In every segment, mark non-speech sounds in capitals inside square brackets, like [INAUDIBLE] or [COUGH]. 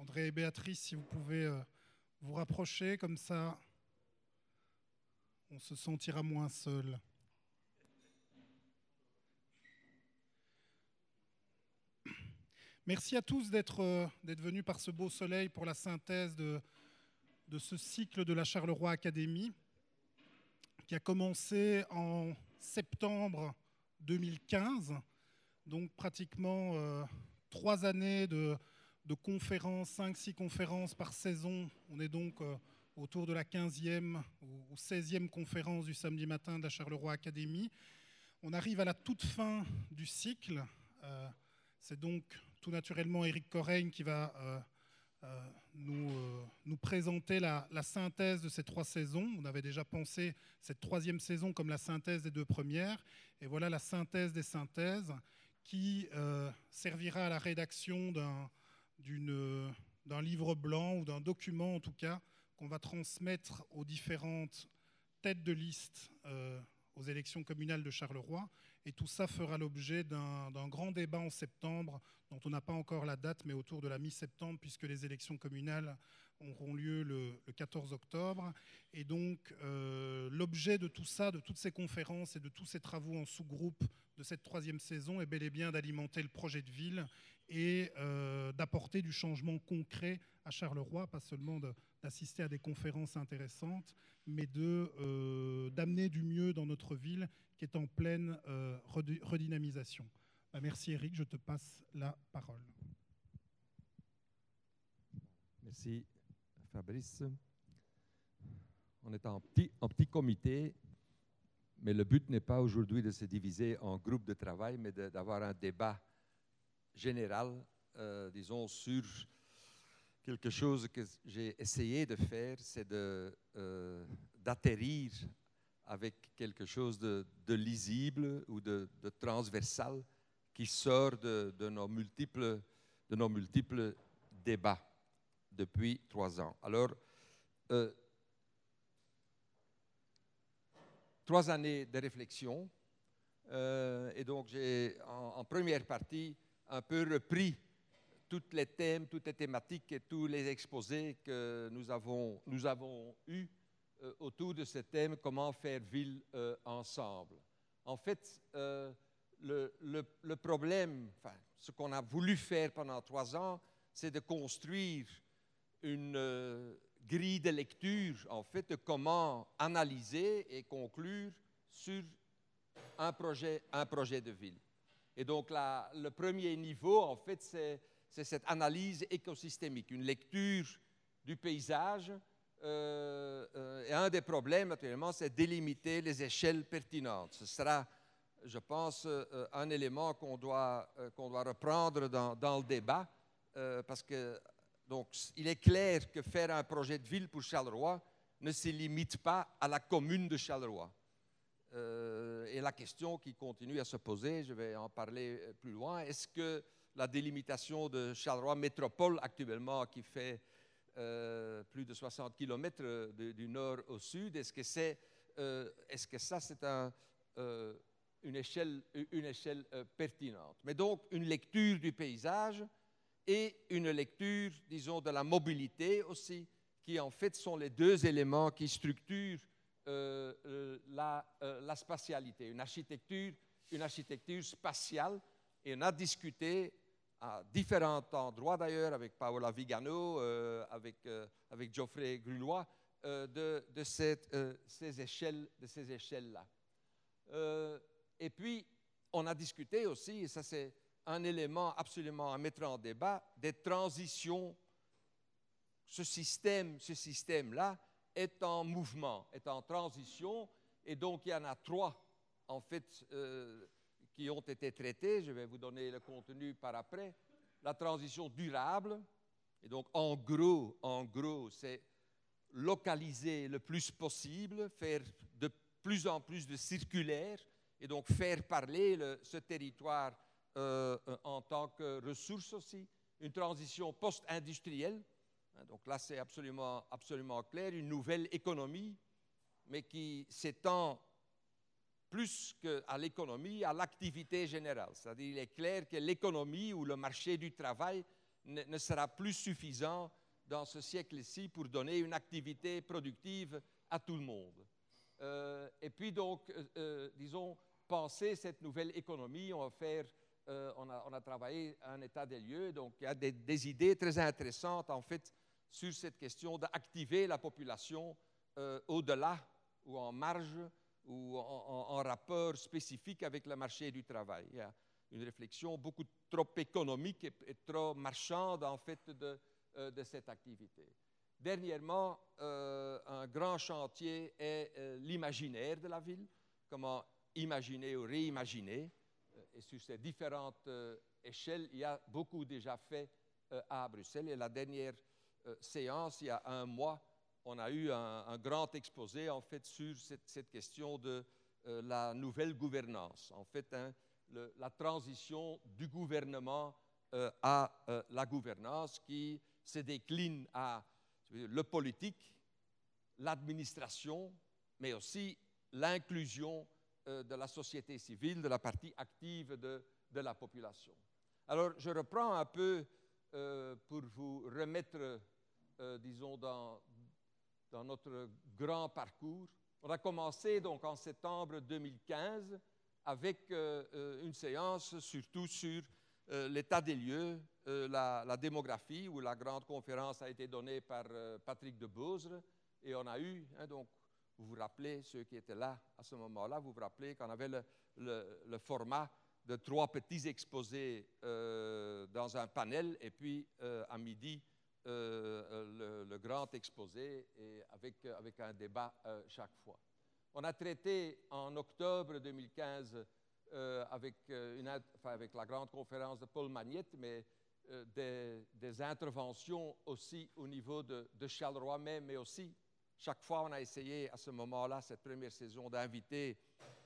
André et Béatrice, si vous pouvez euh, vous rapprocher, comme ça, on se sentira moins seul. Merci à tous d'être euh, d'être venus par ce beau soleil pour la synthèse de, de ce cycle de la Charleroi Académie qui a commencé en septembre 2015, donc pratiquement euh, trois années de, de conférences, cinq, six conférences par saison. On est donc euh, autour de la 15e ou 16e conférence du samedi matin de la Charleroi Académie. On arrive à la toute fin du cycle. Euh, C'est donc tout naturellement Éric Correigne qui va euh, nous, présenter la, synthèse de ces trois saisons. On avait déjà pensé cette troisième saison comme la synthèse des deux premières. Et voilà la synthèse des synthèses qui servira à la rédaction d'un livre blanc ou d'un document en tout cas qu'on va transmettre aux différentes têtes de liste euh, aux élections communales de Charleroi. Et tout ça fera l'objet d'un grand débat en septembre, dont on n'a pas encore la date, mais autour de la mi-septembre, puisque les élections communales auront lieu le, le 14 octobre. Et donc, euh, l'objet de tout ça, de toutes ces conférences et de tous ces travaux en sous-groupe de cette troisième saison est bel et bien d'alimenter le projet de ville et euh, d'apporter du changement concret à Charleroi, pas seulement d'assister à des conférences intéressantes, mais d'amener euh, du mieux dans notre ville qui est en pleine euh, redynamisation. Bah, merci Eric, je te passe la parole. Merci Fabrice. On est en petit, en petit comité, mais le but n'est pas aujourd'hui de se diviser en groupes de travail, mais d'avoir un débat général, euh, disons, sur quelque chose que j'ai essayé de faire, c'est d'atterrir euh, avec quelque chose de, lisible ou de, transversal qui sort de, de, nos multiples, de nos multiples débats depuis trois ans. Alors, euh, trois années de réflexion, euh, et donc j'ai en première partie un peu repris toutes les thèmes, toutes les thématiques et tous les exposés que nous avons, nous eus euh, autour de ce thème comment faire ville euh, ensemble. En fait, euh, le, le, problème, enfin, ce qu'on a voulu faire pendant trois ans, c'est de construire une grille de lecture, en fait, de comment analyser et conclure sur un projet, un projet de ville. Et donc, le premier niveau, en fait, c'est cette analyse écosystémique, une lecture du paysage. Euh, euh, et un des problèmes, naturellement, c'est délimiter les échelles pertinentes. Ce sera, je pense, euh, un élément qu'on doit, reprendre dans, dans le débat, parce que donc, il est clair que faire un projet de ville pour Charleroi ne se limite pas à la commune de Charleroi. Euh, et la question qui continue à se poser, je vais en parler plus loin, est-ce que la délimitation de Charleroi métropole actuellement, qui fait euh, plus de 60 km du nord au sud, est-ce que, c'est, euh, est-ce que ça c'est un, euh, une échelle, euh, pertinente? Mais donc une lecture du paysage et une lecture, disons, de la mobilité aussi, qui en fait sont les deux éléments qui structurent euh, euh, la, euh, la, spatialité, une architecture, une architecture spatiale. Et on a discuté à différents endroits d'ailleurs avec Paola Vigano, avec, avec Geoffrey Grulois, de, de ces échelles-là. et puis, on a discuté aussi, et ça c'est un élément absolument à mettre en débat, des transitions. Ce système, ce système-là, est en mouvement, est en transition, et donc il y en a trois, en fait, euh, qui ont été traités. Je vais vous donner le contenu par après. La transition durable, et donc en gros, en gros, c'est localiser le plus possible, faire de plus en plus de circulaire, et donc faire parler le, ce territoire euh, en tant que ressource aussi. Une transition post-industrielle, donc là, c'est absolument, absolument clair, une nouvelle économie, mais qui s'étend plus qu'à l'économie, à l'activité générale. C'est-à-dire, il est clair que l'économie ou le marché du travail ne, sera plus suffisant dans ce siècle-ci pour donner une activité productive à tout le monde. Euh, et puis donc, euh, euh, disons, penser cette nouvelle économie, on va faire, on, a, on, a, travaillé un état des lieux, donc il y a des idées très intéressantes en fait sur cette question d'activer la population euh, au-delà ou en marge ou en, rapport spécifique avec le marché du travail. Il y a une réflexion beaucoup trop économique et, trop marchande en fait de, euh, cette activité. Dernièrement, euh, un grand chantier est l'imaginaire de la ville, comment imaginer ou réimaginer. Et sur ces différentes échelles, il y a beaucoup déjà fait à Bruxelles. Et la dernière séance, il y a un mois, on a eu un, grand exposé en fait sur cette, question de la nouvelle gouvernance. En fait, hein, la transition du gouvernement à la gouvernance qui se décline à le politique, l'administration, mais aussi l'inclusion euh, de la société civile, de la partie active de, la population. Alors, je reprends un peu euh, pour vous remettre, euh, disons, dans, dans, notre grand parcours. On a commencé donc en septembre 2015 avec euh, une séance surtout sur euh, l'état des lieux, euh, la, démographie, où la grande conférence a été donnée par euh, Patrick de Beauzre, et on a eu, hein, donc, vous vous rappelez, ceux qui étaient là à ce moment-là, vous vous rappelez qu'on avait le, le, format de trois petits exposés euh, dans un panel, et puis euh, à midi, le, le, grand exposé, et avec, avec un débat chaque fois. On a traité en octobre 2015 euh, avec, euh, une, avec, la grande conférence de Paul Magnette, mais euh, des, interventions aussi au niveau de, de Charleroi même, mais aussi, chaque fois, on a essayé à ce moment-là, cette première saison, d'inviter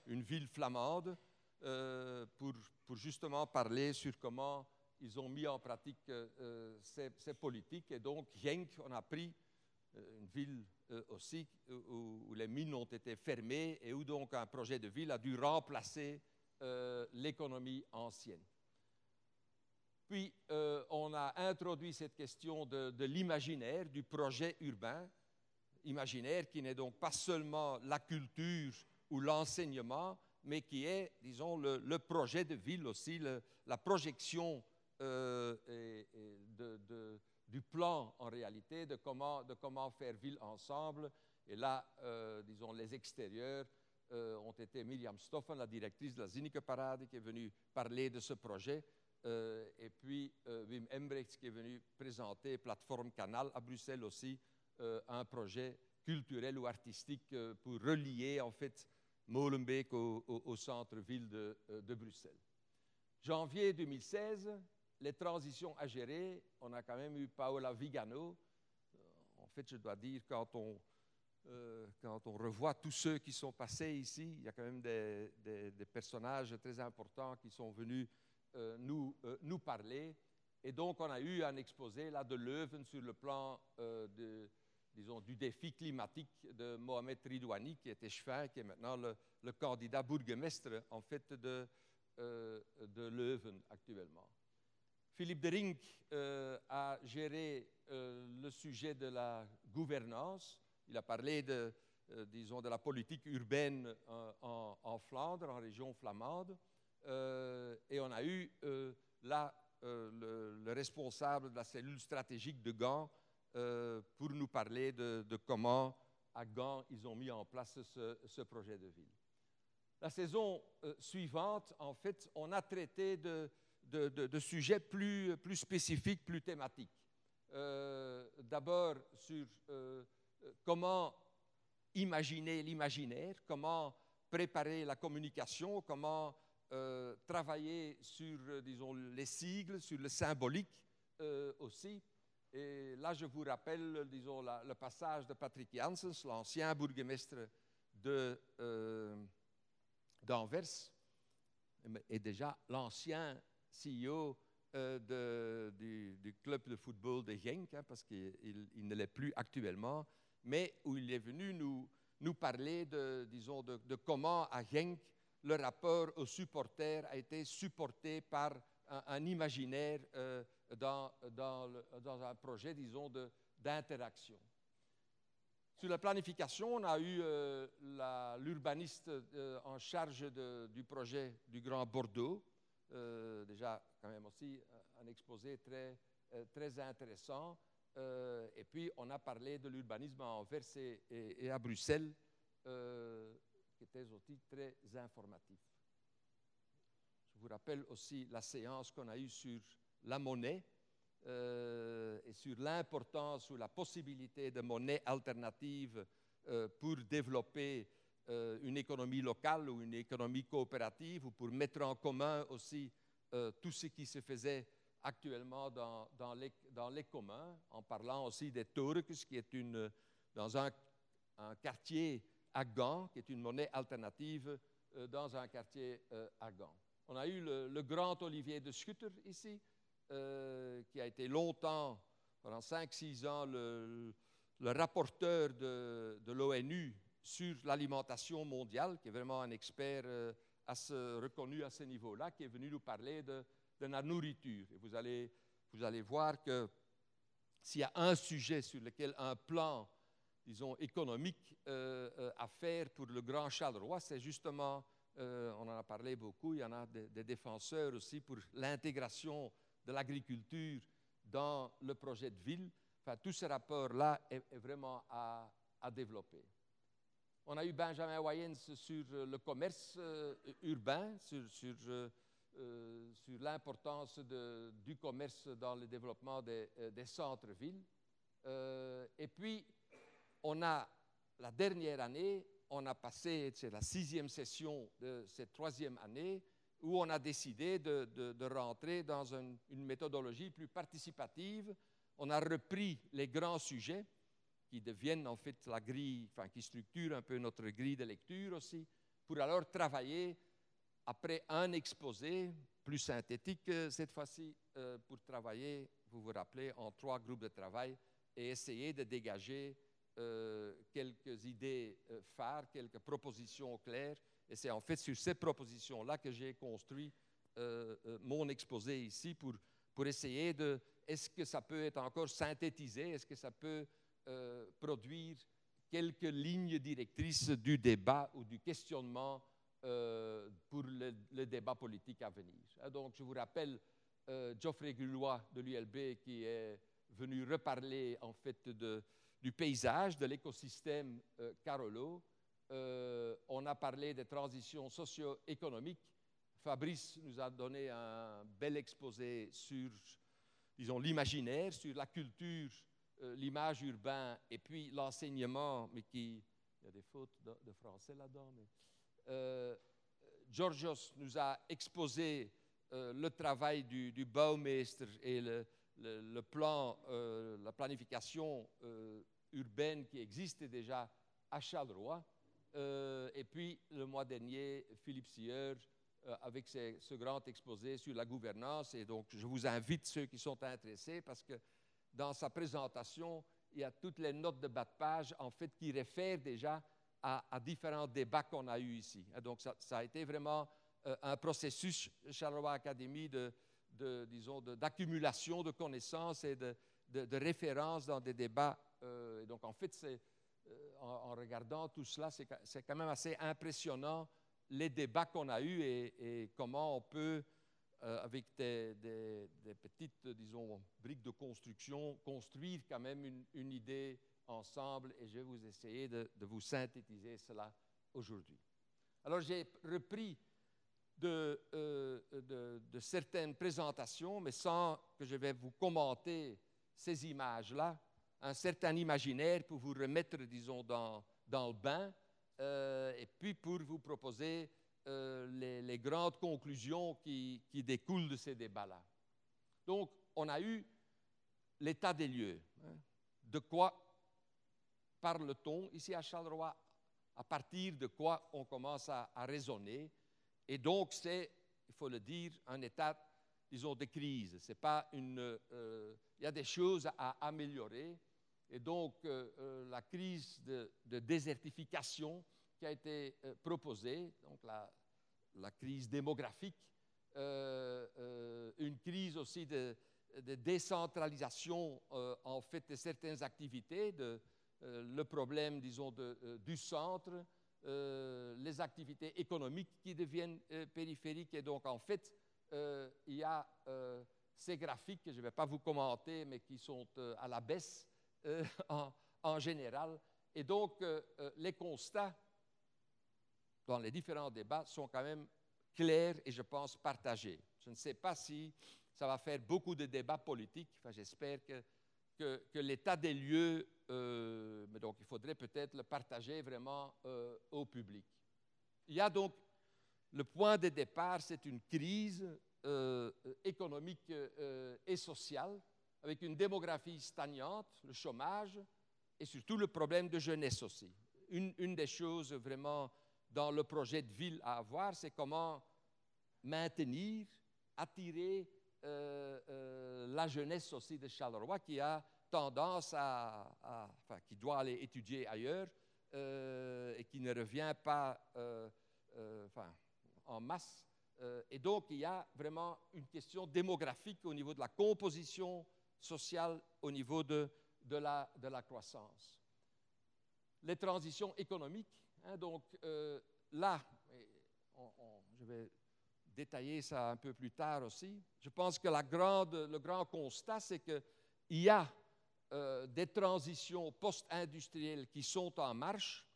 une ville flamande euh, pour, pour, justement parler sur comment ils ont mis en pratique euh, ces, ces, politiques. Et donc, Genk, on a pris une ville aussi où, les mines ont été fermées et où donc un projet de ville a dû remplacer euh, l'économie ancienne. Puis, euh, on a introduit cette question de, l'imaginaire, du projet urbain, imaginaire qui n'est donc pas seulement la culture ou l'enseignement, mais qui est, disons, le, projet de ville aussi, la projection euh, du plan en réalité, de comment, faire ville ensemble. Et là, euh, disons, les extérieurs euh, ont été Myriam Stoffen, la directrice de la Zinneke Parade, qui est venue parler de ce projet, et puis Wim Embrechts, qui est venu présenter Plateforme Canal à Bruxelles aussi, un projet culturel ou artistique pour relier en fait Molenbeek au, centre-ville de, Bruxelles. Janvier 2016, les transitions à gérer, on a quand même eu Paola Vigano. En fait, je dois dire, quand on euh, quand on revoit tous ceux qui sont passés ici, il y a quand même des, des, personnages très importants qui sont venus euh, nous, euh, nous, parler. Et donc, on a eu un exposé là de Leuven sur le plan euh, de, disons, du défi climatique de Mohamed Ridouani, qui était chevin, qui est maintenant le, le candidat bourgmestre en fait de, euh, de Leuven actuellement. Philippe de Rink euh, a géré le sujet de la gouvernance il a parlé de, euh, disons, de la politique urbaine euh, en, Flandre, en région flamande. Euh, et on a eu euh, là euh, le, le, responsable de la cellule stratégique de Gand pour nous parler de, comment à Gand ils ont mis en place ce, ce projet de ville. La saison suivante, en fait, on a traité de, de, sujets plus, spécifiques, plus thématiques. D'abord sur comment imaginer l'imaginaire, comment préparer la communication, comment euh, travailler sur, euh, disons, les sigles, sur le symbolique euh, aussi. Et là, je vous rappelle, disons, le passage de Patrick Janssens, l'ancien bourgmestre euh, d'Anvers, et déjà l'ancien CEO euh, du, club de football de Genk, hein, parce qu'il ne l'est plus actuellement, mais où il est venu nous, parler de, disons, de, comment à Genk le rapport aux supporters a été supporté par un, imaginaire dans, dans, un projet, disons, d'interaction. Sur la planification, on a eu l'urbaniste en charge du projet du Grand Bordeaux, déjà quand même aussi un exposé très, très intéressant. et puis, on a parlé de l'urbanisme à Anvers et, à Bruxelles, qui était aussi très informatif. Je vous rappelle aussi la séance qu'on a eue sur la monnaie euh, et sur l'importance ou la possibilité de monnaie alternative euh, pour développer euh, une économie locale ou une économie coopérative ou pour mettre en commun aussi tout ce qui se faisait actuellement dans, les, communs, en parlant aussi des Turks, qui est une, dans un, quartier à Gand, qui est une monnaie alternative dans un quartier à Gand. On a eu le, grand Olivier de Schutter ici, euh, qui a été longtemps, pendant 5-6 ans, le, rapporteur de, l'ONU sur l'alimentation mondiale, qui est vraiment un expert euh, reconnu à ce niveau-là, qui est venu nous parler de, la nourriture. Et vous allez, vous allez voir que s'il y a un sujet sur lequel un plan, disons, économique euh, à faire pour le grand Charleroi, c'est justement euh, on en a parlé beaucoup, il y en a des, défenseurs aussi pour l'intégration de l'agriculture dans le projet de ville. Enfin, tout ce rapport-là est, vraiment à, développer. On a eu Benjamin Wayens sur le commerce euh, urbain, sur, euh, l'importance du commerce dans le développement des, des centres-villes. et puis, on a la dernière année on a passé, c'est la sixième session de cette troisième année, où on a décidé de, rentrer dans une, méthodologie plus participative. On a repris les grands sujets qui deviennent en fait la grille, enfin qui structurent un peu notre grille de lecture aussi, pour alors travailler après un exposé plus synthétique euh, cette fois-ci, euh, pour travailler, vous vous rappelez, en trois groupes de travail et essayer de dégager euh, quelques idées phares, quelques propositions claires. Et c'est en fait sur ces propositions-là que j'ai construit mon exposé ici pour, pour essayer de, est-ce que ça peut être encore synthétisé, est-ce que ça peut produire quelques lignes directrices du débat ou du questionnement pour le, débat politique à venir. Donc, je vous rappelle Geoffrey Gullois de l'ULB qui est venu reparler en fait de, du paysage, de l'écosystème euh, Carolo. Euh, on a parlé des transitions socio-économiques. Fabrice nous a donné un bel exposé sur, disons, l'imaginaire, sur la culture, euh, l'image urbaine et puis l'enseignement, mais qui... Il y a des fautes de, français là-dedans. Mais, Georgios nous a exposé le travail du, du Baumeister et le, plan, la planification urbaine qui existait déjà à Charleroi. Euh, et puis, le mois dernier, Philippe Sieur, euh, avec ce grand exposé sur la gouvernance. Et donc, je vous invite, ceux qui sont intéressés, parce que dans sa présentation, il y a toutes les notes de bas de page, en fait, qui réfèrent déjà à, différents débats qu'on a eus ici. Donc, ça, a été vraiment euh, un processus, Charleroi Académie, de, disons, d'accumulation de, connaissances et de, références dans des débats euh, donc, en fait, euh, en, regardant tout cela, c'est quand même assez impressionnant les débats qu'on a eus et, comment on peut, euh, avec des, petites, disons, briques de construction, construire quand même une, idée ensemble. Et je vais vous essayer de, vous synthétiser cela aujourd'hui. Alors, j'ai repris de, de, certaines présentations, mais sans que je vais vous commenter ces images-là un certain imaginaire pour vous remettre, disons, dans, dans le bain, euh, et puis pour vous proposer euh, les, grandes conclusions qui, découlent de ces débats-là. Donc, on a eu l'état des lieux. Hein. De quoi parle-t-on ici à Charleroi? À partir de quoi on commence à, raisonner? Et donc, c'est, il faut le dire, un état, disons, de crise. C'est pas une, euh, il y a des choses à améliorer, et donc, euh, la crise de, désertification qui a été euh, proposée, donc la, crise démographique crise aussi de, décentralisation en fait de certaines activités, le problème, disons, du centre, les activités économiques qui deviennent périphériques. Et donc, en fait, il y a ces graphiques que je ne vais pas vous commenter, mais qui sont à la baisse [LAUGHS] en, général. Et donc, les constats dans les différents débats sont quand même clairs et je pense partagés. Je ne sais pas si ça va faire beaucoup de débats politiques. Enfin, J'espère que, que, l'état des lieux, euh, mais donc il faudrait peut-être le partager vraiment euh, au public. Il y a donc le point de départ, c'est une crise euh, économique et sociale avec une démographie stagnante, le chômage et surtout le problème de jeunesse aussi. Une des choses vraiment dans le projet de ville à avoir, c'est comment maintenir, attirer euh, euh, la jeunesse aussi de Charleroi qui a tendance à, enfin, qui doit aller étudier ailleurs euh, et qui ne revient pas en masse. et donc, il y a vraiment une question démographique au niveau de la composition sociale, au niveau de, de, la, de la croissance. Les transitions économiques, Hein, donc euh, là, je vais détailler ça un peu plus tard aussi, je pense que le grand constat, c'est qu'il y a euh, des transitions post-industrielles qui sont en marche,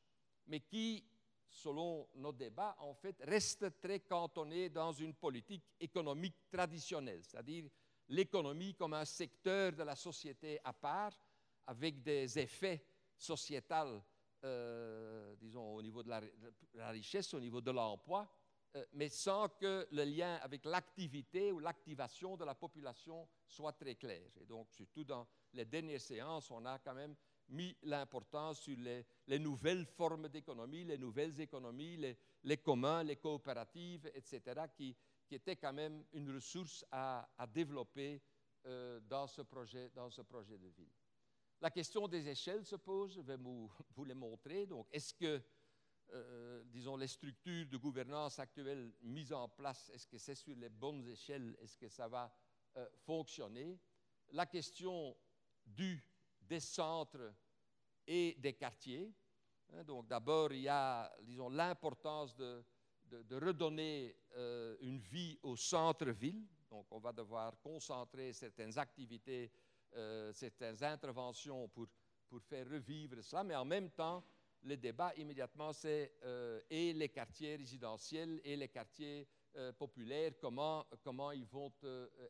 mais qui, selon nos débats, en fait, restent très cantonnées dans une politique économique traditionnelle, c'est-à-dire l'économie comme un secteur de la société à part, avec des effets sociétals euh, disons, au niveau de la, richesse, au niveau de l'emploi, euh, mais sans que le lien avec l'activité ou l'activation de la population soit très clair. Et donc, surtout dans les dernières séances, on a quand même mis l'importance sur les, nouvelles formes d'économie, les nouvelles économies, les, communs, les coopératives, etc., qui, étaient quand même une ressource à, développer euh, dans, ce projet, dans ce projet de ville. La question des échelles se pose, je vais [LAUGHS] vous, les montrer. Donc, est-ce que, euh, disons, les structures de gouvernance actuelles mises en place, est-ce que c'est sur les bonnes échelles? Est-ce que ça va euh, fonctionner? La question des centres et des quartiers. Hein, donc, d'abord, il y a, disons, l'importance de, de, redonner euh, une vie au centre-ville. Donc, on va devoir concentrer certaines activités euh, certaines interventions pour, pour faire revivre cela, mais en même temps, le débat immédiatement, c'est euh, et les quartiers résidentiels et les quartiers euh, populaires, comment, comment ils vont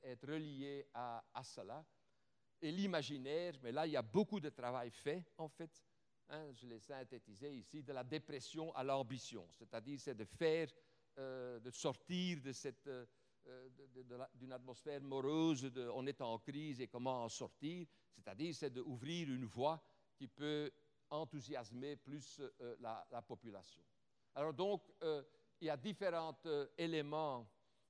être reliés à, cela. Et l'imaginaire, mais là, il y a beaucoup de travail fait, en fait. Hein, je l'ai synthétisé ici, de la dépression à l'ambition. C'est-à-dire, c'est de faire, de sortir de cette euh, d'une atmosphère morose, on est en crise et comment en sortir, c'est-à-dire c'est d'ouvrir une voie qui peut enthousiasmer plus euh, la, population. Alors donc, euh, il y a différents éléments,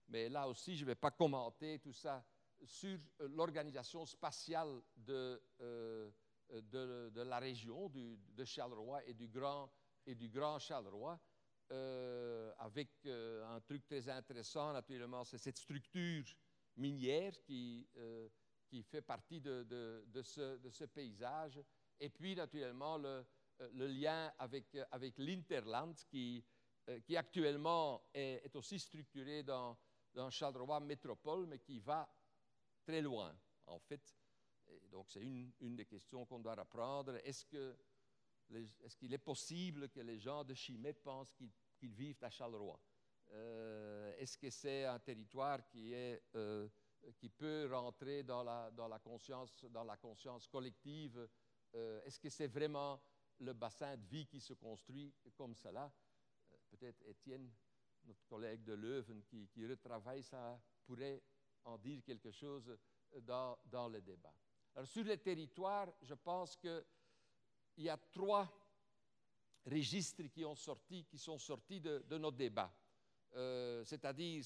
mais là aussi je ne vais pas commenter tout ça, sur l'organisation spatiale de, de, de, la région du, de Charleroi et du Grand, et du Grand Charleroi. Euh, avec euh, un truc très intéressant, naturellement, c'est cette structure minière qui, euh, qui fait partie de, de, ce, de, ce, paysage. Et puis, naturellement, le, le lien avec, avec l'Interland, qui, qui actuellement est, aussi structuré dans, dans Charleroi Métropole, mais qui va très loin, en fait. Donc, c'est une, une des questions qu'on doit apprendre. Est-ce que est-ce qu'il est possible que les gens de Chimay pensent qu'ils vivent à Charleroi? Euh, Est-ce que c'est un territoire qui, euh, peut rentrer dans la, conscience, collective? Euh, Est-ce que c'est vraiment le bassin de vie qui se construit comme cela? Peut-être Étienne, notre collègue de Leuven, qui, qui, retravaille ça, pourrait en dire quelque chose dans, dans le débat. Alors sur les territoires, je pense que il y a trois registres qui, sont sortis de, nos débats. Euh, c'est-à-dire,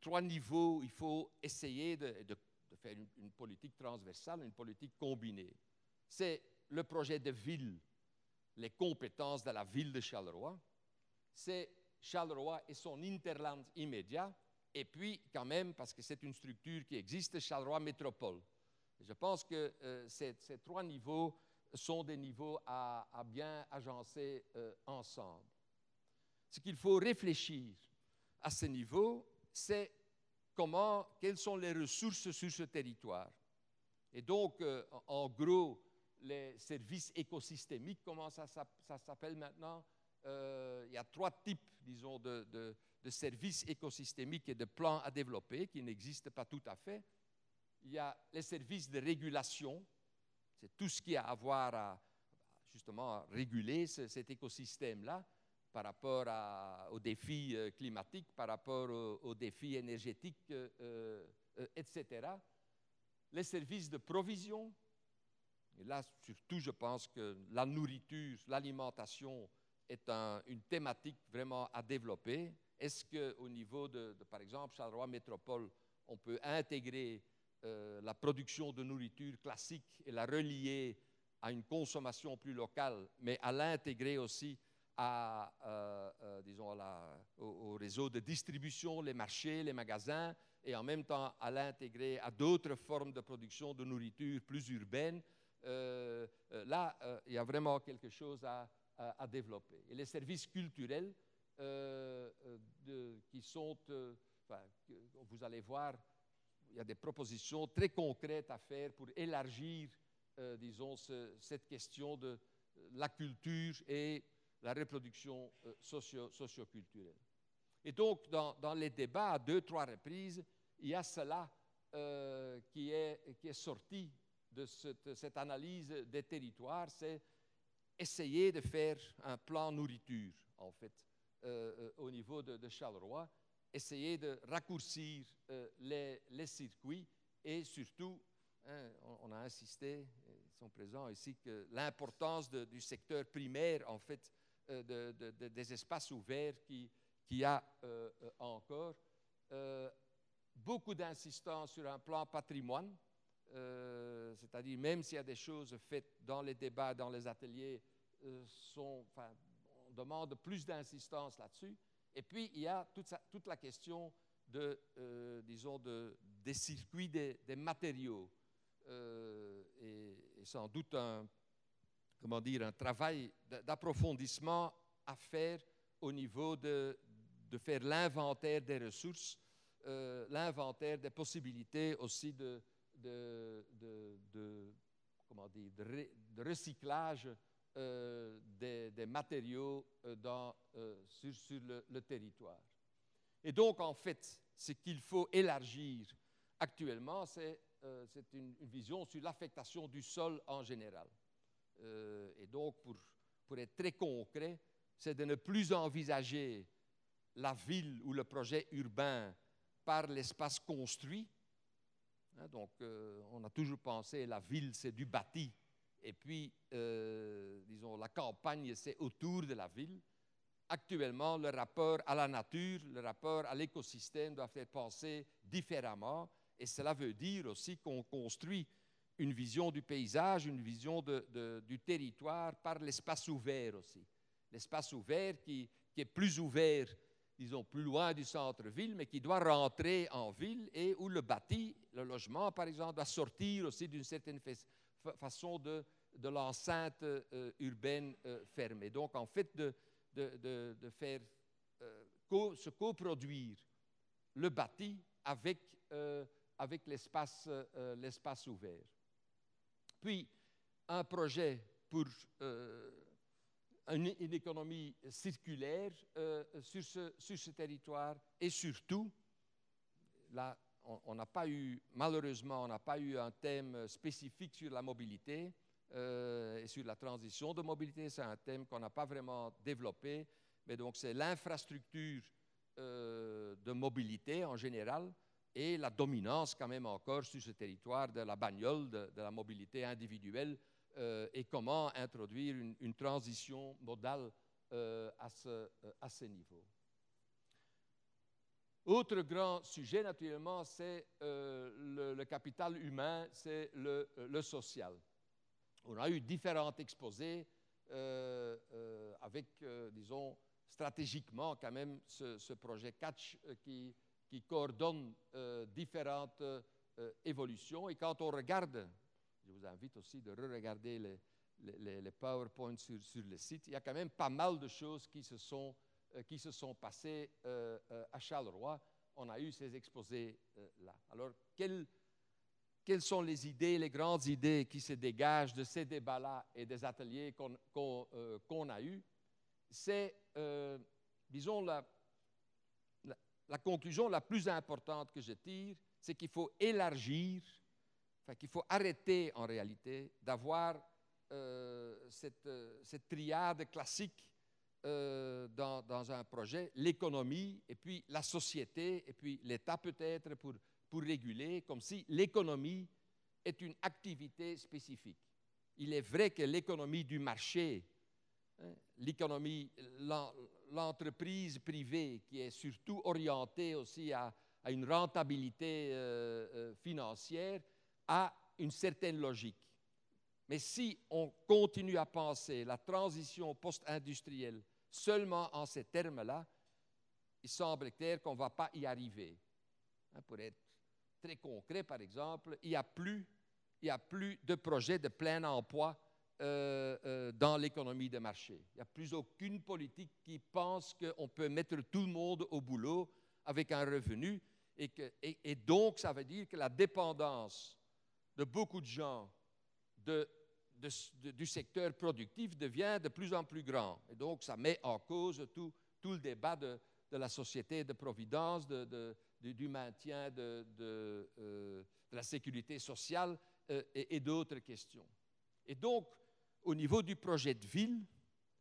trois niveaux, il faut essayer de, faire une, politique transversale, une politique combinée. C'est le projet de ville, les compétences de la ville de Charleroi. C'est Charleroi et son interland immédiat. et puis quand même, parce que c'est une structure qui existe, Charleroi Métropole. Je pense que euh, ces, trois niveaux sont des niveaux à, bien agencer euh, ensemble. Ce qu'il faut réfléchir à ce niveau, c'est comment, quelles sont les ressources sur ce territoire. Et donc, euh, en gros, les services écosystémiques, comment ça, s'appelle maintenant Il y a trois types, disons, de services écosystémiques et de plans à développer qui n'existent pas tout à fait. Il y a les services de régulation, c'est tout ce qui a à voir à réguler cet écosystème-là par rapport aux défis euh, climatiques, par rapport aux, défis énergétiques, euh, euh, etc. Les services de provision, et là surtout je pense que la nourriture, l'alimentation est une thématique vraiment à développer. Est-ce qu'au niveau de, par exemple, Charleroi Métropole, on peut intégrer euh, la production de nourriture classique et la relier à une consommation plus locale, mais à l'intégrer aussi à, euh, euh, disons au, réseau de distribution, les marchés, les magasins, et en même temps à l'intégrer à d'autres formes de production de nourriture plus urbaine. là, il y a vraiment quelque chose à, développer. Et les services culturels, qui sont, enfin, vous allez voir, il y a des propositions très concrètes à faire pour élargir, disons, cette question de la culture et la reproduction socio socioculturelle. Et donc, dans, les débats, à deux, trois reprises, il y a cela qui, est, sorti de cette, analyse des territoires, c'est essayer de faire un plan nourriture, en fait. Euh, euh, au niveau de, Charleroi, essayer de raccourcir euh, les, circuits et surtout, hein, on, a insisté, ils sont présents ici, que l'importance du secteur primaire, en fait, des espaces ouverts qui, qui a encore. beaucoup d'insistance sur un plan patrimoine, c'est-à-dire même s'il y a des choses faites dans les débats, dans les ateliers, enfin, demande plus d'insistance là-dessus. Et puis, il y a toute, la question de, euh, disons, de, des circuits des, matériaux. Euh, et, sans doute un, comment dire, un travail d'approfondissement à faire au niveau de, faire l'inventaire des ressources, euh, l'inventaire des possibilités aussi de, recyclage euh, des, matériaux euh, euh, sur, le, territoire. Et donc, en fait, ce qu'il faut élargir actuellement, c'est une, vision sur l'affectation du sol en général. et donc, pour, pour être très concret, c'est de ne plus envisager la ville ou le projet urbain par l'espace construit. Hein, donc, on a toujours pensé la ville, c'est du bâti, et puis, euh, disons, la campagne, c'est autour de la ville. Actuellement, le rapport à la nature, le rapport à l'écosystème doivent être pensés différemment. Et cela veut dire aussi qu'on construit une vision du paysage, une vision du territoire par l'espace ouvert aussi. L'espace ouvert qui, est plus ouvert, disons, plus loin du centre-ville, mais qui doit rentrer en ville et où le bâti, le logement par exemple, doit sortir aussi d'une certaine façon de, de l'enceinte euh, urbaine euh, fermée. Donc, en fait, de, faire euh, se coproduire le bâti avec, avec l'espace, l'espace ouvert. Puis, un projet pour une, une, économie circulaire sur, ce, sur ce territoire et surtout, là, on n'a pas eu, malheureusement, on n'a pas eu un thème spécifique sur la mobilité, euh, et sur la transition de mobilité. C'est un thème qu'on n'a pas vraiment développé, mais donc c'est l'infrastructure euh, de mobilité en général et la dominance quand même encore sur ce territoire de la bagnole, de, la mobilité individuelle euh, et comment introduire une, transition modale à, ce, à niveau. Autre grand sujet, naturellement, c'est le, capital humain, c'est le, social. On a eu différents exposés euh, euh, avec, euh, disons, stratégiquement quand même ce, projet Catch qui, coordonne différentes évolutions. Et quand on regarde, je vous invite aussi de re-regarder les, PowerPoints sur, le site, il y a quand même pas mal de choses qui se sont, qui se sont passées à Charleroi. On a eu ces exposés-là. Alors, quel quelles sont les idées, les grandes idées qui se dégagent de ces débats-là et des ateliers qu'on euh, a eus, c'est, euh, disons, la, conclusion la plus importante que je tire, c'est qu'il faut élargir, enfin, qu'il faut arrêter en réalité d'avoir euh, cette, triade classique dans, un projet, l'économie et puis la société et puis l'État peut-être pour pour réguler, comme si l'économie est une activité spécifique. Il est vrai que l'économie du marché, hein, l'économie, l'entreprise privée qui est surtout orientée aussi à, une rentabilité euh, euh, financière, a une certaine logique. Mais si on continue à penser la transition post-industrielle seulement en ces termes-là, il semble clair qu'on ne va pas y arriver. Hein, pour être très concret, par exemple, il n'y a, plus, il a plus de projets de plein emploi euh, euh, dans l'économie de marché. Il n'y a plus aucune politique qui pense qu'on peut mettre tout le monde au boulot avec un revenu. Et, que, et, donc, ça veut dire que la dépendance de beaucoup de gens de, du secteur productif devient de plus en plus grand. Et donc, ça met en cause tout, tout le débat de, de la société de providence, de, du, maintien de, euh, la sécurité sociale euh, et, d'autres questions. Et donc, au niveau du projet de ville,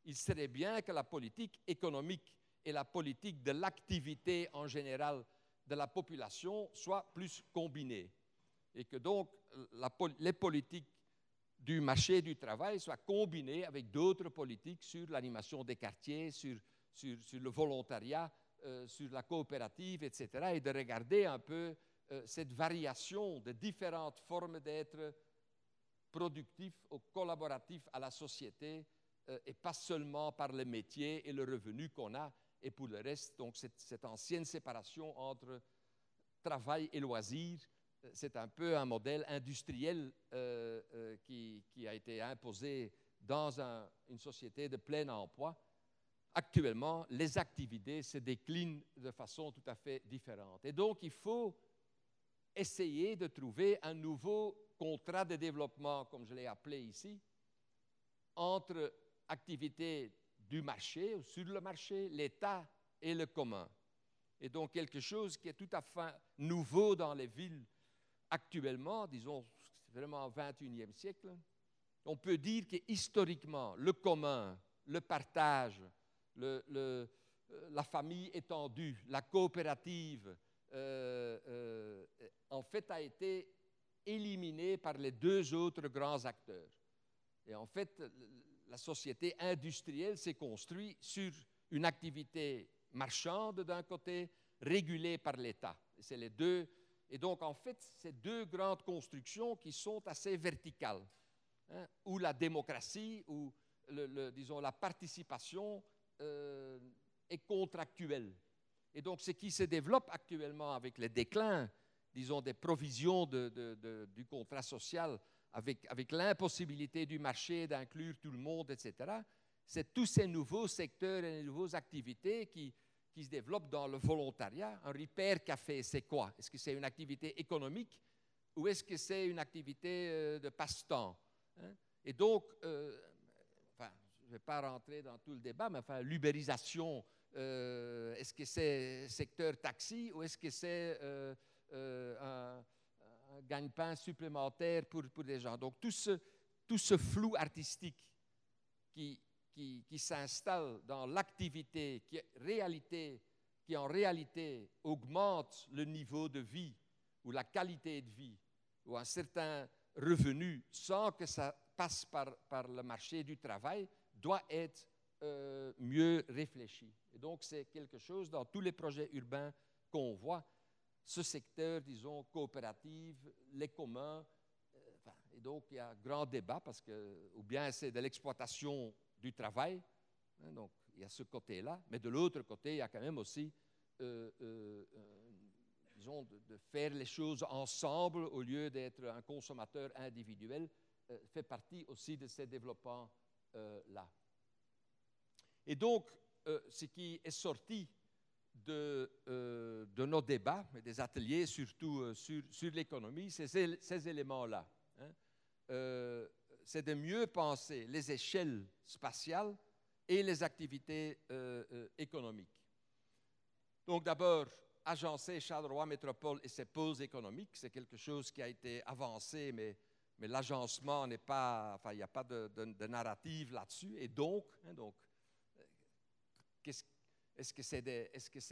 il serait bien que la politique économique et la politique de l'activité en général de la population soient plus combinées. Et que donc les politiques du marché du travail soient combinées avec d'autres politiques sur l'animation des quartiers, sur le volontariat, euh, sur la coopérative, etc., et de regarder un peu euh, cette variation de différentes formes d'être productif ou collaboratif à la société, euh, et pas seulement par le métier et le revenu qu'on a, et pour le reste, donc cette, ancienne séparation entre travail et loisir, c'est un peu un modèle industriel qui, a été imposé dans un, une société de plein emploi actuellement, les activités se déclinent de façon tout à fait différente. Et donc, il faut essayer de trouver un nouveau contrat de développement, comme je l'ai appelé ici, entre activités du marché ou sur le marché, l'État et le commun. Et donc quelque chose qui est tout à fait nouveau dans les villes actuellement, disons vraiment au XXIe siècle. On peut dire que historiquement, le commun, le partage, euh, la famille étendue, la coopérative, euh, euh, en fait, a été éliminée par les deux autres grands acteurs. Et en fait, la société industrielle s'est construite sur une activité marchande d'un côté, régulée par l'État. C'est les deux. Et donc, en fait, ces deux grandes constructions qui sont assez verticales, hein, où la démocratie, ou le, disons la participation euh, est contractuel. Et donc, ce qui se développe actuellement avec le déclin, disons, des provisions du contrat social, avec, avec l'impossibilité du marché d'inclure tout le monde, etc., c'est tous ces nouveaux secteurs et les nouvelles activités qui, qui se développent dans le volontariat. Un repair café, c'est quoi? Est-ce que c'est une activité économique ou est-ce que c'est une activité euh, de passe-temps hein? Et donc, euh, je ne vais pas rentrer dans tout le débat, mais enfin, l'ubérisation, euh, est-ce que c'est secteur taxi ou est-ce que c'est euh, euh, un, gagne-pain supplémentaire pour, pour les gens? Donc tout ce, tout ce flou artistique qui, qui, s'installe dans l'activité, qui, réalité, qui en réalité augmente le niveau de vie ou la qualité de vie ou un certain revenu sans que ça passe par, par le marché du travail, doit être euh, mieux réfléchi. Et donc, c'est quelque chose dans tous les projets urbains qu'on voit, ce secteur, disons, coopératif, les communs. Euh, et donc, il y a un grand débat parce que, ou bien c'est de l'exploitation du travail, hein, donc il y a ce côté-là, mais de l'autre côté, il y a quand même aussi euh, disons, de, faire les choses ensemble au lieu d'être un consommateur individuel, fait partie aussi de ces développements-là. Et donc, ce qui est sorti de, de, nos débats, des ateliers surtout sur, l'économie, c'est ces, éléments-là. Hein c'est de mieux penser les échelles spatiales et les activités euh, euh, économiques. Donc d'abord, agencer Charleroi Métropole et ses pôles économiques, c'est quelque chose qui a été avancé, mais, mais l'agencement n'est pas, enfin, il n'y a pas de, narrative là-dessus. Et donc, hein, donc est-ce que c'est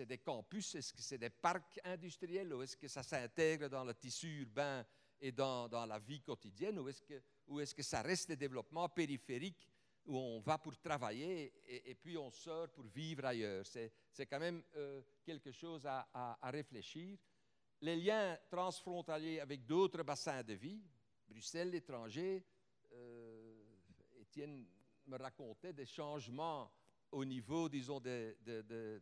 des, campus, est-ce que c'est des parcs industriels, ou est-ce que ça s'intègre dans le tissu urbain et dans, la vie quotidienne, ou est-ce que ou est-ce que ça reste des développements périphériques où on va pour travailler et, puis on sort pour vivre ailleurs? C'est quand même euh, quelque chose à, réfléchir. Les liens transfrontaliers avec d'autres bassins de vie, Bruxelles, l'étranger, euh, Étienne me racontait des changements au niveau, disons, de, de,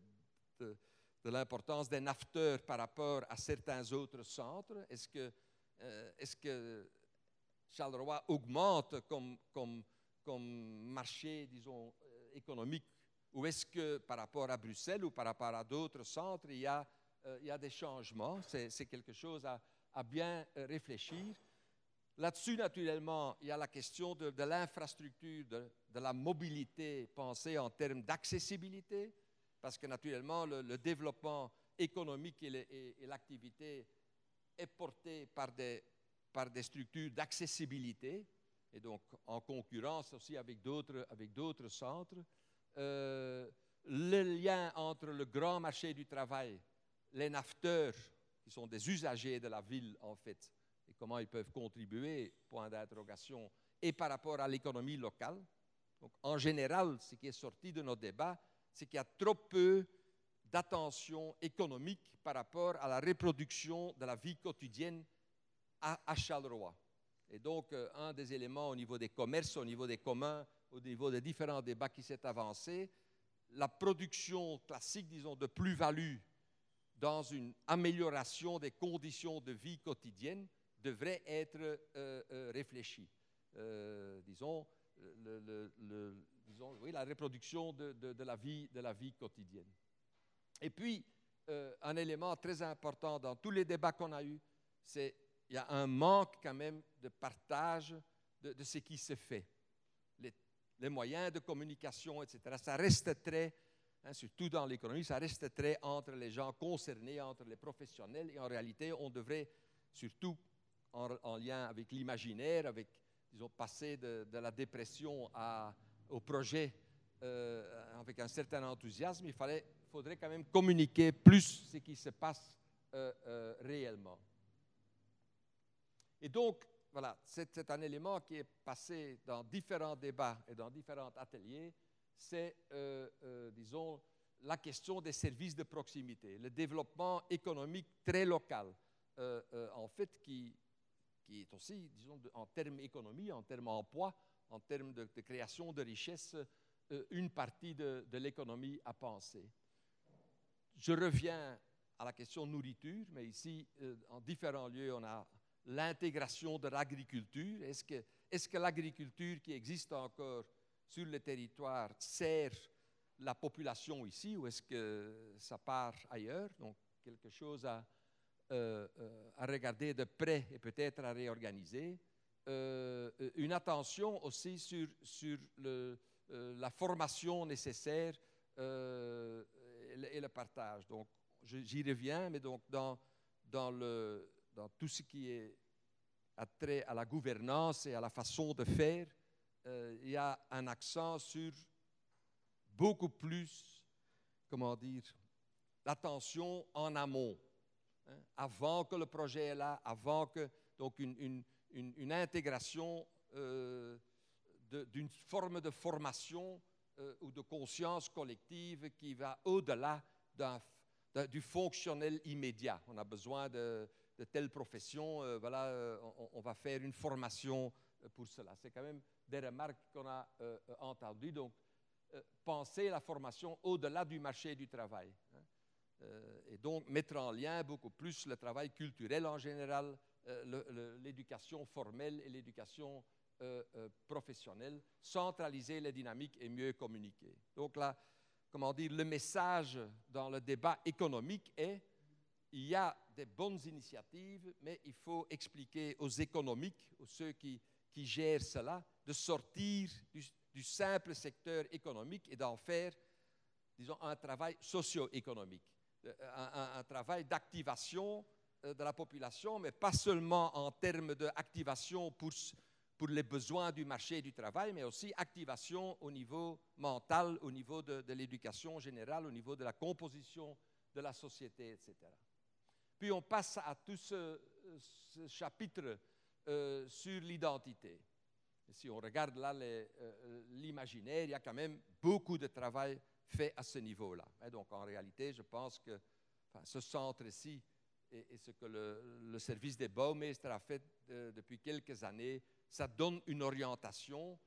de, l'importance des nafteurs par rapport à certains autres centres. Est-ce que, euh, est-ce que Charleroi augmente comme, comme, comme marché, disons, euh, économique? Ou est-ce que par rapport à Bruxelles ou par rapport à d'autres centres, il y a, euh, il y a des changements? C'est quelque chose à, à bien réfléchir. Là-dessus, naturellement, il y a la question de, l'infrastructure, de, la mobilité pensée en termes d'accessibilité, parce que naturellement, le, développement économique et l'activité est porté par des structures d'accessibilité, et donc en concurrence aussi avec d'autres, avec d'autres centres. Euh, le lien entre le grand marché du travail, les nafteurs, qui sont des usagers de la ville en fait, et comment ils peuvent contribuer, point d'interrogation, et par rapport à l'économie locale. Donc, en général, ce qui est sorti de nos débats, c'est qu'il y a trop peu d'attention économique par rapport à la reproduction de la vie quotidienne à, Charleroi. Et donc, euh, un des éléments au niveau des commerces, au niveau des communs, au niveau des différents débats qui s'est avancé, la production classique, disons, de plus-value dans une amélioration des conditions de vie quotidienne devrait être euh, euh, réfléchie. disons, disons la reproduction de, la vie, quotidienne. Et puis, un élément très important dans tous les débats qu'on a eus, c'est il y a un manque quand même de partage de, ce qui se fait. Les, moyens de communication, etc. Ça reste très, hein, surtout dans l'économie, ça reste très entre les gens concernés, entre les professionnels. Et en réalité, on devrait, surtout en, lien avec l'imaginaire, avec, disons, passer de, la dépression au projet euh, avec un certain enthousiasme, il fallait, faudrait quand même communiquer plus ce qui se passe euh, euh, réellement. Et donc, voilà, c'est un élément qui est passé dans différents débats et dans différents ateliers, c'est, disons, la question des services de proximité, le développement économique très local, en fait, qui, qui, est aussi, disons, en termes économie, en termes emploi, en termes de, création de richesse, une partie de, l'économie à penser. Je reviens à la question nourriture, mais ici, en différents lieux, on a l'intégration de l'agriculture. Est-ce que, que l'agriculture qui existe encore sur le territoire sert la population ici ou est-ce que ça part ailleurs? Donc, quelque chose à, euh, euh, à regarder de près et peut-être à réorganiser. Euh, une attention aussi sur, sur la formation nécessaire et le, partage. Donc, j'y reviens, mais donc dans, dans le, dans tout ce qui est trait à la gouvernance et à la façon de faire, il y a un accent sur beaucoup plus, comment dire, l'attention en amont, hein, avant que le projet est là, avant que, donc une, intégration euh, d'une forme de formation euh, ou de conscience collective qui va au-delà du fonctionnel immédiat. On a besoin de, de telle profession, euh, voilà, euh, on, va faire une formation pour cela. C'est quand même des remarques qu'on a entendues. Donc, penser la formation au-delà du marché du travail. Hein. Et donc mettre en lien beaucoup plus le travail culturel en général, l'éducation formelle et l'éducation professionnelle, centraliser les dynamiques et mieux communiquer. Donc là, comment dire, le message dans le débat économique est il y a des bonnes initiatives, mais il faut expliquer aux économiques, aux ceux qui, gèrent cela, de sortir du, simple secteur économique et d'en faire, disons, un travail socio-économique, euh, un, travail d'activation euh, de la population, mais pas seulement en termes d'activation pour, pour les besoins du marché du travail, mais aussi activation au niveau mental, au niveau de, de l'éducation générale, au niveau de la composition de la société, etc. Puis on passe à tout ce, chapitre euh, sur l'identité. Si on regarde là l'imaginaire, il y a quand même beaucoup de travail fait à ce niveau-là. donc en réalité, je pense que ce centre-ci et, ce que le, service des Baumeister a fait euh, depuis quelques années, ça donne une orientation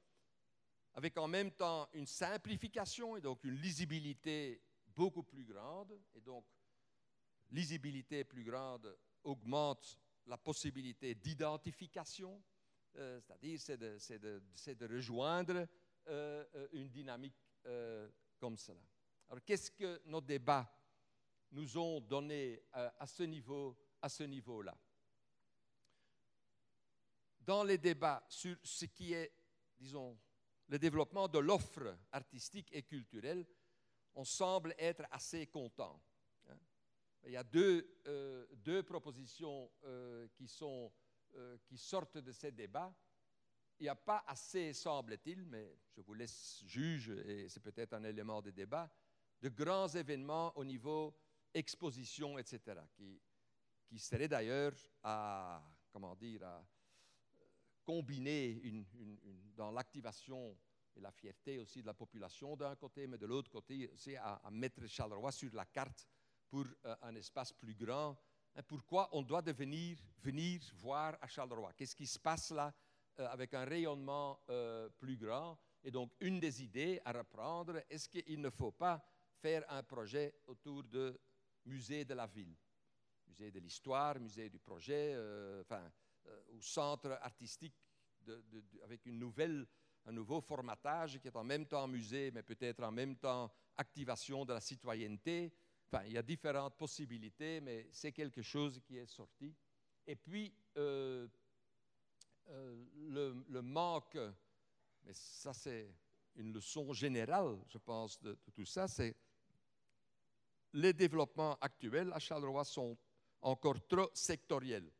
avec en même temps une simplification et donc une lisibilité beaucoup plus grande. Et donc, lisibilité plus grande augmente la possibilité d'identification, euh, c'est-à-dire c'est de, de, rejoindre euh, euh, une dynamique Alors qu'est-ce que nos débats nous ont donné à ce niveau, à ce niveau-là? Dans les débats sur ce qui est, disons, le développement de l'offre artistique et culturelle, on semble être assez content. Il y a deux, euh, deux propositions euh, qui, sont, euh, qui sortent de ces débats. Il n'y a pas assez, semble-t-il, mais je vous laisse juge, et c'est peut-être un élément de débat, de grands événements au niveau exposition, etc., qui, qui seraient d'ailleurs à, comment dire, à combiner une, dans l'activation et la fierté aussi de la population d'un côté, mais de l'autre côté aussi à, à mettre Charleroi sur la carte pour euh, un espace plus grand. Hein, pourquoi on doit devenir, venir voir à Charleroi? Qu'est-ce qui se passe là? Euh, avec un rayonnement euh, plus grand. Et donc, une des idées à reprendre, est-ce qu'il ne faut pas faire un projet autour de musée de la ville? Musée de l'histoire, musée du projet, enfin, ou centre artistique avec une nouvelle, un nouveau formatage qui est en même temps musée, mais peut-être en même temps activation de la citoyenneté. Il y a différentes possibilités, mais c'est quelque chose qui est sorti. Et puis, euh, euh, le, manque, mais ça c'est une leçon générale, je pense, de, tout ça, c'est les développements actuels à Charleroi sont encore trop sectoriels.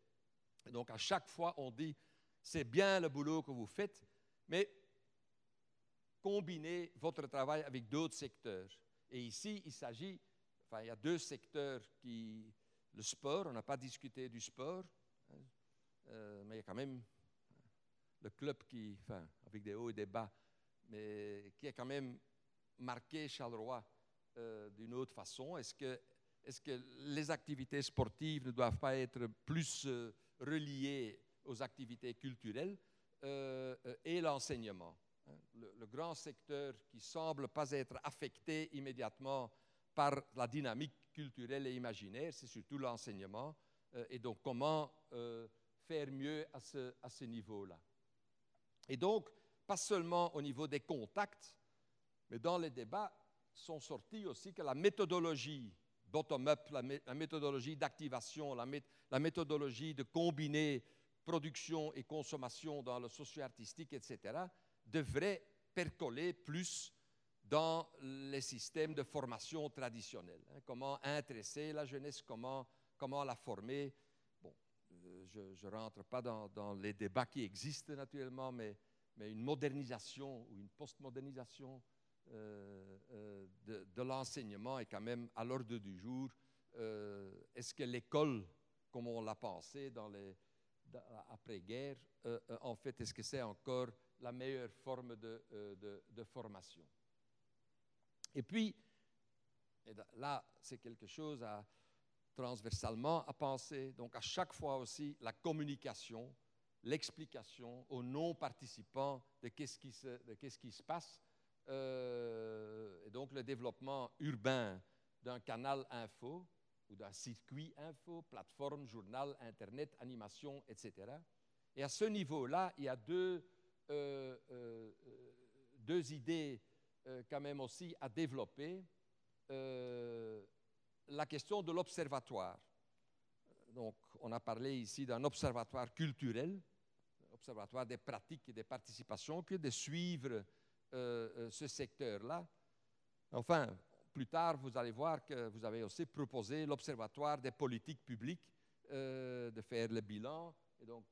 donc, à chaque fois, on dit, c'est bien le boulot que vous faites, mais combinez votre travail avec d'autres secteurs. Et ici, il s'agit il y a deux secteurs qui... Le sport, on n'a pas discuté du sport, hein, euh, mais il y a quand même le club qui, enfin, avec des hauts et des bas, mais qui a quand même marqué Charleroi euh, d'une autre façon. Est-ce que, les activités sportives ne doivent pas être plus euh, reliées aux activités culturelles et l'enseignement hein? le, grand secteur qui semble pas être affecté immédiatement par la dynamique culturelle et imaginaire, c'est surtout l'enseignement. Euh, et donc, comment euh, faire mieux à ce niveau-là. Et donc, pas seulement au niveau des contacts, mais dans les débats sont sortis aussi que la méthodologie bottom-up, la, méthodologie d'activation, la, méthodologie de combiner production et consommation dans le socio-artistique, etc., devrait percoler plus dans les systèmes de formation traditionnels. Hein. comment intéresser la jeunesse, comment, comment la former. Euh, je ne rentre pas dans, les débats qui existent naturellement, mais, une modernisation ou une postmodernisation euh, euh, de, l'enseignement est quand même à l'ordre du jour. Est-ce que l'école, comme on l'a pensé dans les après-guerre, en fait, est-ce que c'est encore la meilleure forme de formation? Et puis, là, c'est quelque chose à, transversalement à penser. Donc, à chaque fois aussi, la communication, l'explication aux non-participants de qu'est-ce qui, se, qui se passe. Euh, et donc, le développement urbain d'un canal info ou d'un circuit info, plateforme, journal, Internet, animation, etc. Et à ce niveau-là, il y a deux, euh, euh, deux idées quand même aussi à développer. La question de l'observatoire. Donc, on a parlé ici d'un observatoire culturel, observatoire des pratiques et des participations, que de suivre ce secteur-là. Enfin, plus tard, vous allez voir que vous avez aussi proposé l'Observatoire des politiques publiques euh, de faire le bilan. Et donc,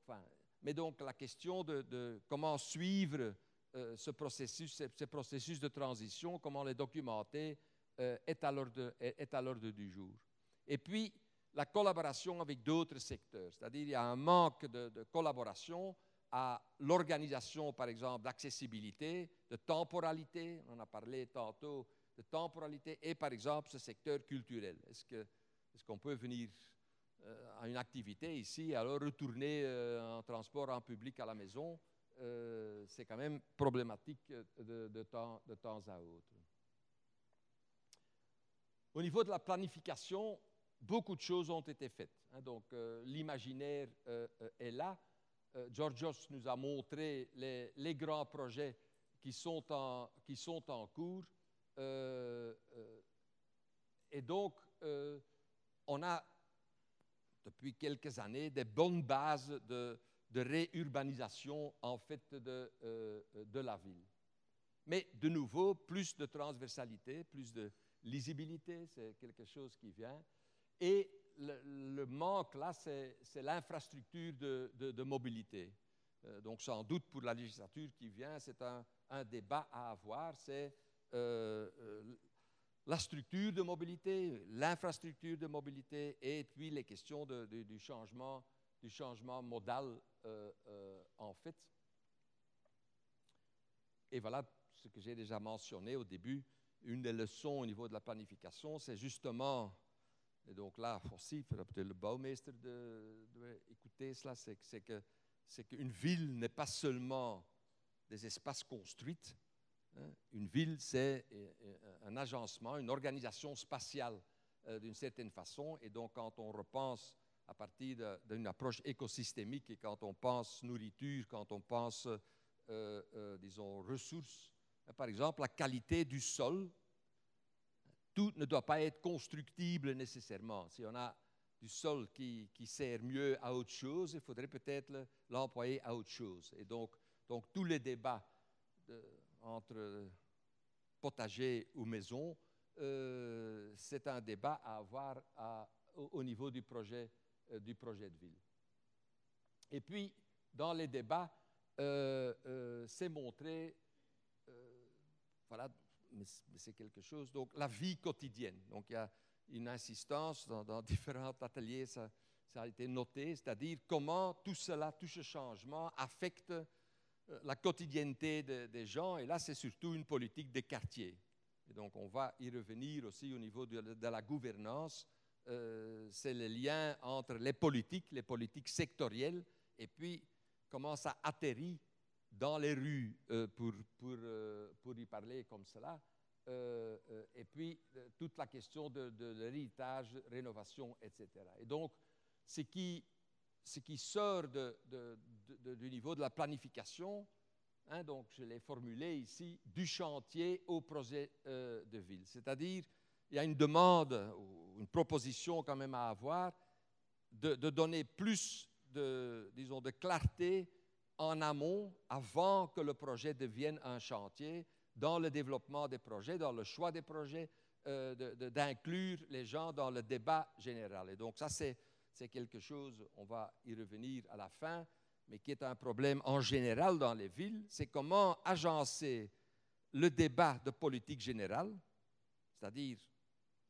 mais donc la question de, comment suivre euh, ce, processus, ce, processus de transition, comment le documenter, euh, est à l'ordre du jour. Et puis, la collaboration avec d'autres secteurs, c'est-à-dire il y a un manque de, collaboration à l'organisation, par exemple, d'accessibilité, de temporalité, on a parlé tantôt de temporalité et par exemple ce secteur culturel. Est-ce qu'on est qu'on peut venir euh, à une activité ici, alors retourner euh, en transport en public à la maison? Euh, C'est quand même problématique de, temps, de temps à autre. Au niveau de la planification, beaucoup de choses ont été faites. Hein. donc l'imaginaire est là. Georgios nous a montré les, grands projets qui sont en, cours. Euh, euh, et donc, euh, on a depuis quelques années des bonnes bases de, de réurbanisation en fait de, de la ville. Mais de nouveau, plus de transversalité, plus de lisibilité, c'est quelque chose qui vient. Et le, manque là, c'est l'infrastructure de, mobilité. donc sans doute pour la législature qui vient, c'est un, débat à avoir, c'est euh, euh, la structure de mobilité, l'infrastructure de mobilité et puis les questions du, changement, modal euh, en fait. Et voilà ce que j'ai déjà mentionné au début. Une des leçons au niveau de la planification, c'est justement, et donc là aussi, peut-être le bouwmeester de, écouter cela, c'est que c'est qu'une ville n'est pas seulement des espaces construits, Hein? Une ville, c'est euh, euh, un agencement, une organisation spatiale euh, d'une certaine façon. Et donc, quand on repense à partir d'une approche écosystémique et quand on pense nourriture, quand on pense, disons, ressources, par exemple, la qualité du sol, tout ne doit pas être constructible nécessairement. Si on a du sol qui, sert mieux à autre chose, il faudrait peut-être l'employer à autre chose. Et donc, donc tous les débats de, entre potager ou maison, euh, c'est un débat à avoir au, niveau du projet, euh, du projet de ville. Et puis, dans les débats, euh, c'est montré, voilà, mais c'est quelque chose, donc la vie quotidienne. Donc il y a une insistance dans, [LAUGHS] différents ateliers, ça, ça a été noté, c'est-à-dire comment tout cela, tout ce changement affecte euh, la quotidienneté des gens, et là c'est surtout une politique des quartiers. Et donc on va y revenir aussi au niveau de, la gouvernance, euh, c'est le lien entre les politiques, les politiques sectorielles, et puis comment ça atterrit dans les rues, euh, pour, pour, pour, y parler comme cela, et puis toute la question de, l'héritage, rénovation, etc. Et donc, ce qui ce qui sort du niveau de la planification, hein, donc je l'ai formulé ici, du chantier au projet euh, de ville. C'est-à-dire, il y a une demande une proposition quand même à avoir de, donner plus de, disons, de clarté en amont avant que le projet devienne un chantier, dans le développement des projets, dans le choix des projets, euh, d'inclure les gens dans le débat général. Et donc ça, c'est quelque chose, on va y revenir à la fin, mais qui est un problème en général dans les villes, c'est comment agencer le débat de politique générale, c'est-à-dire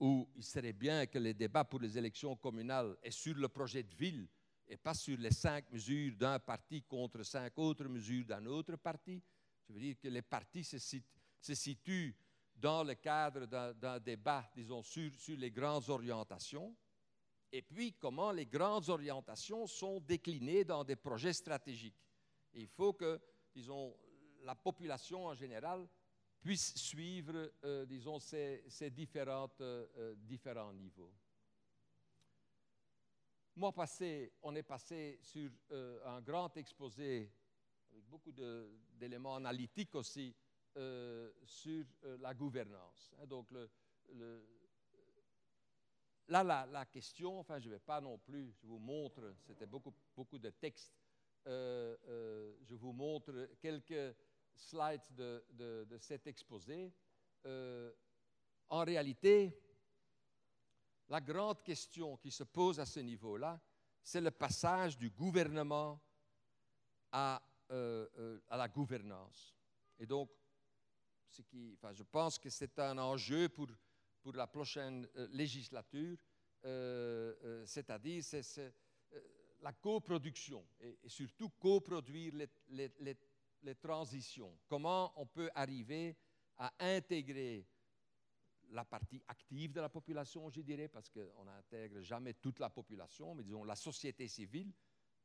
où il serait bien que les débats pour les élections communales est sur le projet de ville et pas sur les cinq mesures d'un parti contre cinq autres mesures d'un autre parti. Je veux dire que les partis se, situent dans le cadre d'un débat, disons, sur les grandes orientations et puis comment les grandes orientations sont déclinées dans des projets stratégiques. il faut que, disons, la population en général puisse suivre, euh, disons, ces, différentes, euh, différents niveaux. Mois passé, on est passé sur un grand exposé avec beaucoup d'éléments analytiques aussi sur la gouvernance. Hein. donc, là, la, question, enfin, je ne vais pas non plus, je vous montre, c'était beaucoup, beaucoup de textes, je vous montre quelques slides de, de, cet exposé, euh, en réalité, la grande question qui se pose à ce niveau-là, c'est le passage du gouvernement à, euh, euh, la gouvernance. Et donc, je pense que c'est un enjeu pour, pour la prochaine législature, c'est-à-dire c'est, la coproduction et, surtout coproduire les les transitions, comment on peut arriver à intégrer la partie active de la population, je dirais, parce qu'on n'intègre jamais toute la population, mais disons la société civile,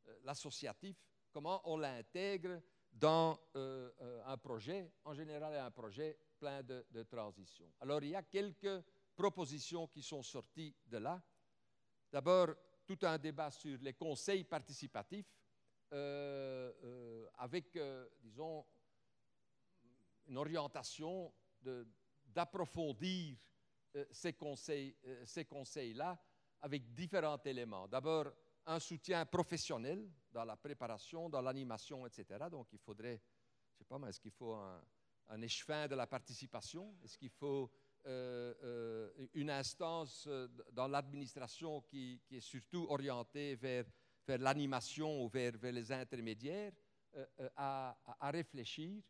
euh, l'associatif, comment on l'intègre dans euh, euh, un projet, en général un projet plein de, de transitions. Alors il y a quelques propositions qui sont sorties de là. D'abord, tout un débat sur les conseils participatifs, avec, disons, une orientation d'approfondir ces conseils-là ces conseils avec différents éléments. D'abord, un soutien professionnel dans la préparation, dans l'animation, etc. Donc, il faudrait, je ne sais pas, mais est-ce qu'il faut un, échevin de la participation? Est-ce qu'il faut euh, euh, une instance dans l'administration qui, est surtout orientée vers vers l'animation ou vers, les intermédiaires, euh, euh, à, réfléchir,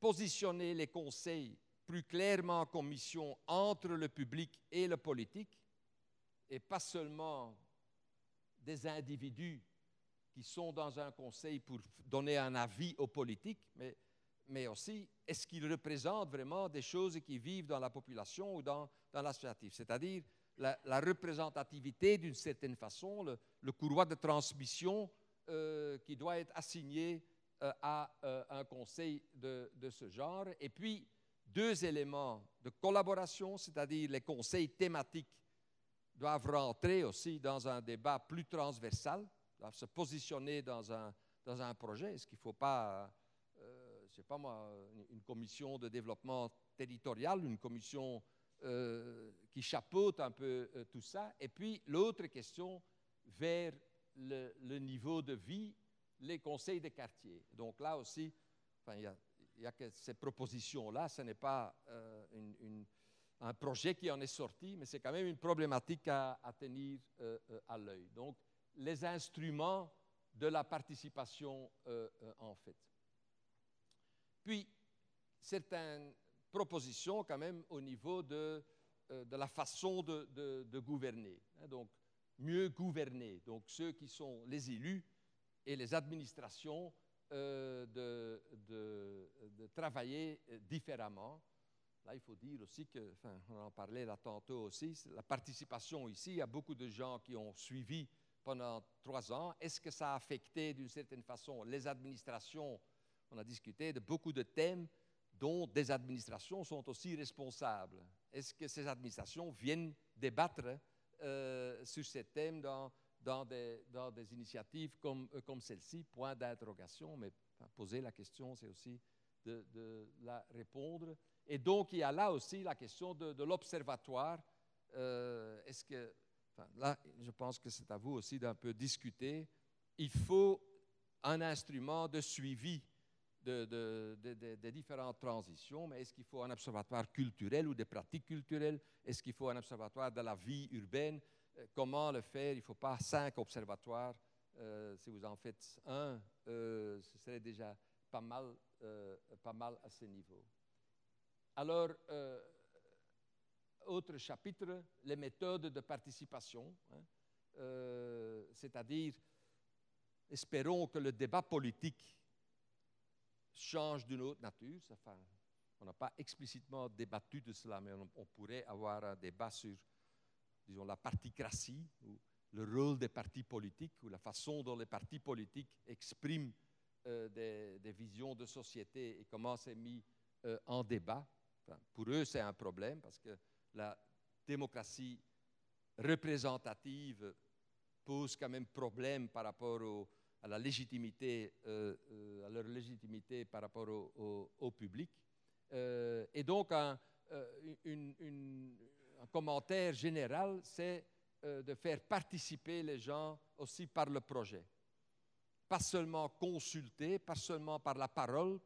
positionner les conseils plus clairement comme mission entre le public et le politique, et pas seulement des individus qui sont dans un conseil pour donner un avis aux politiques, mais, mais aussi est-ce qu'ils représentent vraiment des choses qui vivent dans la population ou dans, dans l'associatif? C'est-à-dire, la, représentativité d'une certaine façon, le, courroie de transmission euh, qui doit être assigné euh, à euh, un conseil de, ce genre. Et puis, deux éléments de collaboration, c'est-à-dire les conseils thématiques doivent rentrer aussi dans un débat plus transversal, doivent se positionner dans un, dans un projet. Est-ce qu'il ne faut pas, je ne sais pas moi, une commission de développement territorial, une commission euh, qui chapeaute un peu euh, tout ça? Et puis l'autre question vers le, niveau de vie, les conseils de quartier. Donc là aussi, il y a, que ces propositions-là, ce n'est pas euh, un projet qui en est sorti, mais c'est quand même une problématique à, tenir à l'œil. Donc les instruments de la participation en fait. Puis, certains proposition quand même au niveau de, euh, de la façon de, de, gouverner. Hein. donc, mieux gouverner. Donc, ceux qui sont les élus et les administrations euh, de, travailler euh, différemment. Là, il faut dire aussi que, on en parlait là tantôt aussi, la participation ici, il y a beaucoup de gens qui ont suivi pendant trois ans. Est-ce que ça a affecté d'une certaine façon les administrations? On a discuté de beaucoup de thèmes dont des administrations sont aussi responsables. Est-ce que ces administrations viennent débattre euh, sur ces thèmes dans, dans, des, dans des, initiatives comme, euh, comme celle-ci Point d'interrogation, mais poser la question, c'est aussi de, de, la répondre. Et donc, il y a là aussi la question de, de l'observatoire. Euh, est-ce que, là, je pense que c'est à vous aussi d'un peu discuter. Il faut un instrument de suivi de, des différentes transitions, mais est-ce qu'il faut un observatoire culturel ou des pratiques culturelles? Est-ce qu'il faut un observatoire de la vie urbaine? Comment le faire? Il ne faut pas cinq observatoires. Euh, si vous en faites un, euh, ce serait déjà pas mal, pas mal à ce niveau. Alors, autre chapitre, les méthodes de participation, hein. c'est-à-dire, espérons que le débat politique change d'une autre nature. On n'a pas explicitement débattu de cela, mais on, pourrait avoir un débat sur, disons, la particratie, ou le rôle des partis politiques, ou la façon dont les partis politiques expriment euh, des, visions de société et comment c'est mis euh, en débat. pour eux, c'est un problème parce que la démocratie représentative pose quand même problème par rapport à la légitimité, euh, à leur légitimité par rapport au, public. et donc, un, un commentaire général, c'est de faire participer les gens aussi par le projet. Pas seulement consulter, pas seulement par la parole,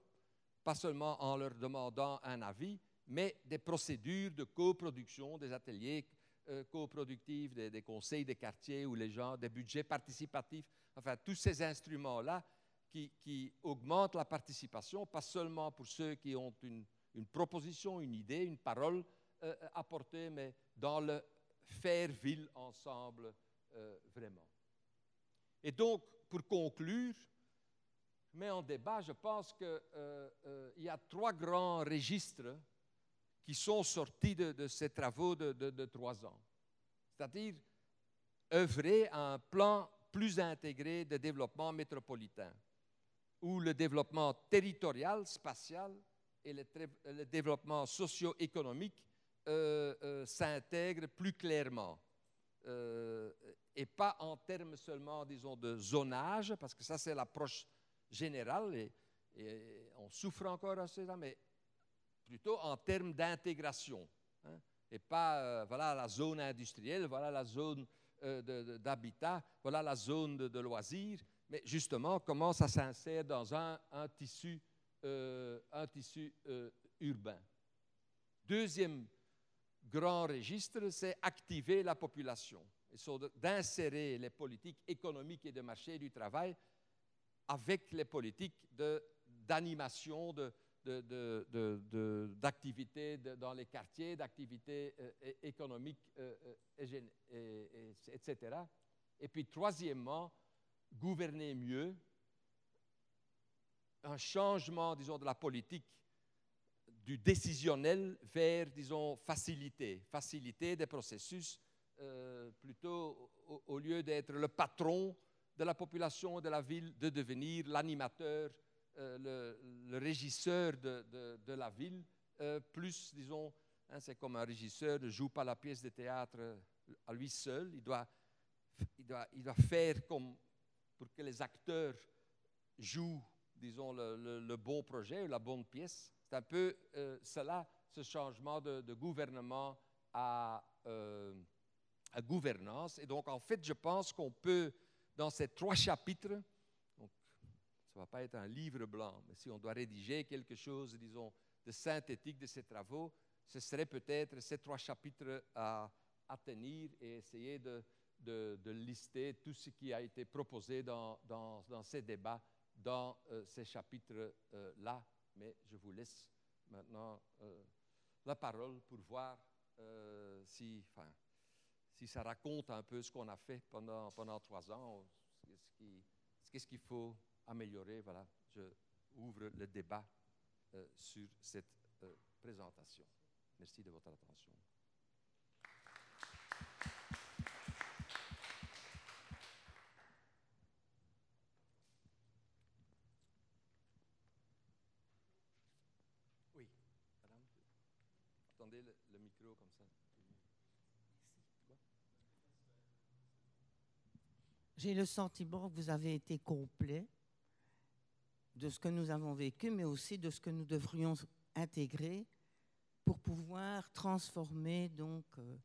pas seulement en leur demandant un avis, mais des procédures de coproduction, des ateliers euh, coproductifs, des, conseils des quartiers où les gens, des budgets participatifs, enfin tous ces instruments-là qui, augmentent la participation, pas seulement pour ceux qui ont une, proposition, une idée, une parole euh, porter, mais dans le faire ville ensemble euh, vraiment. Et donc, pour conclure, mais en débat, je pense qu'il euh, euh, y a trois grands registres qui sont sortis de, ces travaux de, trois ans. C'est-à-dire œuvrer à un plan plus intégré de développement métropolitain, où le développement territorial, spatial et le, développement socio-économique euh, s'intègrent plus clairement et pas en termes seulement, disons, de zonage, parce que ça, c'est l'approche générale, et, on souffre encore à cela, mais plutôt en termes d'intégration. Hein, et pas, euh, voilà la zone industrielle, voilà la zone euh, d'habitat, voilà la zone de, loisirs, mais justement, comment ça s'insère dans un, tissu, euh, un tissu urbain. Deuxième grand registre, c'est activer la population d'insérer les politiques économiques et de marché du travail avec les politiques d'animation, d'activités dans les quartiers, d'activités euh, économiques, euh, euh, etc. Et puis, troisièmement, gouverner mieux, un changement, disons, de la politique du décisionnel vers, disons, faciliter, faciliter des processus euh, plutôt au, lieu d'être le patron de la population de la ville, de devenir l'animateur, euh, le, régisseur de, la ville, euh, plus, disons, hein, c'est comme un régisseur ne joue pas la pièce de théâtre à lui seul, il doit, il doit, il doit faire comme pour que les acteurs jouent, disons, le, bon projet la bonne pièce. C'est un peu cela, ce changement de, gouvernement à à gouvernance. Et donc, en fait, je pense qu'on peut, dans ces trois chapitres, donc, ça ne va pas être un livre blanc, mais si on doit rédiger quelque chose, disons, de synthétique de ces travaux, ce serait peut-être ces trois chapitres à, tenir et essayer de, lister tout ce qui a été proposé dans, ces débats, dans euh, ces chapitres-là. Euh, mais je vous laisse maintenant euh, la parole pour voir si, enfin, si ça raconte un peu ce qu'on a fait pendant, pendant trois ans, qu'est-ce qu'il faut améliorer. Voilà, je ouvre le débat euh, sur cette euh, présentation. Merci de votre attention. Oui, madame, attendez le micro comme ça. J'ai le sentiment que vous avez été complet de ce que nous avons vécu, mais aussi de ce que nous devrions intégrer pour pouvoir transformer donc euh,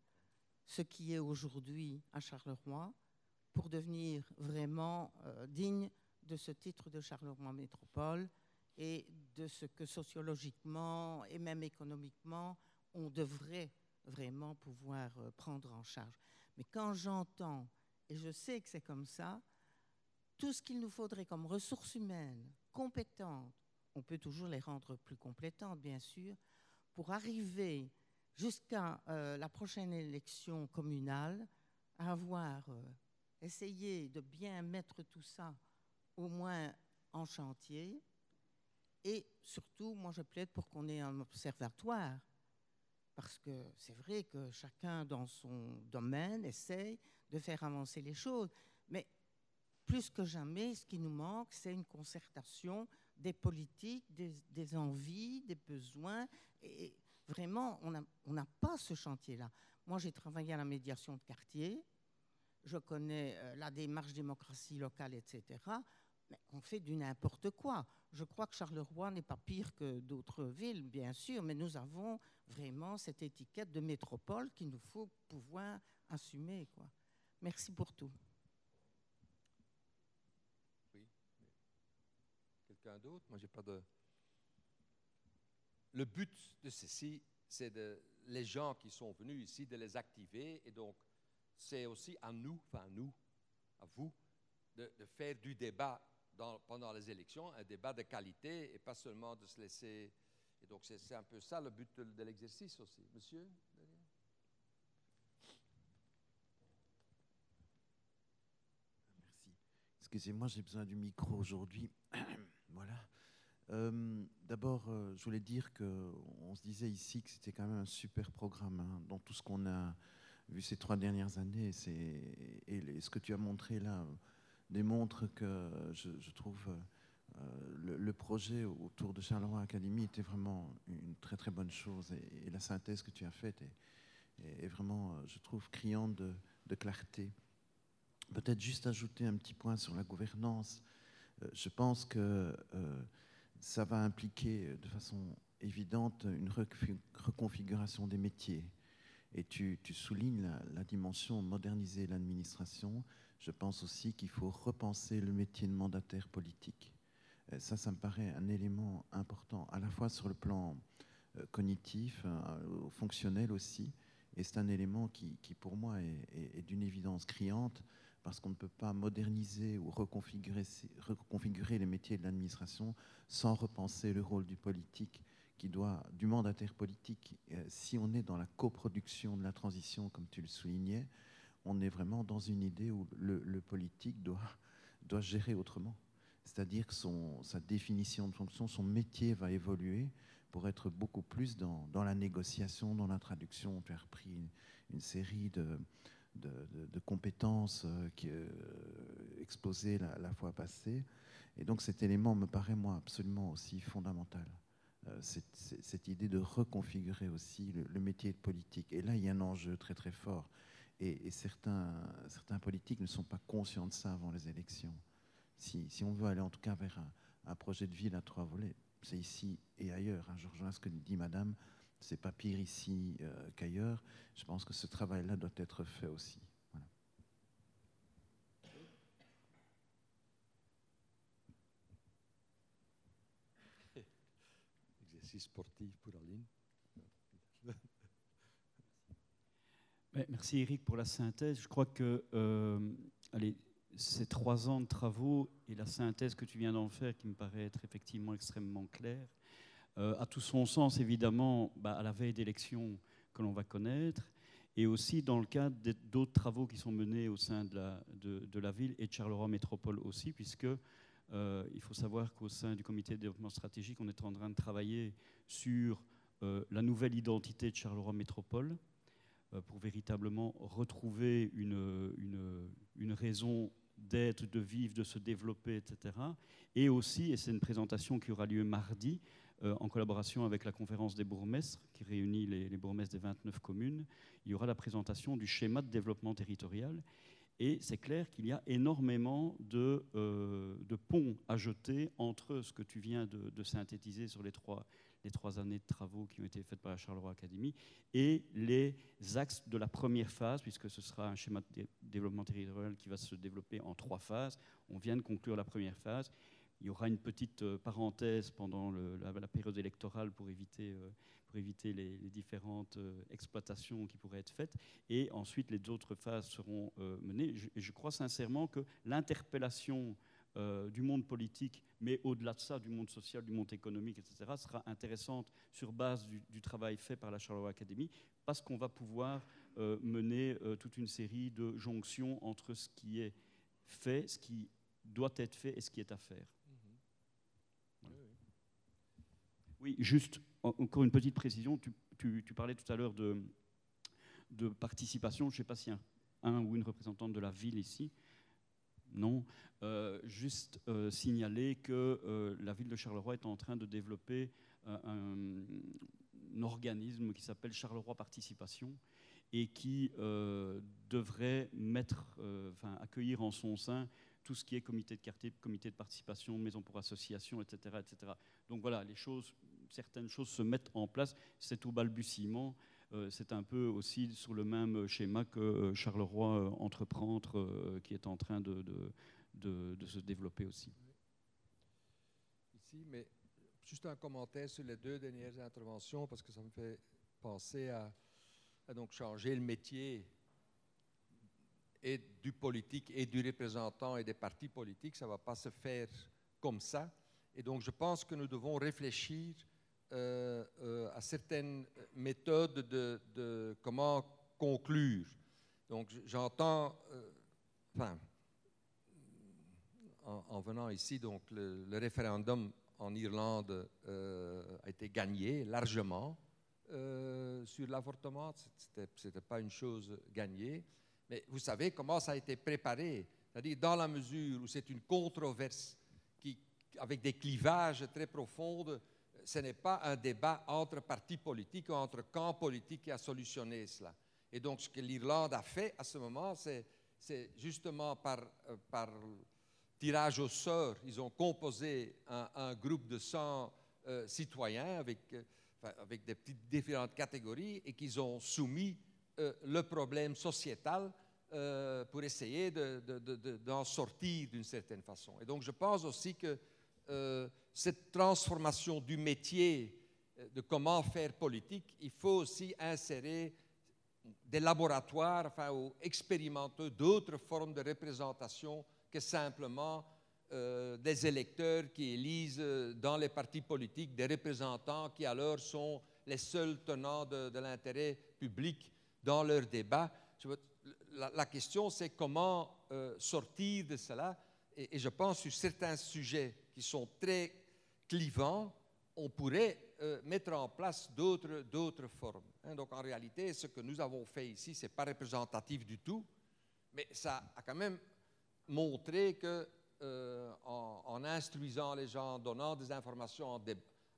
ce qui est aujourd'hui à Charleroi pour devenir vraiment euh, digne de ce titre de Charleroi Métropole et de ce que sociologiquement et même économiquement on devrait vraiment pouvoir euh, prendre en charge. Mais quand j'entends et je sais que c'est comme ça, tout ce qu'il nous faudrait comme ressources humaines compétentes, on peut toujours les rendre plus compétentes, bien sûr, pour arriver jusqu'à euh, la prochaine élection communale à avoir euh, essayé de bien mettre tout ça au moins en chantier. Et surtout, moi, je plaide pour qu'on ait un observatoire, parce que c'est vrai que chacun dans son domaine essaye de faire avancer les choses. Mais plus que jamais, ce qui nous manque, c'est une concertation des politiques, des, envies, des besoins. Et vraiment, on n'a pas ce chantier-là. Moi, j'ai travaillé à la médiation de quartier. Je connais euh, la démarche démocratie locale, etc. Mais on fait du n'importe quoi. Je crois que Charleroi n'est pas pire que d'autres villes, bien sûr, mais nous avons vraiment cette étiquette de métropole qu'il nous faut pouvoir assumer. Merci pour tout. Quelqu'un d'autre? Moi, j'ai pas de. Le but de ceci, c'est de les gens qui sont venus ici de les activer, et donc c'est aussi à nous, enfin à nous, à vous, de, faire du débat pendant les élections, un débat de qualité et pas seulement de se laisser. Et donc c'est un peu ça le but de, l'exercice aussi. Monsieur Merci. Excusez-moi, j'ai besoin du micro aujourd'hui. [CLEARS THROAT] voilà. Euh, D'abord, euh, je voulais dire qu'on se disait ici que c'était quand même un super programme hein, dans tout ce qu'on a vu ces trois dernières années. Et ce que tu as montré là démontre que je, trouve euh, le, projet autour de Charleroi Academy était vraiment une très très bonne chose. Et, la synthèse que tu as faite est, vraiment, euh, je trouve, criante de, clarté. Peut-être juste ajouter un petit point sur la gouvernance. Euh, je pense que ça va impliquer de façon évidente une reconfiguration des métiers. Et tu, soulignes la, la, dimension moderniser l'administration. Je pense aussi qu'il faut repenser le métier de mandataire politique. Euh, ça, ça me paraît un élément important, à la fois sur le plan euh, cognitif, euh, fonctionnel aussi, et c'est un élément qui, pour moi, est, d'une évidence criante, parce qu'on ne peut pas moderniser ou reconfigurer, les métiers de l'administration sans repenser le rôle du politique, qui doit, du mandataire politique, si on est dans la coproduction de la transition, comme tu le soulignais, on est vraiment dans une idée où le, politique doit, doit gérer autrement. C'est-à-dire que sa définition de fonction, son métier va évoluer pour être beaucoup plus dans, la négociation, dans la traduction. Tu as repris une, série de, compétences euh, qui, euh, exposées la, fois passée. Et donc cet élément me paraît, moi, absolument aussi fondamental. Euh, cette, idée de reconfigurer aussi le, métier de politique. Et là, il y a un enjeu très très fort. Et, certains politiques ne sont pas conscients de ça avant les élections. Si, si on veut aller en tout cas vers un, projet de ville à trois volets, c'est ici et ailleurs. Hein. Je rejoins ce que dit Madame, c'est pas pire ici euh, qu'ailleurs. Je pense que ce travail-là doit être fait aussi. Voilà. [LAUGHS] Exercice sportif pour Aline. Merci Eric pour la synthèse. Je crois que euh, allez, ces trois ans de travaux et la synthèse que tu viens d'en faire, qui me paraît être effectivement extrêmement claire, euh, a tout son sens évidemment bah, à la veille d'élections que l'on va connaître, et aussi dans le cadre d'autres travaux qui sont menés au sein de la, ville et de Charleroi Métropole aussi, puisque euh, il faut savoir qu'au sein du comité de développement stratégique, on est en train de travailler sur la nouvelle identité de Charleroi Métropole, euh, pour véritablement retrouver une raison d'être, de vivre, de se développer, etc. Et aussi, et c'est une présentation qui aura lieu mardi, euh, en collaboration avec la conférence des bourgmestres, qui réunit les, bourgmestres des 29 communes, il y aura la présentation du schéma de développement territorial. Et c'est clair qu'il y a énormément de, euh, ponts à jeter entre ce que tu viens de synthétiser sur les trois, trois années de travaux qui ont été faites par la Charleroi Academy, et les axes de la première phase, puisque ce sera un schéma de développement territorial qui va se développer en trois phases. On vient de conclure la première phase. Il y aura une petite euh, parenthèse pendant la, période électorale pour éviter, euh, pour éviter les, différentes euh, exploitations qui pourraient être faites. Et ensuite, les autres phases seront menées. Je crois sincèrement que l'interpellation euh, du monde politique, mais au-delà de ça, du monde social, du monde économique, etc., sera intéressante sur base du, travail fait par la Charleroi Academy, parce qu'on va pouvoir euh, mener euh, toute une série de jonctions entre ce qui est fait, ce qui doit être fait et ce qui est à faire. Mm-hmm. Oui, juste encore une petite précision. Tu, parlais tout à l'heure de, de, participation. Je ne sais pas s'il y a un, ou une représentante de la ville ici Non. Euh, juste euh, signaler que euh, la ville de Charleroi est en train de développer un, organisme qui s'appelle Charleroi Participation et qui devrait mettre, accueillir en son sein tout ce qui est comité de quartier, comité de participation, maison pour association, etc., etc. Donc voilà, certaines choses se mettent en place. C'est au balbutiement. C'est un peu aussi sur le même schéma que Charleroi Entreprendre, qui est en train de, de, se développer aussi. Ici, mais juste un commentaire sur les deux dernières interventions, parce que ça me fait penser à, donc changer le métier et du politique et du représentant et des partis politiques. Ça ne va pas se faire comme ça. Et donc je pense que nous devons réfléchir euh, euh, à certaines méthodes de, comment conclure. Donc j'entends, euh, en, venant ici, donc le, référendum en Irlande a été gagné largement sur l'avortement. Ce n'était pas une chose gagnée. Mais vous savez comment ça a été préparé. C'est-à-dire dans la mesure où c'est une controverse qui, avec des clivages très profonds, ce n'est pas un débat entre partis politiques ou entre camps politiques qui a solutionné cela. Et donc ce que l'Irlande a fait à ce moment, c'est justement par, euh, par tirage au sort, ils ont composé un, groupe de 100 euh, citoyens avec, euh, avec des petites différentes catégories et qu'ils ont soumis le problème sociétal pour essayer d'en sortir d'une certaine façon. Et donc je pense aussi que cette transformation du métier de comment faire politique, il faut aussi insérer des laboratoires, enfin, ou expérimenter d'autres formes de représentation que simplement euh, des électeurs qui élisent euh, dans les partis politiques des représentants qui alors sont les seuls tenants de, l'intérêt public dans leurs débats. La, question, c'est comment euh, sortir de cela. Et, je pense sur certains sujets qui sont très clivants, on pourrait mettre en place d'autres formes. Hein. donc en réalité, ce que nous avons fait ici, ce n'est pas représentatif du tout, mais ça a quand même montrer que euh, en, instruisant les gens, en donnant des informations,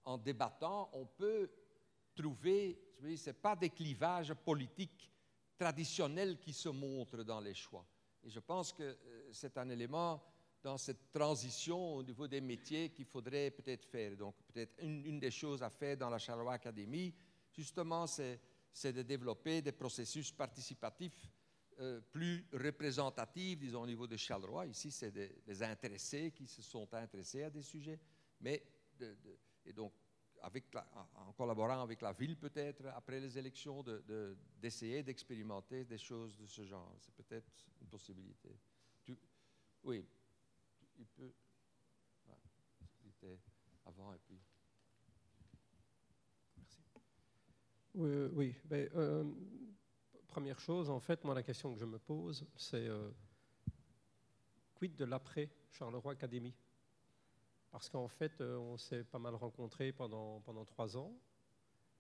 en, débattant, on peut trouver, ce n'est pas des clivages politiques traditionnels qui se montrent dans les choix. Et je pense que euh, c'est un élément dans cette transition au niveau des métiers qu'il faudrait peut-être faire. Donc peut-être une, des choses à faire dans la Charleroi Academy, justement, c'est de développer des processus participatifs euh, plus représentative, disons, au niveau de Charleroi. Ici, c'est des, intéressés qui se sont intéressés à des sujets, mais et donc en collaborant avec la ville peut-être après les élections, d'essayer d'expérimenter des choses de ce genre. C'est peut-être une possibilité. oui, il peut. Avant et puis. Oui, oui ben, euh, première chose, en fait, moi, la question que je me pose, c'est euh, quid de l'après Charleroi Académie? Parce qu'en fait, euh, on s'est pas mal rencontrés pendant, pendant trois ans.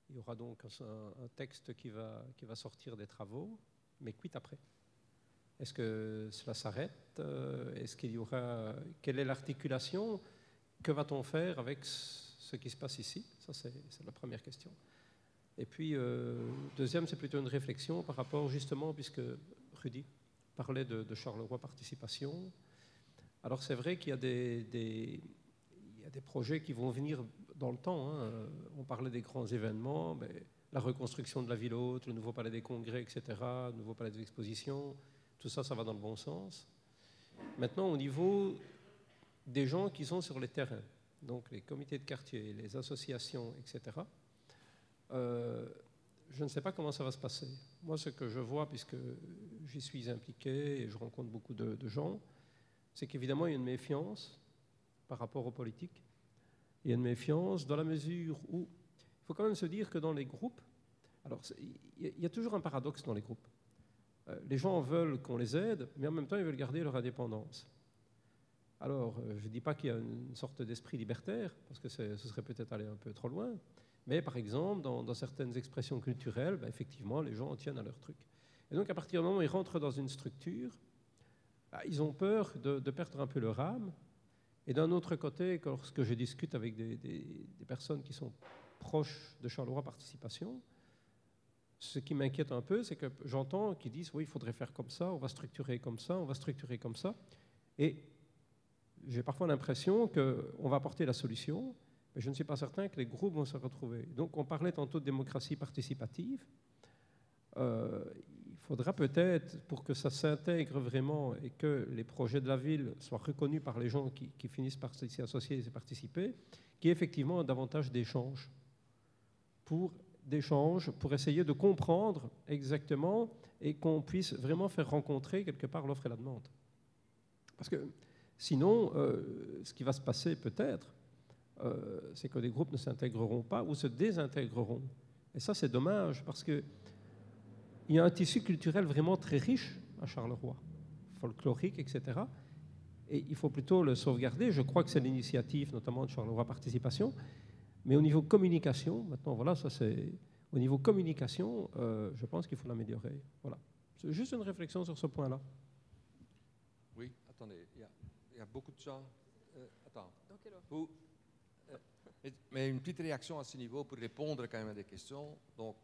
Il y aura donc un, texte qui va, qui va sortir des travaux, mais quid après? Est-ce que cela s'arrête euh, Est-ce qu'il y aura Quelle est l'articulation? Que va-t-on faire avec ce qui se passe ici? Ça, c'est la première question. Et puis, euh, deuxième, c'est plutôt une réflexion par rapport justement, puisque Rudy parlait de, Charleroi Participation. Alors c'est vrai qu'il y, a des, projets qui vont venir dans le temps. Hein. On parlait des grands événements, mais la reconstruction de la ville haute, le nouveau palais des congrès, etc., le nouveau palais des expositions, tout ça, ça va dans le bon sens. Maintenant, au niveau des gens qui sont sur les terrains, donc les comités de quartier, les associations, etc., euh, je ne sais pas comment ça va se passer. Moi, ce que je vois, puisque j'y suis impliqué et je rencontre beaucoup de, gens, c'est qu'évidemment, il y a une méfiance par rapport aux politiques. Il y a une méfiance dans la mesure où il faut quand même se dire que dans les groupes, alors il y a toujours un paradoxe dans les groupes. Euh, les gens veulent qu'on les aide, mais en même temps, ils veulent garder leur indépendance. Alors, euh, je ne dis pas qu'il y a une sorte d'esprit libertaire, parce que ce serait peut-être aller un peu trop loin, mais par exemple, dans, certaines expressions culturelles, ben, effectivement, les gens en tiennent à leur truc. Et donc, à partir du moment où ils rentrent dans une structure, bah, ils ont peur de, perdre un peu leur âme. Et d'un autre côté, lorsque je discute avec des, des personnes qui sont proches de Charleroi Participation, ce qui m'inquiète un peu, c'est que j'entends qu'ils disent oui, il faudrait faire comme ça, on va structurer comme ça, on va structurer comme ça. Et j'ai parfois l'impression qu'on va apporter la solution, mais je ne suis pas certain que les groupes vont se retrouver. Donc on parlait tantôt de démocratie participative. Euh, il faudra peut-être, pour que ça s'intègre vraiment et que les projets de la ville soient reconnus par les gens qui, finissent par s'y associer et participer, qu'il y ait effectivement davantage d'échanges pour d'échanges pour essayer de comprendre exactement et qu'on puisse vraiment faire rencontrer quelque part l'offre et la demande. Parce que sinon, euh, ce qui va se passer peut-être, euh, c'est que les groupes ne s'intégreront pas ou se désintégreront. Et ça, c'est dommage parce qu'il y a un tissu culturel vraiment très riche à Charleroi, folklorique, etc. Et il faut plutôt le sauvegarder. Je crois que c'est l'initiative, notamment de Charleroi Participation. Mais au niveau communication, maintenant, voilà, ça c'est. Au niveau communication, euh, je pense qu'il faut l'améliorer. Voilà. C'est juste une réflexion sur ce point-là. Oui, attendez, il y, a beaucoup de gens. Euh, attends. Euh, mais une petite réaction à ce niveau pour répondre quand même à des questions. Donc,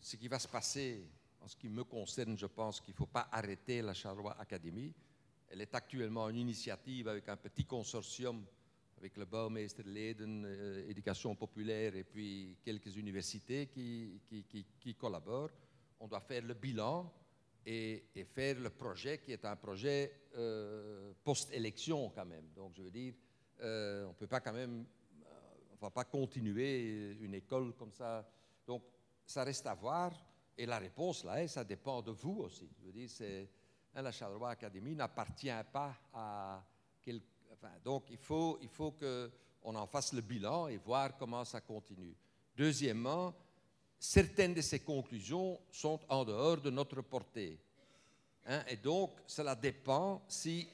ce qui va se passer, en ce qui me concerne, je pense qu'il ne faut pas arrêter la Charleroi Academy. Elle est actuellement une initiative avec un petit consortium avec le Bouwmeester Leden, euh, Éducation populaire et puis quelques universités qui, collaborent. On doit faire le bilan et, faire le projet qui est un projet euh, post-élection quand même. Donc je veux dire, euh, on ne peut pas quand même, on va pas continuer une école comme ça. Donc ça reste à voir. Et la réponse là, ça dépend de vous aussi. Je veux dire, c'est, hein, la Charleroi Academy n'appartient pas à quelqu'un donc, il faut, qu'on en fasse le bilan et voir comment ça continue. Deuxièmement, certaines de ces conclusions sont en dehors de notre portée. Hein, et donc, cela dépend si,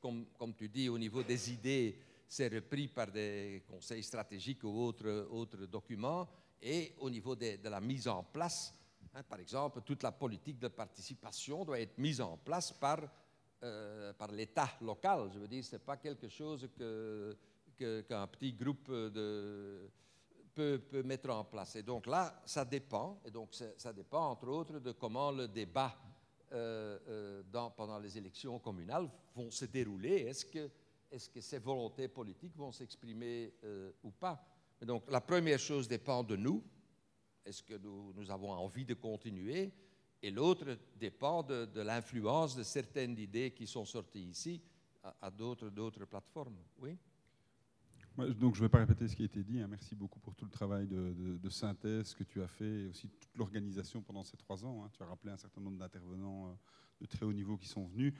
comme, tu dis, au niveau des idées, c'est repris par des conseils stratégiques ou autres, documents, et au niveau de, de la mise en place, hein, par exemple, toute la politique de participation doit être mise en place par euh, par l'État local. Je veux dire, ce n'est pas quelque chose que, qu'un petit groupe de, peut, peut, mettre en place. Et donc là, ça dépend. Et donc ça dépend, entre autres, de comment le débat euh, euh, dans, pendant les élections communales vont se dérouler. Est-ce que, est-ce que ces volontés politiques vont s'exprimer ou pas? Et Donc la première chose dépend de nous. Est-ce que nous, nous avons envie de continuer? Et l'autre dépend de, l'influence de certaines idées qui sont sorties ici à, d'autres, plateformes. Oui donc je ne vais pas répéter ce qui a été dit. Hein. Merci beaucoup pour tout le travail de, synthèse que tu as fait et aussi toute l'organisation pendant ces trois ans. Hein. Tu as rappelé un certain nombre d'intervenants euh, de très haut niveau qui sont venus.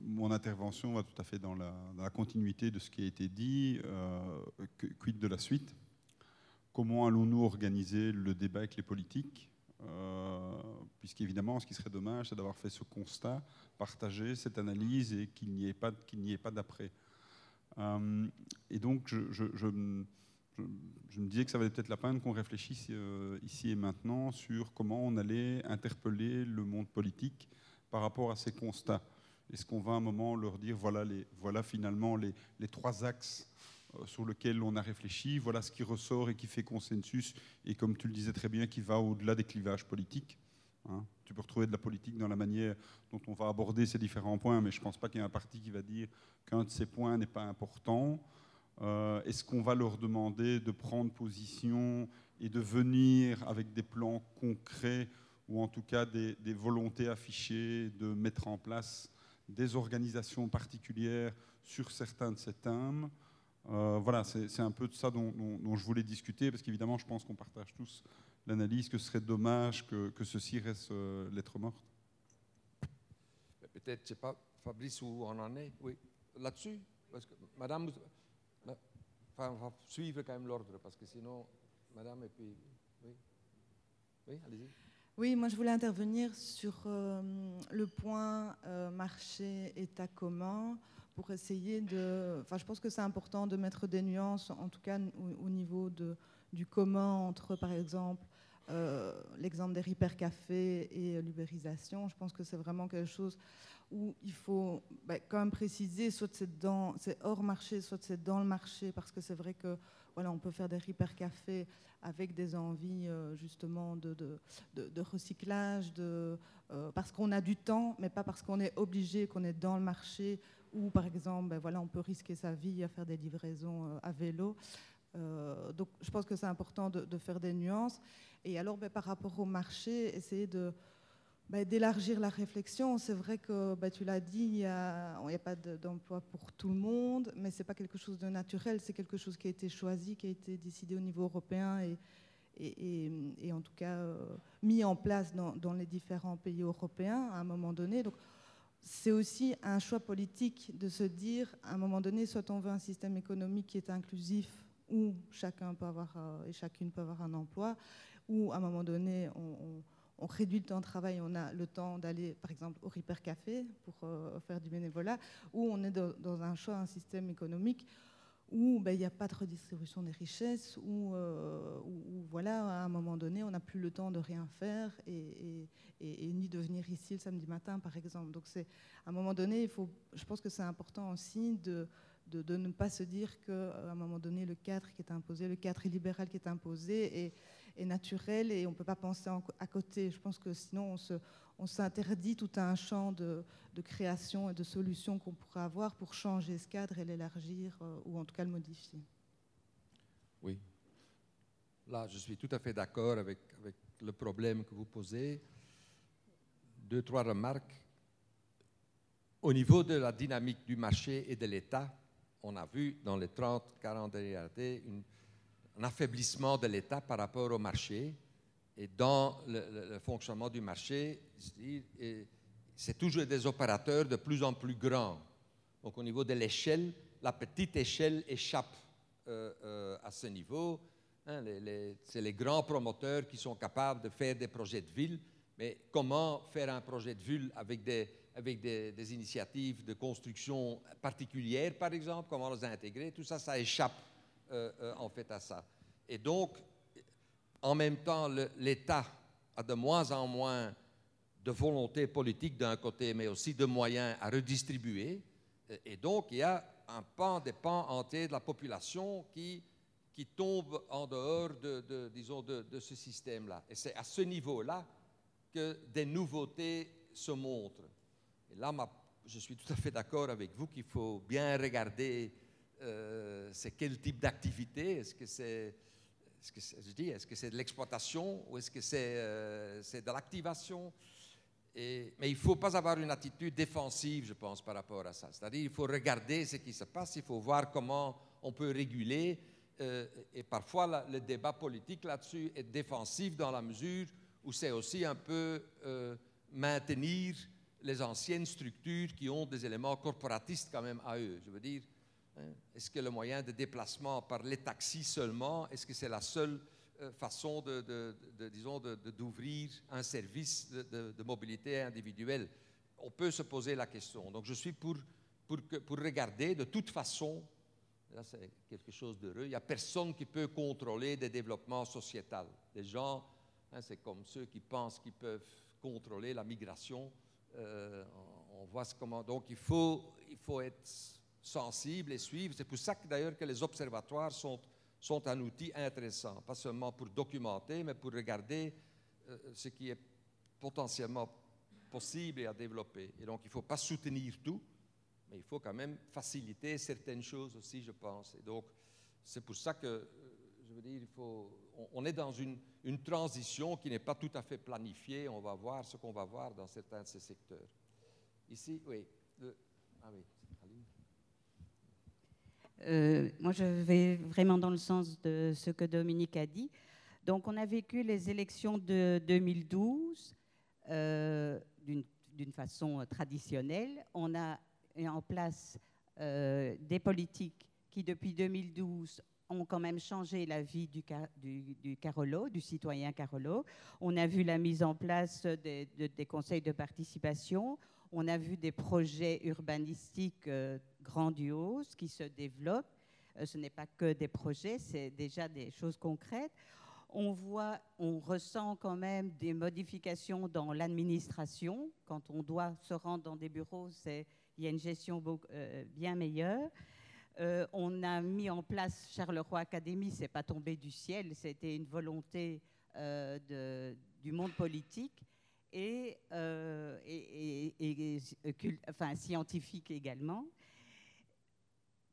Mon intervention va tout à fait dans la, continuité de ce qui a été dit. Euh, quid de la suite? Comment allons-nous organiser le débat avec les politiques? Puisqu'évidemment, ce qui serait dommage, c'est d'avoir fait ce constat, partagé cette analyse et qu'il n'y ait pas, qu'il n'y ait pas d'après. Euh, et donc, je, me disais que ça valait peut-être la peine qu'on réfléchisse euh, ici et maintenant sur comment on allait interpeller le monde politique par rapport à ces constats. Est-ce qu'on va à un moment leur dire, voilà, voilà finalement les, trois axes euh, sur lequel on a réfléchi. Voilà ce qui ressort et qui fait consensus, et comme tu le disais très bien, qui va au-delà des clivages politiques. Hein. Tu peux retrouver de la politique dans la manière dont on va aborder ces différents points, mais je ne pense pas qu'il y ait un parti qui va dire qu'un de ces points n'est pas important. Euh, est-ce qu'on va leur demander de prendre position et de venir avec des plans concrets ou en tout cas des volontés affichées de mettre en place des organisations particulières sur certains de ces thèmes? Euh, voilà, c'est un peu de ça dont, je voulais discuter, parce qu'évidemment, je pense qu'on partage tous l'analyse que ce serait dommage que, ceci reste euh, lettre morte. Peut-être, je ne sais pas, Fabrice, où on en est, oui, là-dessus parce que Madame, enfin, on va suivre quand même l'ordre, parce que sinon, Madame, et puis, oui, oui allez-y. Oui, moi je voulais intervenir sur euh, le point marché état commun pour essayer de... Je pense que c'est important de mettre des nuances, en tout cas au, niveau du commun entre, par exemple, l'exemple des hypercafés et l'ubérisation, je pense que c'est vraiment quelque chose où il faut bah, quand même préciser, soit c'est, hors marché, soit c'est dans le marché, parce que c'est vrai que voilà, on peut faire des hypercafés avec des envies justement de, recyclage, parce qu'on a du temps, mais pas parce qu'on est obligé, qu'on est dans le marché, ou par exemple, ben voilà, on peut risquer sa vie à faire des livraisons à vélo. Euh, donc je pense que c'est important de, faire des nuances. Et alors ben, par rapport au marché, essayer de, ben, d'élargir la réflexion. C'est vrai que ben, tu l'as dit, il n'y a, a, pas d'emploi pour tout le monde, mais ce n'est pas quelque chose de naturel, c'est quelque chose qui a été choisi, qui a été décidé au niveau européen et, et, et, en tout cas euh, mis en place dans, dans, les différents pays européens à un moment donné. Donc, c'est aussi un choix politique de se dire, à un moment donné, soit on veut un système économique qui est inclusif, où chacun peut avoir euh, et chacune peut avoir un emploi, ou à un moment donné, on, réduit le temps de travail, on a le temps d'aller, par exemple, au Repair Café pour euh, faire du bénévolat, ou on est dans, un choix, un système économique où ben, il n'y a pas de redistribution des richesses, où, euh, voilà, à un moment donné, on n'a plus le temps de rien faire et, ni de venir ici le samedi matin, par exemple. Donc, c'est à un moment donné, il faut, je pense que c'est important aussi de, de, ne pas se dire qu'à un moment donné, le cadre qui est imposé, le cadre libéral qui est imposé est, est naturel et on ne peut pas penser à côté. Je pense que sinon, on s'interdit tout un champ de, de, création et de solutions qu'on pourrait avoir pour changer ce cadre et l'élargir euh, ou en tout cas le modifier. Oui. Là, je suis tout à fait d'accord avec, avec le problème que vous posez. Deux, trois remarques. Au niveau de la dynamique du marché et de l'État, on a vu dans les 30, 40 dernières années un affaiblissement de l'État par rapport au marché. Et dans le, fonctionnement du marché, c'est toujours des opérateurs de plus en plus grands. Donc au niveau de l'échelle, la petite échelle échappe euh, euh, à ce niveau. Hein, c'est les grands promoteurs qui sont capables de faire des projets de ville, mais comment faire un projet de ville avec des, des, initiatives de construction particulières, par exemple, comment les intégrer, tout ça, ça échappe en fait à ça. Et donc, en même temps, l'État a de moins en moins de volonté politique d'un côté, mais aussi de moyens à redistribuer. Et donc, il y a un pan, des pans entiers de la population qui, qui tombe en dehors de, disons, de, de ce système-là. Et c'est à ce niveau-là que des nouveautés se montrent. Et là, je suis tout à fait d'accord avec vous qu'il faut bien regarder euh, c'est quel type d'activité? Est-ce que c'est, je dis, est-ce que c'est de l'exploitation ou est-ce que c'est, euh, de l'activation? Mais il ne faut pas avoir une attitude défensive, je pense, par rapport à ça. C'est-à-dire, il faut regarder ce qui se passe, il faut voir comment on peut réguler. Euh, et parfois, le débat politique là-dessus est défensif dans la mesure où c'est aussi un peu maintenir les anciennes structures qui ont des éléments corporatistes quand même à eux. Je veux dire, est-ce que le moyen de déplacement par les taxis seulement, est-ce que c'est la seule euh, façon de, disons, d'ouvrir un service de, mobilité individuelle? On peut se poser la question. Donc je suis pour, pour, regarder de toute façon, là c'est quelque chose d'heureux, il n'y a personne qui peut contrôler des développements sociétals. Les gens, hein, c'est comme ceux qui pensent qu'ils peuvent contrôler la migration euh, on voit comment. Donc il faut, il faut être sensible et suivre. C'est pour ça que d'ailleurs que les observatoires sont, sont un outil intéressant, pas seulement pour documenter, mais pour regarder euh, ce qui est potentiellement possible et à développer. Et donc il ne faut pas soutenir tout, mais il faut quand même faciliter certaines choses aussi, je pense. Et donc c'est pour ça que, euh, je veux dire, il faut, on, est dans une, transition qui n'est pas tout à fait planifiée. On va voir ce qu'on va voir dans certains de ces secteurs. Ici, oui. ah oui. Euh, moi, je vais vraiment dans le sens de ce que Dominique a dit. Donc, on a vécu les élections de 2012 euh, d'une façon traditionnelle. On a en place euh, des politiques qui, depuis 2012, ont quand même changé la vie du, Carolo, du citoyen Carolo. On a vu la mise en place des, conseils de participation. On a vu des projets urbanistiques euh, grandioses qui se développent. Euh, ce n'est pas que des projets, c'est déjà des choses concrètes. On voit, on ressent quand même des modifications dans l'administration. Quand on doit se rendre dans des bureaux, c'est, il y a une gestion euh, bien meilleure. On a mis en place Charleroi Academy, c'est pas tombé du ciel, c'était une volonté du monde politique et, enfin, scientifique également.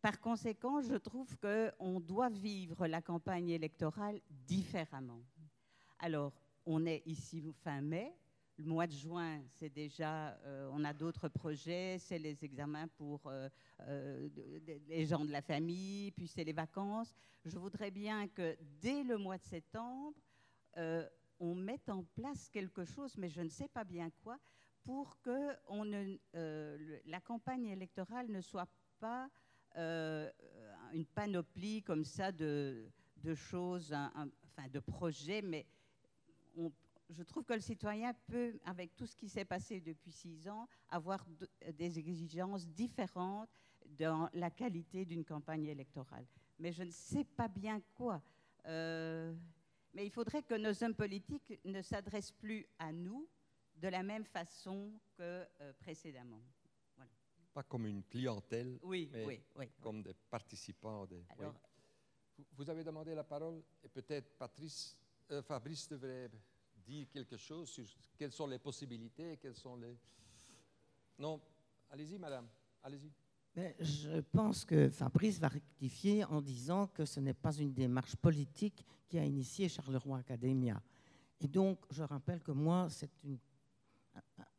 Par conséquent, je trouve qu'on doit vivre la campagne électorale différemment. Alors, on est ici fin mai. Le mois de juin, c'est déjà, euh, on a d'autres projets, c'est les examens pour euh, euh, les gens de la famille, puis c'est les vacances. Je voudrais bien que dès le mois de septembre, on mette en place quelque chose, mais je ne sais pas bien quoi, pour que ne, la campagne électorale ne soit pas euh, une panoplie comme ça de, choses, enfin de projets, mais je trouve que le citoyen peut, avec tout ce qui s'est passé depuis six ans, avoir des exigences différentes dans la qualité d'une campagne électorale. Mais je ne sais pas bien quoi. Euh, mais il faudrait que nos hommes politiques ne s'adressent plus à nous de la même façon que euh, précédemment. Pas comme une clientèle, oui, mais oui, oui, comme des participants. Des, Vous avez demandé la parole et peut-être Patrice, euh, Fabrice devrait dire quelque chose sur quelles sont les possibilités, quelles sont les... Non, allez-y madame, allez-y. Je pense que Fabrice va rectifier en disant que ce n'est pas une démarche politique qui a initié Charleroi Academia. Et donc, je rappelle que moi, c'est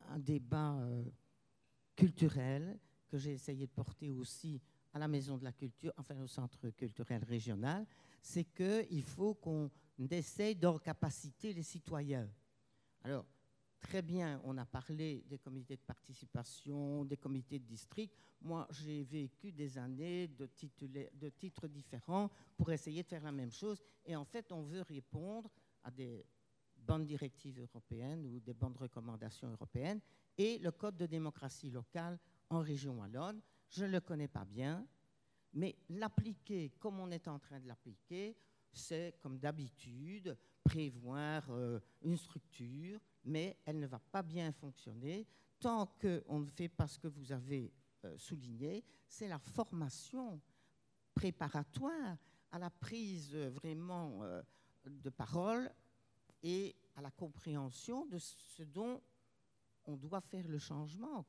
un débat euh, culturel que j'ai essayé de porter aussi à la Maison de la Culture, enfin au Centre culturel régional, c'est qu'il faut qu'on essaye d'encapaciter les citoyens. Alors, très bien, on a parlé des comités de participation, des comités de district. Moi, j'ai vécu des années de, titres différents pour essayer de faire la même chose. Et en fait, on veut répondre à des bonnes directives européennes ou des bonnes recommandations européennes et le Code de démocratie locale en région wallonne. Je ne le connais pas bien, mais l'appliquer comme on est en train de l'appliquer, c'est comme d'habitude prévoir euh, une structure, mais elle ne va pas bien fonctionner tant qu'on ne fait pas ce que vous avez euh, souligné, c'est la formation préparatoire à la prise euh, vraiment de parole et à la compréhension de ce dont on doit faire le changement.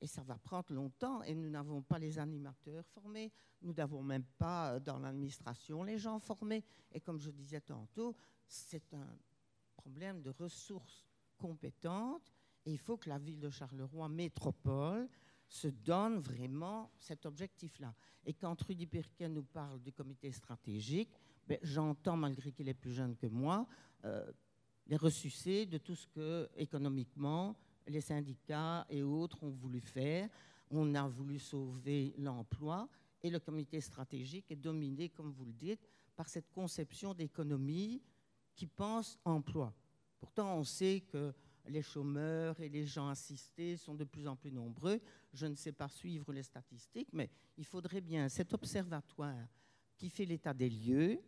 Et ça va prendre longtemps et nous n'avons pas les animateurs formés, nous n'avons même pas euh, dans l'administration les gens formés. Et comme je disais tantôt, c'est un problème de ressources compétentes et il faut que la ville de Charleroi métropole se donne vraiment cet objectif-là. Et quand Rudy Pirquet nous parle du comité stratégique, ben, j'entends, malgré qu'il est plus jeune que moi, euh, les ressucés de tout ce que économiquement les syndicats et autres ont voulu faire. On a voulu sauver l'emploi et le comité stratégique est dominé, comme vous le dites, par cette conception d'économie qui pense emploi. Pourtant, on sait que les chômeurs et les gens assistés sont de plus en plus nombreux. Je ne sais pas suivre les statistiques, mais il faudrait bien cet observatoire qui fait l'état des lieux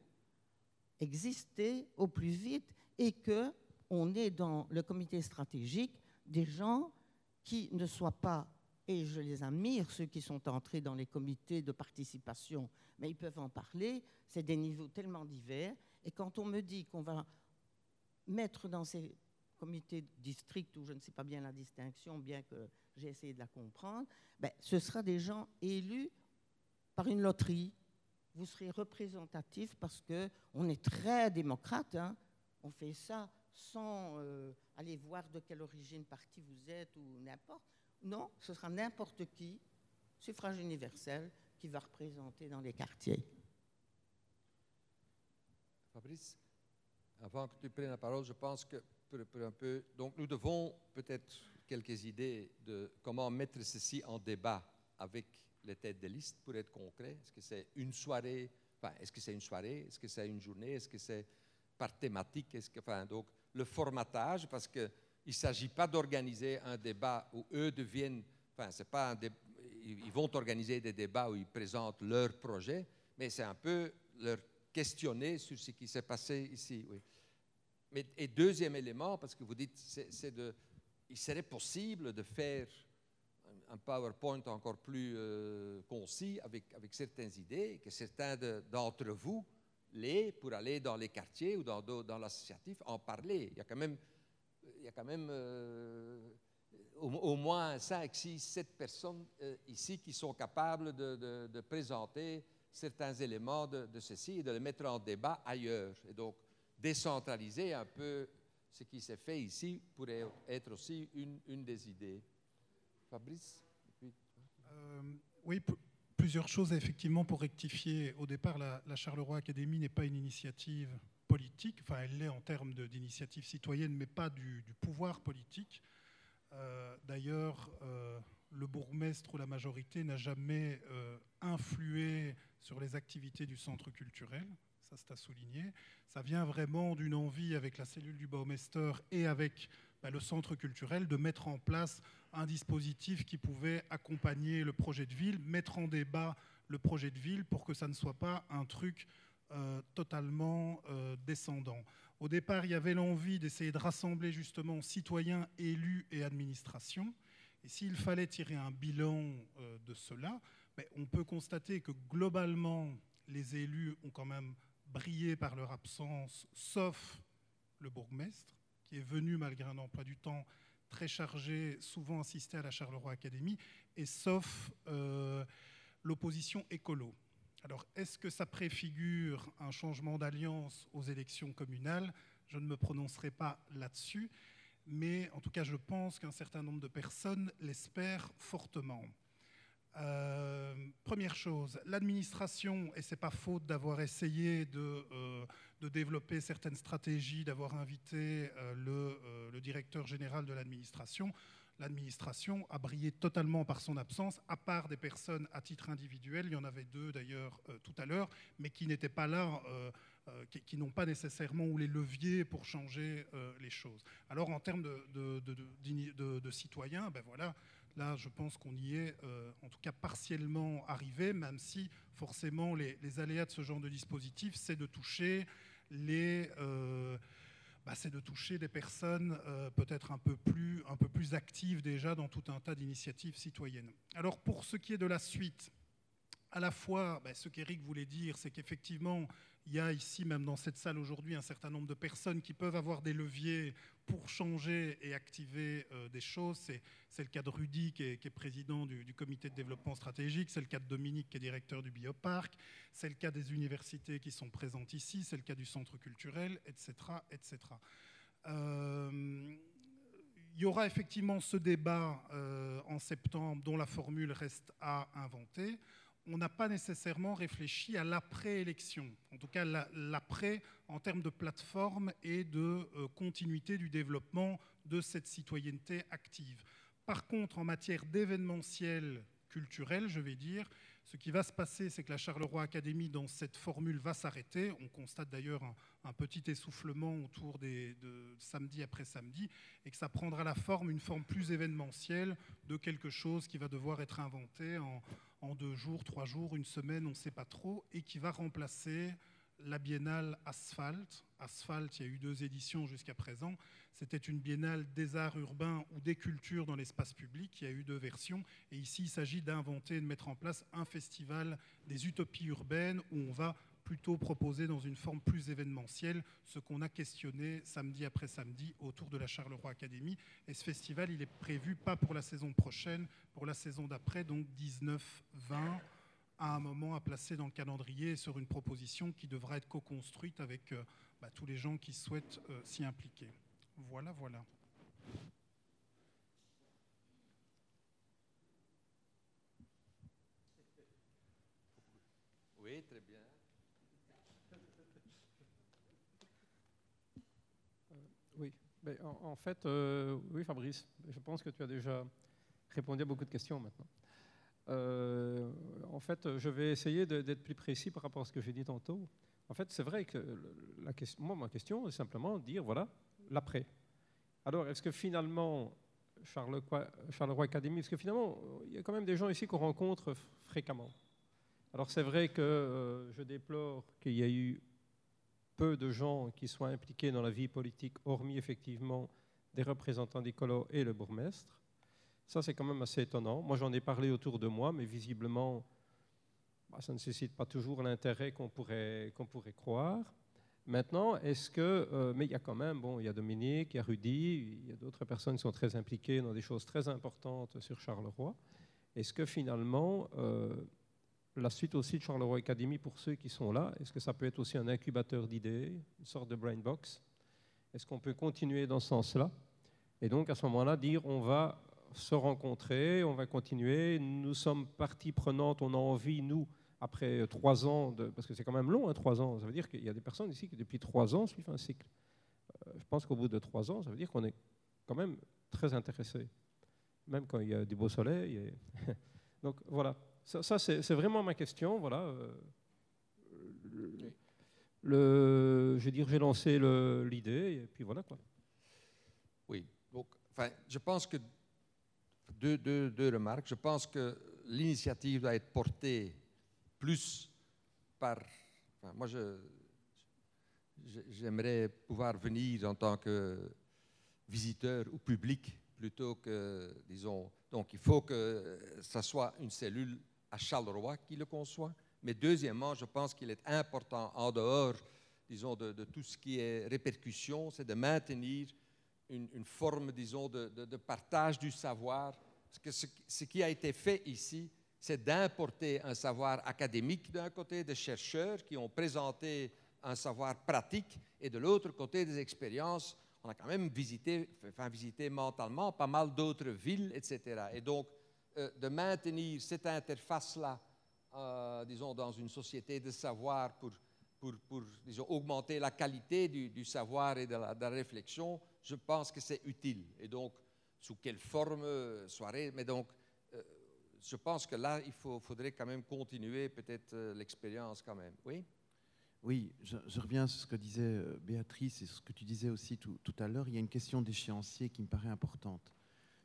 exister au plus vite et que on est dans le comité stratégique des gens qui ne soient pas, et je les admire, ceux qui sont entrés dans les comités de participation, mais ils peuvent en parler, c'est des niveaux tellement divers, et quand on me dit qu'on va mettre dans ces comités de district, où je ne sais pas bien la distinction, bien que j'ai essayé de la comprendre, ben, ce sera des gens élus par une loterie. Vous serez représentatif parce qu'on est très démocrate. Hein. On fait ça sans euh, aller voir de quelle origine parti vous êtes ou n'importe. Non, ce sera n'importe qui, suffrage universel, qui va représenter dans les quartiers. Fabrice, avant que tu prennes la parole, je pense que donc nous devons peut-être quelques idées de comment mettre ceci en débat avec les têtes de liste pour être concret. Est-ce que c'est une soirée, enfin, est-ce que c'est une soirée, est-ce que c'est une journée, est-ce que c'est par thématique, enfin, donc le formatage, parce qu'il ne s'agit pas d'organiser un débat où eux deviennent, enfin, c'est pas ils vont organiser des débats où ils présentent leur projet, mais c'est un peu leur questionner sur ce qui s'est passé ici. Mais, et deuxième élément, parce que vous dites, c'est de, il serait possible de faire un PowerPoint encore plus euh, concis avec, certaines idées, que certains d'entre vous l'aient pour aller dans les quartiers ou dans, l'associatif en parler. Il y a quand même, il y a quand même euh, au, moins 5, 6, 7 personnes euh, ici qui sont capables de, présenter certains éléments de, ceci et de les mettre en débat ailleurs. Et donc, décentraliser un peu ce qui s'est fait ici pourrait être aussi une, une des idées. Fabrice euh, Oui, plusieurs choses effectivement pour rectifier. Au départ, la, Charleroi Académie n'est pas une initiative politique, enfin elle l'est en termes d'initiative citoyenne, mais pas du, pouvoir politique. Euh, d'ailleurs, euh, le bourgmestre ou la majorité n'a jamais influé sur les activités du centre culturel ça c'est à souligner. Ça vient vraiment d'une envie avec la cellule du Baumeister et avec bah, le centre culturel de mettre en place un dispositif qui pouvait accompagner le projet de ville, mettre en débat le projet de ville pour que ça ne soit pas un truc euh, totalement euh, descendant. Au départ, il y avait l'envie d'essayer de rassembler justement citoyens, élus et administrations. Et s'il fallait tirer un bilan euh, de cela, on peut constater que globalement, les élus ont quand même brillé par leur absence, sauf le bourgmestre qui est venu malgré un emploi du temps très chargé, souvent assister à la Charleroi Académie, et sauf euh, l'opposition écolo. Alors, est-ce que ça préfigure un changement d'alliance aux élections communales? Je ne me prononcerai pas là-dessus, mais en tout cas, je pense qu'un certain nombre de personnes l'espèrent fortement. Euh, première chose, l'administration, et c'est pas faute d'avoir essayé de, euh, développer certaines stratégies, d'avoir invité euh, le, directeur général de l'administration. L'administration a brillé totalement par son absence, à part des personnes à titre individuel. Il y en avait deux d'ailleurs tout à l'heure, mais qui n'étaient pas là. qui, n'ont pas nécessairement ou les leviers pour changer les choses. Alors en termes de citoyens, ben voilà, Là, je pense qu'on y est, euh, en tout cas partiellement arrivé, même si forcément les, aléas de ce genre de dispositif, c'est de toucher les, euh, bah, c'est de toucher des personnes euh, peut-être un peu plus, un peu plus actives déjà dans tout un tas d'initiatives citoyennes. Alors pour ce qui est de la suite, à la fois, bah, ce qu'Éric voulait dire, c'est qu'effectivement, il y a ici, même dans cette salle aujourd'hui, un certain nombre de personnes qui peuvent avoir des leviers pour changer et activer euh, des choses. C'est le cas de Rudy, qui est, président du, comité de développement stratégique. C'est le cas de Dominique, qui est directeur du bioparc. C'est le cas des universités qui sont présentes ici. C'est le cas du centre culturel, etc. etc. Euh, il y aura effectivement ce débat euh, en septembre dont la formule reste à inventer on n'a pas nécessairement réfléchi à l'après-élection, en tout cas l'après en termes de plateforme et de euh, continuité du développement de cette citoyenneté active. Par contre, en matière d'événementiel culturel, je vais dire, ce qui va se passer, c'est que la Charleroi Académie, dans cette formule, va s'arrêter. On constate d'ailleurs un, petit essoufflement autour de samedi après samedi, et que ça prendra la forme, une forme plus événementielle de quelque chose qui va devoir être inventé en, en deux jours, trois jours, une semaine, on ne sait pas trop, et qui va remplacer la biennale Asphalte. Asphalte, il y a eu deux éditions jusqu'à présent. C'était une biennale des arts urbains ou des cultures dans l'espace public. Il y a eu deux versions. Et ici, il s'agit d'inventer, de mettre en place un festival des utopies urbaines où on va plutôt proposer dans une forme plus événementielle ce qu'on a questionné samedi après samedi autour de la Charleroi Académie. Et ce festival, il est prévu pas pour la saison prochaine, pour la saison d'après, donc 19-20 à un moment à placer dans le calendrier sur une proposition qui devra être co-construite avec euh, bah, tous les gens qui souhaitent euh, s'y impliquer. Voilà, voilà. Oui, très bien. Oui, mais en, fait, euh, oui, Fabrice, je pense que tu as déjà répondu à beaucoup de questions maintenant. Euh, en fait, je vais essayer d'être plus précis par rapport à ce que j'ai dit tantôt. En fait, c'est vrai que la question, moi, ma question est simplement de dire, voilà, l'après. Alors, est-ce que finalement, Charleroi, Charleroi Académie, est-ce que finalement, il y a quand même des gens ici qu'on rencontre fréquemment? Alors c'est vrai que euh, je déplore qu'il y ait eu peu de gens qui soient impliqués dans la vie politique, hormis effectivement des représentants d'écolo et le bourgmestre. Ça, c'est quand même assez étonnant. Moi, j'en ai parlé autour de moi, mais visiblement, bah, ça ne suscite pas toujours l'intérêt qu'on pourrait, qu'on pourrait croire. Maintenant, est-ce que. Euh, mais il y a quand même, bon, il y a Dominique, il y a Rudy, il y a d'autres personnes qui sont très impliquées dans des choses très importantes sur Charleroi. Est-ce que finalement, euh, la suite aussi de Charleroi Academy, pour ceux qui sont là, est-ce que ça peut être aussi un incubateur d'idées, une sorte de brain box? Est-ce qu'on peut continuer dans ce sens-là? Et donc, à ce moment-là, dire on va se rencontrer, on va continuer, nous sommes partie prenante, on a envie, nous, après trois ans, parce que c'est quand même long, hein, trois ans, ça veut dire qu'il y a des personnes ici qui depuis trois ans suivent un cycle. Euh, je pense qu'au bout de trois ans, ça veut dire qu'on est quand même très intéressé, même quand il y a du beau soleil. [LAUGHS] Donc voilà, ça, c'est vraiment ma question. Voilà. Euh, le, je veux dire, j'ai lancé l'idée et puis voilà quoi. Oui, donc, enfin, je pense que deux, deux, deux remarques. Je pense que l'initiative doit être portée plus par... moi, j'aimerais pouvoir venir en tant que visiteur ou public plutôt que, disons... Donc, il faut que ça soit une cellule à Charleroi qui le conçoit. Mais deuxièmement, je pense qu'il est important, en dehors, disons, de, tout ce qui est répercussion, c'est de maintenir une, forme, disons, de, partage du savoir. Parce que ce qui a été fait ici, c'est d'importer un savoir académique d'un côté, des chercheurs qui ont présenté un savoir pratique, et de l'autre côté, des expériences. On a quand même visité, enfin, visité mentalement pas mal d'autres villes, etc. Et donc, euh, de maintenir cette interface-là, euh, disons, dans une société de savoir pour, pour, pour disons, augmenter la qualité du, savoir et de la, de la, réflexion, je pense que c'est utile. Et donc, sous quelle forme, euh, soirée, mais donc, je pense que là, il faudrait quand même continuer peut-être euh, l'expérience quand même. Oui? Oui, je, reviens sur ce que disait euh, Béatrice et ce que tu disais aussi tout, à l'heure. Il y a une question d'échéancier qui me paraît importante.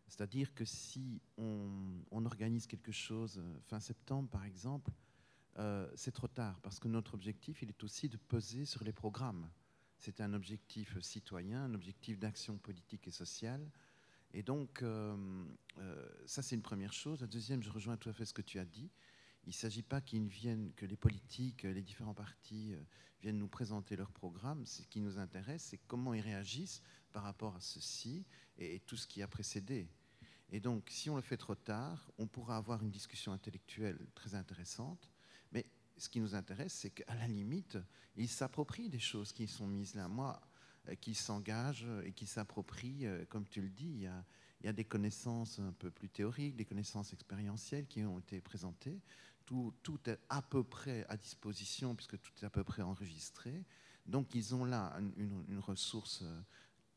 C'est-à-dire que si on, organise quelque chose euh, fin septembre, par exemple, c'est trop tard, parce que notre objectif, il est aussi de peser sur les programmes. C'est un objectif citoyen, un objectif d'action politique et sociale. Et donc, euh, euh, ça, c'est une première chose. La deuxième, je rejoins tout à fait ce que tu as dit. Il ne s'agit pas qu'ils viennent, que les politiques, les différents partis euh, viennent nous présenter leur programme. Ce qui nous intéresse, c'est comment ils réagissent par rapport à ceci et, tout ce qui a précédé. Et donc, si on le fait trop tard, on pourra avoir une discussion intellectuelle très intéressante. Mais ce qui nous intéresse, c'est qu'à la limite, ils s'approprient des choses qui sont mises là. Moi, qui s'engagent et qui s'approprient, euh, comme tu le dis, il y, a, des connaissances un peu plus théoriques, des connaissances expérientielles qui ont été présentées. Tout, est à peu près à disposition puisque tout est à peu près enregistré. Donc ils ont là une, une ressource euh,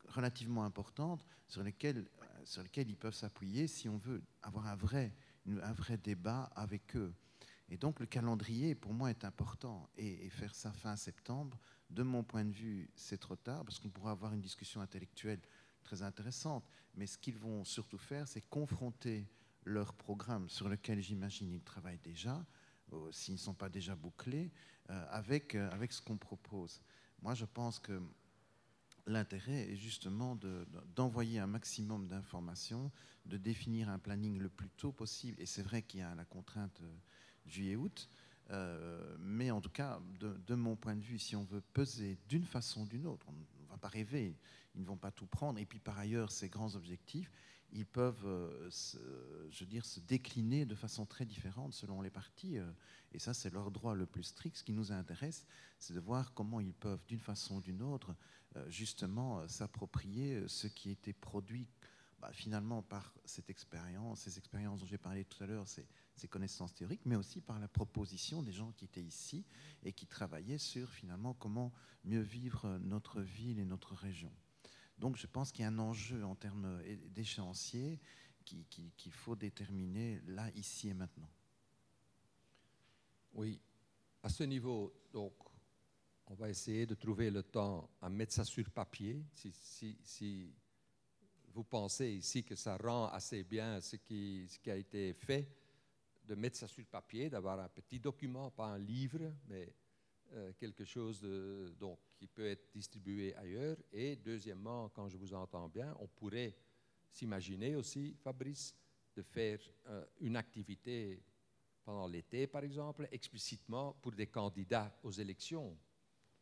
relativement importante sur laquelle, sur laquelle ils peuvent s'appuyer si on veut avoir un vrai, un vrai débat avec eux. Et donc le calendrier, pour moi, est important. Et, et faire ça fin septembre, de mon point de vue, c'est trop tard, parce qu'on pourra avoir une discussion intellectuelle très intéressante. Mais ce qu'ils vont surtout faire, c'est confronter leur programme sur lequel j'imagine ils travaillent déjà, euh, s'ils ne sont pas déjà bouclés, euh, avec, euh, avec ce qu'on propose. Moi, je pense que l'intérêt est justement d'envoyer un maximum d'informations, de définir un planning le plus tôt possible. Et c'est vrai qu'il y a la contrainte juillet-août, euh, mais en tout cas, de, mon point de vue, si on veut peser d'une façon ou d'une autre, on ne va pas rêver, ils ne vont pas tout prendre. Et puis par ailleurs, ces grands objectifs, ils peuvent, euh, se, je dire, se décliner de façon très différente selon les partis. Euh, et ça, c'est leur droit le plus strict. Ce qui nous intéresse, c'est de voir comment ils peuvent, d'une façon ou d'une autre, justement s'approprier ce qui été produit bah, finalement par cette expérience, ces expériences dont j'ai parlé tout à l'heure, c'est ces connaissances théoriques, mais aussi par la proposition des gens qui étaient ici et qui travaillaient sur finalement comment mieux vivre notre ville et notre région. Donc je pense qu'il y a un enjeu en termes d'échéancier qu'il faut déterminer là, ici et maintenant. Oui, à ce niveau, donc, on va essayer de trouver le temps à mettre ça sur papier. Si, si, si vous pensez ici que ça rend assez bien ce qui, ce qui a été fait, de mettre ça sur papier, d'avoir un petit document, pas un livre, mais euh, quelque chose donc, qui peut être distribué ailleurs. Et deuxièmement, quand je vous entends bien, on pourrait s'imaginer aussi, Fabrice, de faire euh, une activité pendant l'été, par exemple, explicitement pour des candidats aux élections.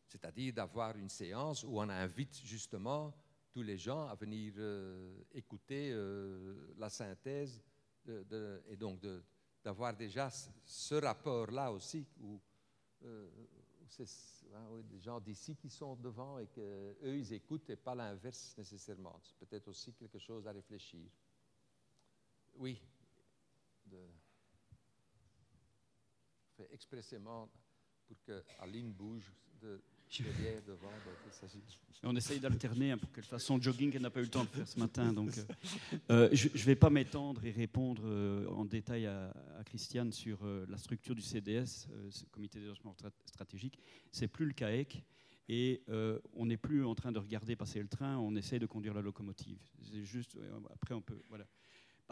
C'est-à-dire d'avoir une séance où on invite justement tous les gens à venir euh, écouter la synthèse et donc de- d'avoir déjà ce- rapport-là aussi où, euh, c'est hein, des gens d'ici qui sont devant et qu'eux, ils écoutent et pas l'inverse nécessairement. C'est peut-être aussi quelque chose à réfléchir. Oui. Fait expressément pour que Aline bouge devant. donc s'agit- On essaye d'alterner hein, pour qu'elle fasse son jogging qu'elle n'a pas eu le temps de faire ce matin. [LAUGHS] Donc, euh, euh, je ne vais pas m'étendre et répondre euh, en détail à, à Christiane sur euh, la structure du CDS, ce comité de développement Stra- stratégique. C'est plus le CAEC et on n'est plus en train de regarder passer le train, on essaye de conduire la locomotive. C'est juste, après on peut, voilà.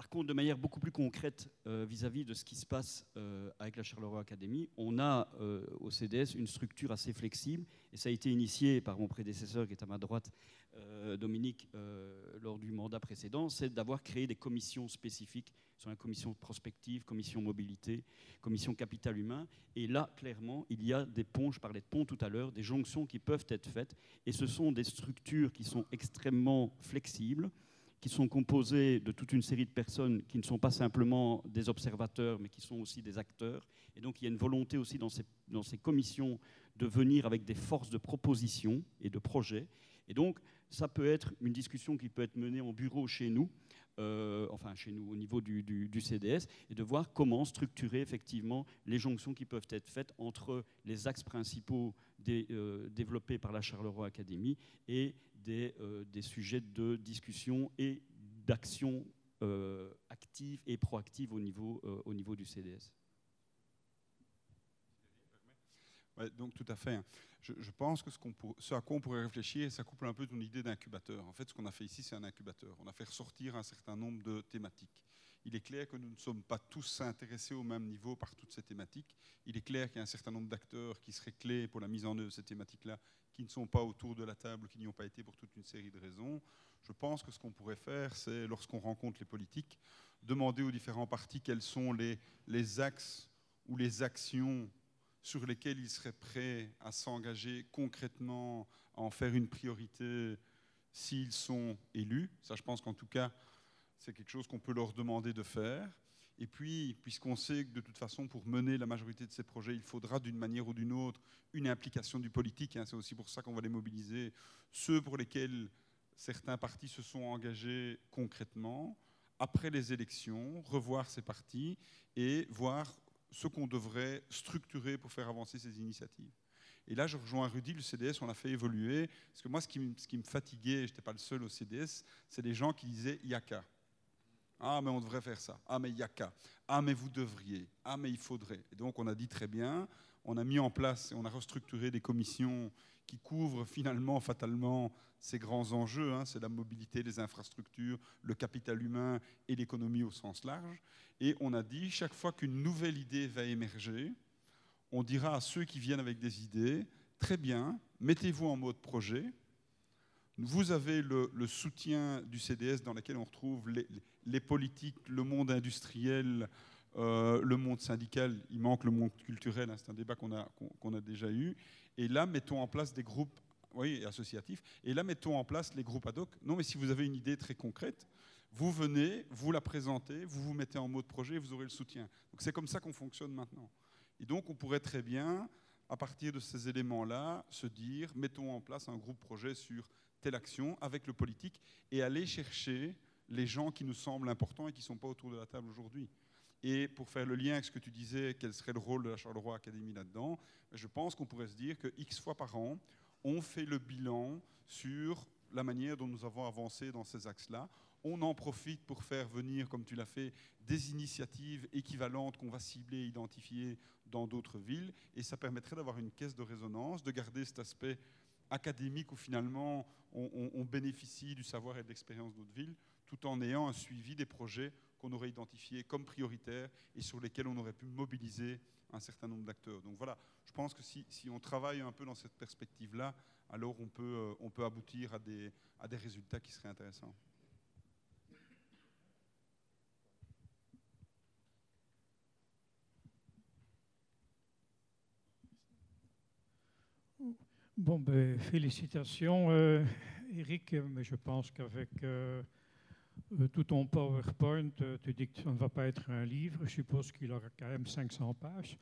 Par contre, de manière beaucoup plus concrète euh, vis-à-vis de ce qui se passe euh, avec la Charleroi Academy, on a euh, au CDS une structure assez flexible et ça a été initié par mon prédécesseur qui est à ma droite, Dominique, lors du mandat précédent, c'est d'avoir créé des commissions spécifiques sur la commission prospective, commission mobilité, commission capital humain. Et là, clairement, il y a des ponts, je parlais de ponts tout à l'heure, des jonctions qui peuvent être faites. Et ce sont des structures qui sont extrêmement flexibles, qui sont composées de toute une série de personnes qui ne sont pas simplement des observateurs, mais qui sont aussi des acteurs. Et donc, il y a une volonté aussi dans ces, dans ces commissions de venir avec des forces de proposition et de projets. Et donc, ça peut être une discussion qui peut être menée en bureau chez nous, euh, enfin chez nous au niveau du, CDS, et de voir comment structurer effectivement les jonctions qui peuvent être faites entre les axes principaux euh, développés par la Charleroi Academy et des, euh, des sujets de discussion et d'action active et proactive au niveau du CDS. Donc tout à fait. hein. Je, pense que ce, à quoi on pourrait réfléchir, ça couple un peu ton idée d'incubateur. En fait, ce qu'on a fait ici, c'est un incubateur. On a fait ressortir un certain nombre de thématiques. Il est clair que nous ne sommes pas tous intéressés au même niveau par toutes ces thématiques. Il est clair qu'il y a un certain nombre d'acteurs qui seraient clés pour la mise en œuvre de ces thématiques-là, qui ne sont pas autour de la table, qui n'y ont pas été pour toute une série de raisons. Je pense que ce qu'on pourrait faire, c'est, lorsqu'on rencontre les politiques, demander aux différents partis quels sont les axes ou les actions sur lesquels ils seraient prêts à s'engager concrètement, à en faire une priorité s'ils sont élus. Ça, je pense qu'en tout cas, c'est quelque chose qu'on peut leur demander de faire. Et puis, puisqu'on sait que de toute façon, pour mener la majorité de ces projets, il faudra d'une manière ou d'une autre une implication du politique, hein, c'est aussi pour ça qu'on va les mobiliser, ceux pour lesquels certains partis se sont engagés concrètement, après les élections, revoir ces partis et voir ce qu'on devrait structurer pour faire avancer ces initiatives. Et là, je rejoins Rudy, le CDS, on a fait évoluer. Parce que moi, ce qui, me- ce qui fatiguait, je n'étais pas le seul au CDS, c'est les gens qui disaient Yaka. Ah, mais on devrait faire ça. Ah, mais Yaka. Ah, mais vous devriez. Ah, mais il faudrait. Et donc, on a dit très bien. On a mis en place et on a restructuré des commissions qui couvrent finalement, fatalement, ces grands enjeux. hein. c'est la mobilité, les infrastructures, le capital humain et l'économie au sens large. Et on a dit, chaque fois qu'une nouvelle idée va émerger, on dira à ceux qui viennent avec des idées, très bien, mettez-vous en mode projet. Vous avez le, soutien du CDS dans lequel on retrouve les politiques, le monde industriel, euh, le monde syndical. Il manque le monde culturel, hein, c'est un débat qu'on a, déjà eu. Et là, mettons en place des groupes associatifs. Et là, mettons en place les groupes ad hoc. Non, mais si vous avez une idée très concrète, vous venez, vous la présentez, vous vous mettez en mode projet, vous aurez le soutien. Donc c'est comme ça qu'on fonctionne maintenant. Et donc on pourrait très bien, à partir de ces éléments-là, se dire, mettons en place un groupe projet sur telle action avec le politique et aller chercher les gens qui nous semblent importants et qui ne sont pas autour de la table aujourd'hui. Et pour faire le lien avec ce que tu disais, quel serait le rôle de la Charleroi Academy là-dedans, je pense qu'on pourrait se dire que X fois par an, on fait le bilan sur la manière dont nous avons avancé dans ces axes-là. On en profite pour faire venir, comme tu l'as fait, des initiatives équivalentes qu'on va cibler, identifier dans d'autres villes. Et ça permettrait d'avoir une caisse de résonance, de garder cet aspect académique où finalement on, on- on bénéficie du savoir et de l'expérience d'autres villes, tout en ayant un suivi des projets qu'on aurait identifiés comme prioritaires et sur lesquels on aurait pu mobiliser un certain nombre d'acteurs. Donc voilà, je pense que si, on travaille un peu dans cette perspective-là, alors on peut, euh, on peut aboutir à des, à des résultats qui seraient intéressants. Bon, ben, félicitations, euh, Eric. Mais je pense qu'avec euh, euh, tout ton PowerPoint, tu dis que ça ne va pas être un livre. Je suppose qu'il aura quand même 500 pages.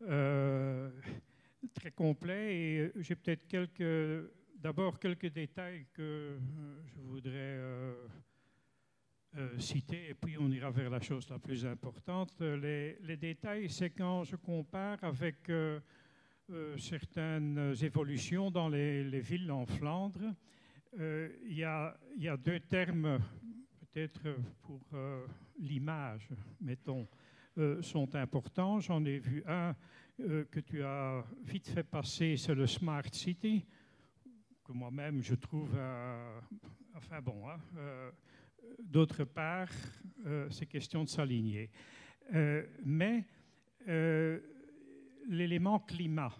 [LAUGHS] très complet. Et j'ai peut-être quelques, d'abord quelques détails que je voudrais citer, et puis on ira vers la chose la plus importante. Les, détails, c'est quand je compare avec euh, certaines évolutions dans les, villes en Flandre. Euh, il y, a, deux termes, peut-être pour euh, l'image, mettons, sont importants. J'en ai vu un que tu as vite fait passer, c'est le Smart City, que moi-même je trouve, enfin bon, hein, d'autre part, c'est question de s'aligner. mais l'élément climat,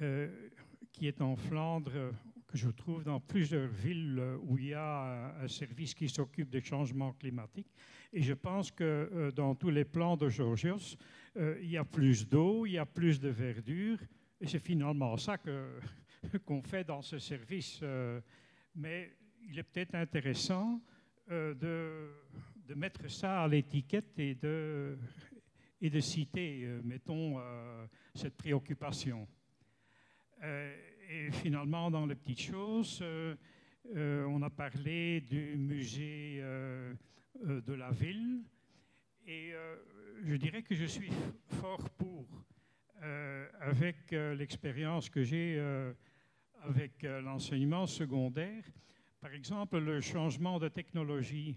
euh, qui est en Flandre, que je trouve dans plusieurs villes où il y a un service qui s'occupe des changements climatiques. Et je pense que euh, dans tous les plans de Georgios, euh, il y a plus d'eau, il y a plus de verdure, et c'est finalement ça [LAUGHS] qu'on fait dans ce service. mais il est peut-être intéressant de, mettre ça à l'étiquette et de, citer, euh, mettons, euh, cette préoccupation. Euh, et finalement, dans les petites choses, on a parlé du musée de la ville. Et je dirais que je suis fort pour, avec l'expérience que j'ai avec l'enseignement secondaire, par exemple, le changement de technologie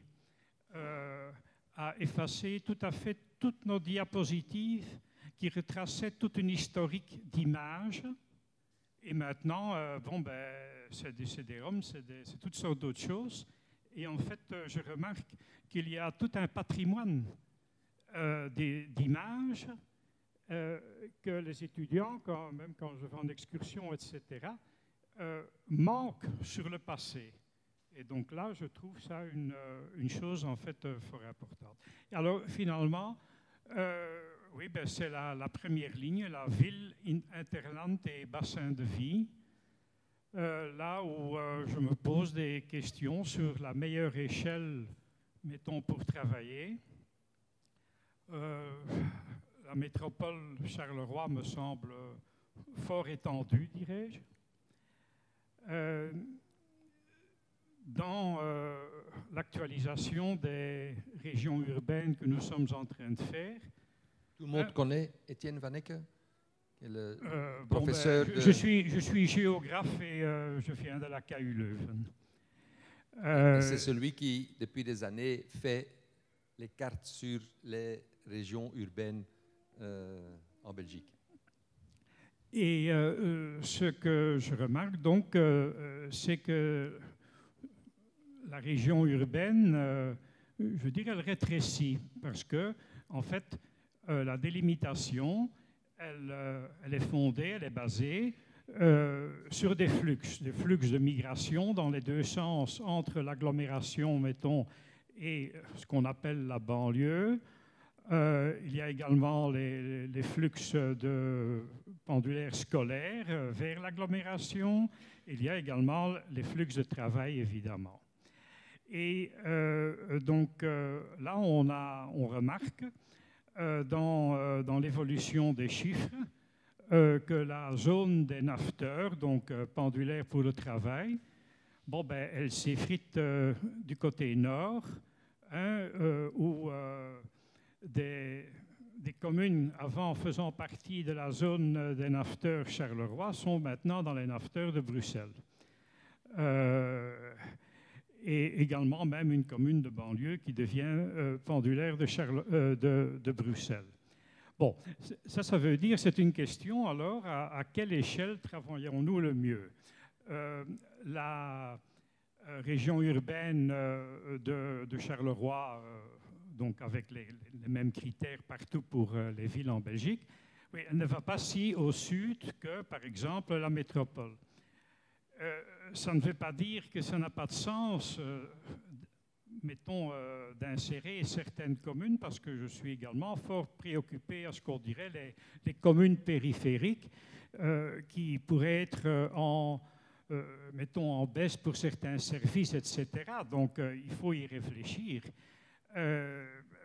a effacé tout à fait toutes nos diapositives qui retraçaient toute une historique d'images. Et maintenant, euh, bon, ben, c'est des CD-ROM, c'est toutes sortes d'autres choses. Et en fait, euh, je remarque qu'il y a tout un patrimoine euh, d'images que les étudiants, même quand je vais en excursion, etc., manquent sur le passé. Et donc là, je trouve ça une, chose en fait fort importante. Alors finalement, oui, ben, c'est la, première ligne, la ville, interland et bassin de vie. Euh, là où euh, je me pose des questions sur la meilleure échelle, mettons, pour travailler. la métropole Charleroi me semble fort étendue, dirais-je. dans l'actualisation des régions urbaines que nous sommes en train de faire. Tout le monde euh, connaît Étienne Vanecke le euh, professeur ben, je, suis, je suis géographe et euh, je viens de la KU Leuven. C'est celui qui, depuis des années, fait les cartes sur les régions urbaines en Belgique. Et ce que je remarque donc, c'est que la région urbaine, euh, je dirais, elle rétrécit parce que, en fait, euh, la délimitation, elle, euh, elle, est fondée, elle est basée sur des flux, des flux de migration dans les deux sens entre l'agglomération, mettons, et ce qu'on appelle la banlieue. il y a également les, flux de pendulaires scolaires vers l'agglomération. Il y a également les flux de travail, évidemment. Et euh, donc euh, là, on, a, on remarque euh, dans, dans l'évolution des chiffres que la zone des nafteurs, donc pendulaire pour le travail, bon, ben, elle s'effrite du côté nord, hein, où des, communes avant faisant partie de la zone des nafteurs Charleroi sont maintenant dans les nafteurs de Bruxelles et également même une commune de banlieue qui devient euh, pendulaire de, euh, de, Bruxelles. Bon, ça, ça veut dire, c'est une question alors, à, quelle échelle travaillons-nous le mieux? Euh, La région urbaine de, Charleroi donc avec les, mêmes critères partout pour les villes en Belgique, elle ne va pas si au sud que, par exemple, la métropole. Euh, ça ne veut pas dire que ça n'a pas de sens, euh, mettons, euh, d'insérer certaines communes, parce que je suis également fort préoccupé à ce qu'on dirait les, les, communes périphériques qui pourraient être en, mettons, en baisse pour certains services, etc. Donc, il faut y réfléchir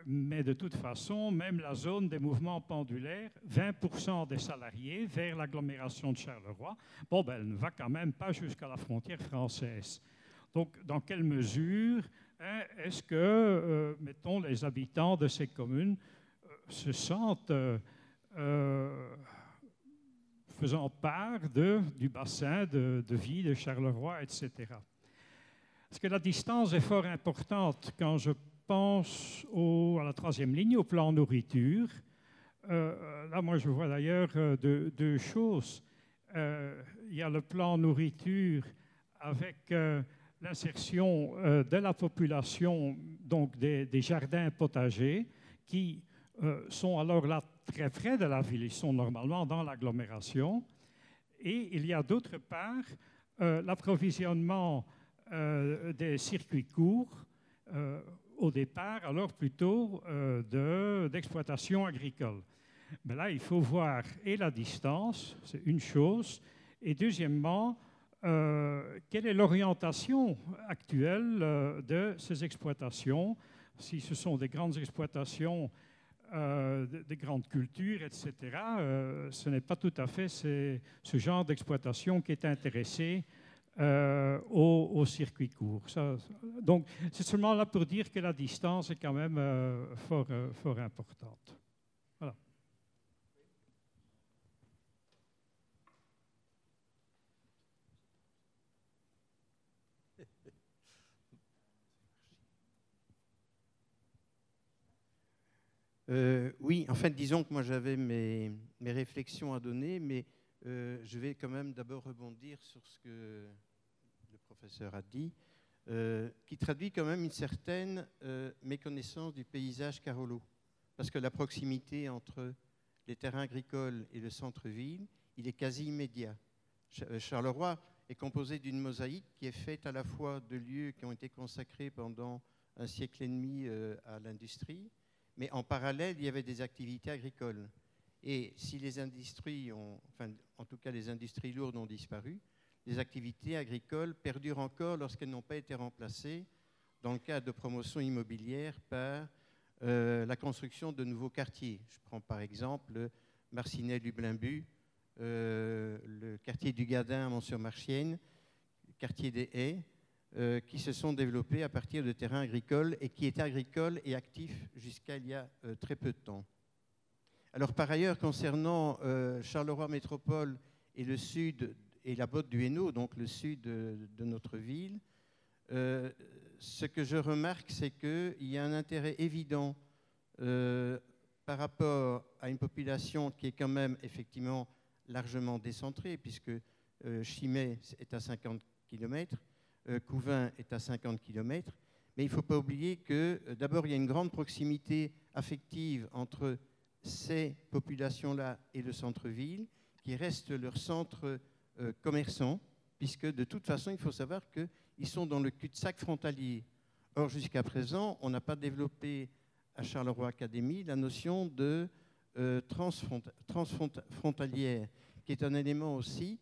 mais de toute façon, même la zone des mouvements pendulaires, 20% des salariés vers l'agglomération de Charleroi, bon, ben, elle ne va quand même pas jusqu'à la frontière française. Donc, dans quelle mesure hein, est-ce que, euh, mettons, les habitants de ces communes euh, se sentent euh, faisant part du bassin de, de vie de Charleroi, etc. Parce que la distance est fort importante quand je pense à la troisième ligne, au plan nourriture. Euh, là, moi, je vois d'ailleurs euh, deux, choses. Euh, il y a le plan nourriture avec l'insertion de la population, donc des, des jardins potagers, qui sont alors là très près de la ville, ils sont normalement dans l'agglomération. Et il y a d'autre part l'approvisionnement des circuits courts au départ, alors plutôt euh, d'exploitation agricole. Mais là, il faut voir et la distance, c'est une chose, et deuxièmement, euh, quelle est l'orientation actuelle euh, de ces exploitations Si ce sont des grandes exploitations, des grandes cultures, etc., ce n'est pas tout à fait ce genre d'exploitation qui est intéressé euh, au, circuit court. donc, c'est seulement là pour dire que la distance est quand même euh, fort, euh, importante. Voilà. [LAUGHS] oui, en fait, disons que moi j'avais mes, mes, réflexions à donner, mais je vais quand même d'abord rebondir sur ce que professeur a dit, euh, qui traduit quand même une certaine euh, méconnaissance du paysage Carolo. Parce que la proximité entre les terrains agricoles et le centre-ville, il est quasi immédiat. Euh, Charleroi est composé d'une mosaïque qui est faite à la fois de lieux qui ont été consacrés pendant un siècle et demi à l'industrie, mais en parallèle, il y avait des activités agricoles. Et si les industries enfin, en tout cas les industries lourdes ont disparu, les activités agricoles perdurent encore lorsqu'elles n'ont pas été remplacées dans le cadre de promotion immobilière par euh, la construction de nouveaux quartiers. Je prends par exemple Marcinelle-Lublin-Bu, euh, le quartier du Gadin à Mont-sur-Marchienne, quartier des Haies, euh, qui se sont développés à partir de terrains agricoles et qui étaient agricoles et actifs jusqu'à il y a très peu de temps. Alors par ailleurs, concernant Charleroi Métropole et le sud et la botte du Hainaut, donc le sud de, notre ville, euh, ce que je remarque, c'est qu'il y a un intérêt évident euh, par rapport à une population qui est quand même effectivement largement décentrée, puisque euh, Chimay est à 50 km, Couvin est à 50 km, mais il ne faut pas oublier que d'abord il y a une grande proximité affective entre ces populations-là et le centre-ville, qui reste leur centre euh, commerçants, puisque de toute façon, il faut savoir qu'ils sont dans le cul-de-sac frontalier. Or, jusqu'à présent, on n'a pas développé à Charleroi Academy la notion de euh, transfrontalière, qui est un élément aussi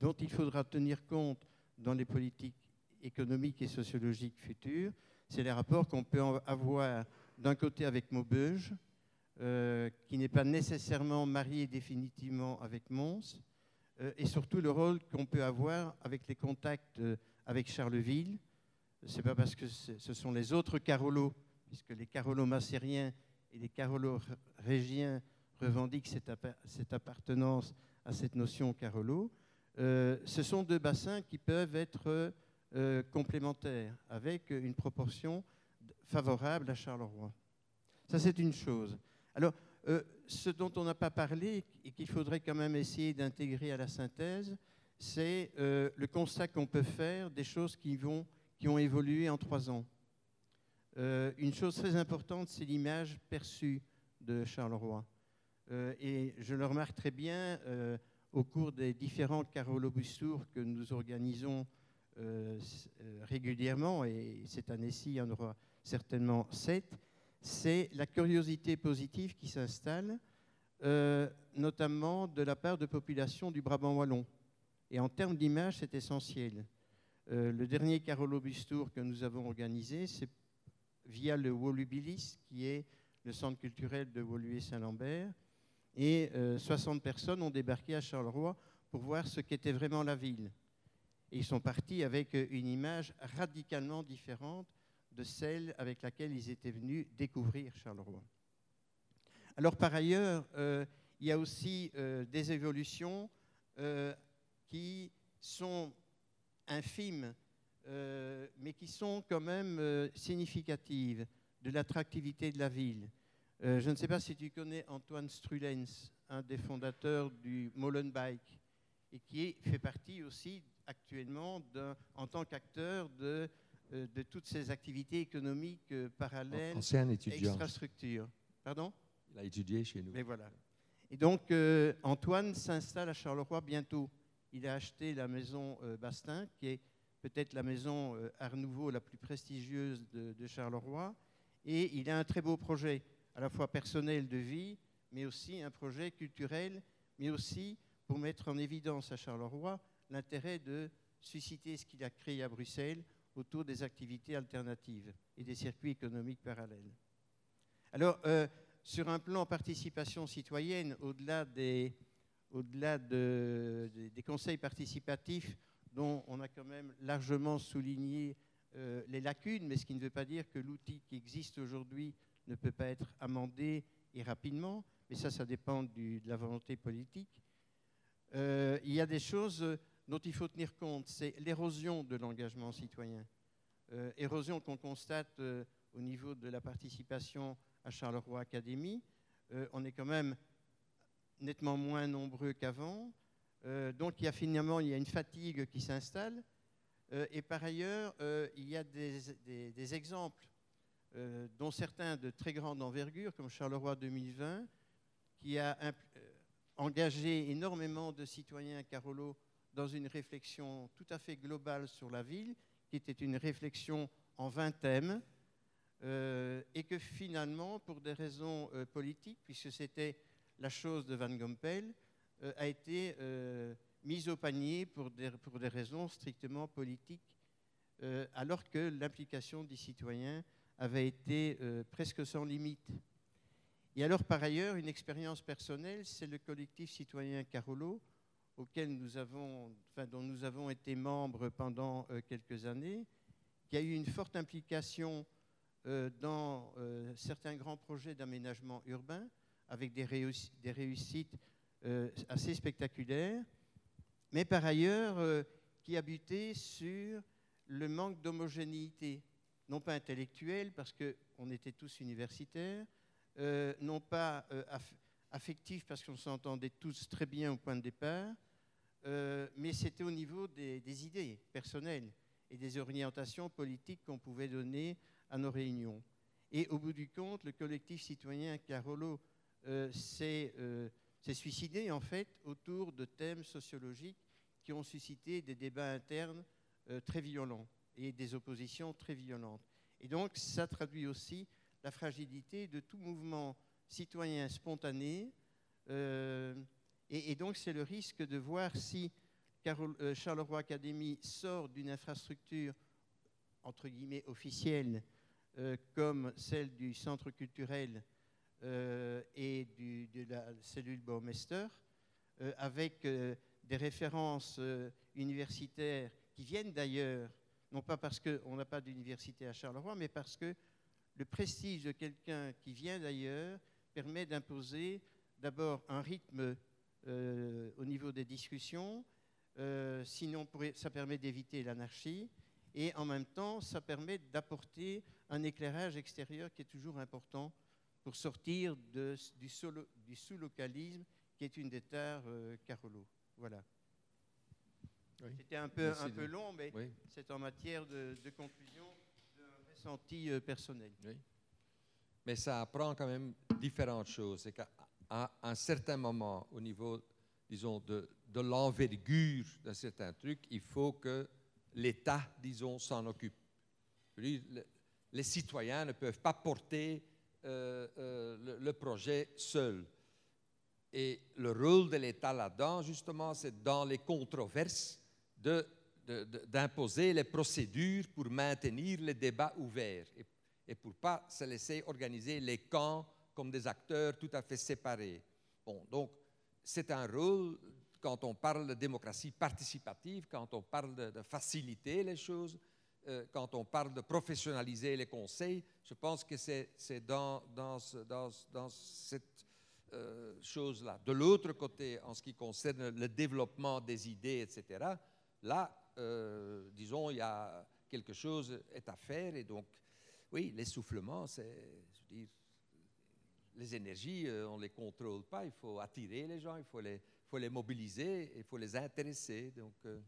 dont il faudra tenir compte dans les politiques économiques et sociologiques futures. C'est les rapports qu'on peut avoir d'un côté avec Maubeuge, euh, qui n'est pas nécessairement marié définitivement avec Mons, et surtout le rôle qu'on peut avoir avec les contacts euh, avec Charleville. Ce n'est pas parce que ce sont les autres Carolos, puisque les Carolos massériens et les Carolos régiens revendiquent cette, appartenance à cette notion Carolo. Euh, ce sont deux bassins qui peuvent être complémentaires, avec une proportion favorable à Charleroi. Ça, c'est une chose. Alors, euh, ce dont on n'a pas parlé et qu'il faudrait quand même essayer d'intégrer à la synthèse, c'est euh, le constat qu'on peut faire des choses qui, vont, qui ont évolué en trois ans. euh, une chose très importante, c'est l'image perçue de Charleroi. Et je le remarque très bien au cours des différents Carolo-Bustours que nous organisons régulièrement, et cette année-ci, il y en aura certainement sept, c'est la curiosité positive qui s'installe, euh, notamment de la part de populations du Brabant wallon. Et en termes d'image, c'est essentiel. Euh, le dernier Carolo-Bustour que nous avons organisé, c'est via le Wolubilis, qui est le centre culturel de Woluwe-Saint-Lambert. Et euh, 60 personnes ont débarqué à Charleroi pour voir ce qu'était vraiment la ville. Et ils sont partis avec euh, une image radicalement différente de celle avec laquelle ils étaient venus découvrir Charleroi. Alors par ailleurs, euh, il y a aussi euh, des évolutions euh, qui sont infimes, mais qui sont quand même significatives de l'attractivité de la ville. Je ne sais pas si tu connais Antoine Strulens, un des fondateurs du Molenbike, et qui fait partie aussi actuellement en tant qu'acteur de, de toutes ces activités économiques euh, parallèles, Ancien étudiant. Pardon? Il a étudié chez nous. mais voilà. Et donc, euh, Antoine s'installe à Charleroi bientôt. Il a acheté la maison euh, Bastin, qui est peut-être la maison euh, Art Nouveau la plus prestigieuse de, de Charleroi. Et il a un très beau projet, à la fois personnel de vie, mais aussi un projet culturel, mais aussi pour mettre en évidence à Charleroi l'intérêt de susciter ce qu'il a créé à Bruxelles autour des activités alternatives et des circuits économiques parallèles. Alors, euh, sur un plan participation citoyenne, au-delà des, au-delà de- des- conseils participatifs dont on a quand même largement souligné euh, les lacunes, mais ce qui ne veut pas dire que l'outil qui existe aujourd'hui ne peut pas être amendé et rapidement, mais ça, ça dépend de la volonté politique. Euh, il y a des choses dont il faut tenir compte, c'est l'érosion de l'engagement citoyen. Euh, érosion qu'on constate euh, au niveau de la participation à Charleroi Academy. Euh, on est quand même nettement moins nombreux qu'avant. Donc il y a finalement il y a une fatigue qui s'installe. Et par ailleurs, il y a des, des- exemples, dont certains de très grande envergure, comme Charleroi 2020, qui a engagé énormément de citoyens Carolo dans une réflexion tout à fait globale sur la ville, qui était une réflexion en 20 thèmes, euh, et que finalement, pour des raisons euh, politiques, puisque c'était la chose de Van Gompel, euh, a été mise au panier pour des, pour des raisons strictement politiques, alors que l'implication des citoyens avait été presque sans limite. Et alors, par ailleurs, une expérience personnelle, c'est le collectif citoyen Carolo, dont nous avons été membres pendant euh, quelques années, qui a eu une forte implication euh, dans euh, certains grands projets d'aménagement urbain, avec des, des réussites assez spectaculaires, mais par ailleurs qui a buté sur le manque d'homogénéité, non pas intellectuelle, parce qu'on était tous universitaires, non pas affectif, parce qu'on s'entendait tous très bien au point de départ, euh, mais c'était au niveau des, idées personnelles et des orientations politiques qu'on pouvait donner à nos réunions. Et au bout du compte, le collectif citoyen Carolo euh, s'est euh, s'est suicidé en fait autour de thèmes sociologiques qui ont suscité des débats internes très violents et des oppositions très violentes. Et donc ça traduit aussi la fragilité de tout mouvement citoyen spontané. euh, et, donc c'est le risque de voir si euh, Charleroi Academy sort d'une infrastructure entre guillemets officielle euh, comme celle du centre culturel euh, et de la cellule Baumeister, avec des références universitaires qui viennent d'ailleurs, non pas parce qu'on n'a pas d'université à Charleroi, mais parce que le prestige de quelqu'un qui vient d'ailleurs permet d'imposer d'abord un rythme euh, au niveau des discussions, euh, sinon ça permet d'éviter l'anarchie, et en même temps ça permet d'apporter un éclairage extérieur qui est toujours important pour sortir de- du, solo- du sous-localisme qui est une des tares euh, Carolo. Voilà. Oui. C'était un peu, Merci un de- peu long, mais Oui. c'est en matière de, de conclusion d'un ressenti euh, personnel. Oui. Mais ça apprend quand même différentes choses. C'est qu'à un certain moment, au niveau, disons, de, l'envergure d'un certain truc, il faut que l'État, disons, s'en occupe. Les citoyens ne peuvent pas porter euh, euh, le, projet seul. Et le rôle de l'État là-dedans, justement, c'est dans les controverses d'imposer les procédures pour maintenir les débats ouverts et pour ne pas se laisser organiser les camps comme des acteurs tout à fait séparés. Bon, donc, c'est un rôle, quand on parle de démocratie participative, quand on parle de, faciliter les choses, euh, quand on parle de professionnaliser les conseils, je pense que c'est dans, dans, ce, dans, dans, cette euh, chose-là. De l'autre côté, en ce qui concerne le développement des idées, etc., là, euh, disons, il y a quelque chose est à faire. Et donc, oui, l'essoufflement, c'est, les énergies, euh, on ne les contrôle pas. Il faut attirer les gens, il faut les, faut les mobiliser, il faut les intéresser. Donc, euh...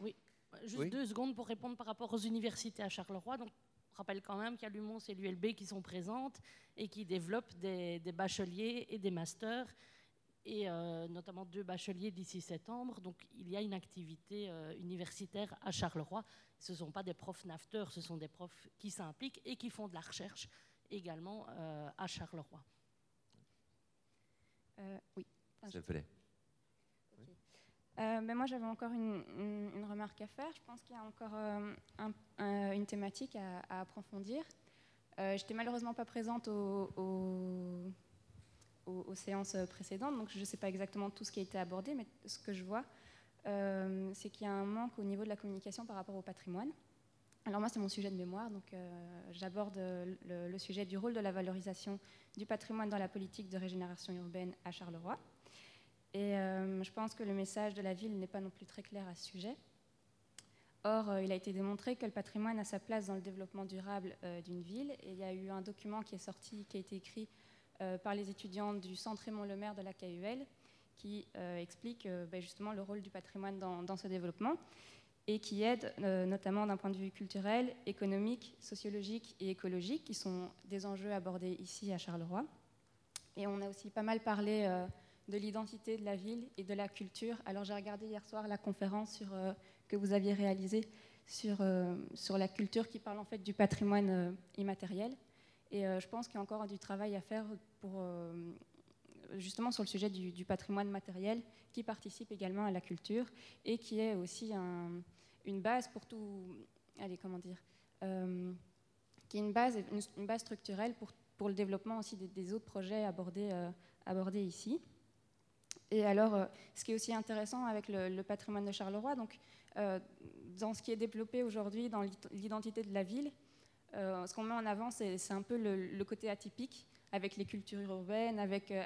Oui, juste oui. deux secondes pour répondre par rapport aux universités à Charleroi. Donc, je rappelle quand même qu'il y a l'UMONS et l'ULB qui sont présentes et qui développent des, des bacheliers et des masters et euh, notamment deux bacheliers d'ici septembre. Donc il y a une activité euh, universitaire à Charleroi. Ce ne sont pas des profs nafteurs, ce sont des profs qui s'impliquent et qui font de la recherche également euh, à Charleroi. oui. Okay. Euh, ben moi, j'avais encore une, une, une, remarque à faire. Je pense qu'il y a encore euh, un, un, une thématique à, à approfondir. Euh, J'étais malheureusement pas présente au, au, aux, séances précédentes, donc je ne sais pas exactement tout ce qui a été abordé, mais ce que je vois, euh, c'est qu'il y a un manque au niveau de la communication par rapport au patrimoine. Alors moi, c'est mon sujet de mémoire, donc euh, j'aborde le, sujet du rôle de la valorisation du patrimoine dans la politique de régénération urbaine à Charleroi. Et euh, je pense que le message de la ville n'est pas non plus très clair à ce sujet. Or, euh, il a été démontré que le patrimoine a sa place dans le développement durable euh, d'une ville. Et il y a eu un document qui est sorti, qui a été écrit euh, par les étudiants du Centre Raymond Lemaire de la KUL, qui euh, explique euh, ben justement le rôle du patrimoine dans, ce développement et qui aide notamment d'un point de vue culturel, économique, sociologique et écologique, qui sont des enjeux abordés ici à Charleroi. Et on a aussi pas mal parlé de l'identité de la ville et de la culture. Alors j'ai regardé hier soir la conférence euh, que vous aviez réalisée sur, euh, la culture qui parle en fait du patrimoine euh, immatériel. Et je pense qu'il y a encore du travail à faire pour, justement sur le sujet du, patrimoine matériel qui participe également à la culture et qui est aussi un, une base pour tout, allez comment dire, qui est une base, une, base structurelle pour, le développement aussi des, autres projets abordés, abordés ici. Et alors, euh, ce qui est aussi intéressant avec le, patrimoine de Charleroi, donc, euh, dans ce qui est développé aujourd'hui dans l'identité de la ville, euh, ce qu'on met en avant, c'est un peu le, côté atypique, avec les cultures urbaines, avec, euh,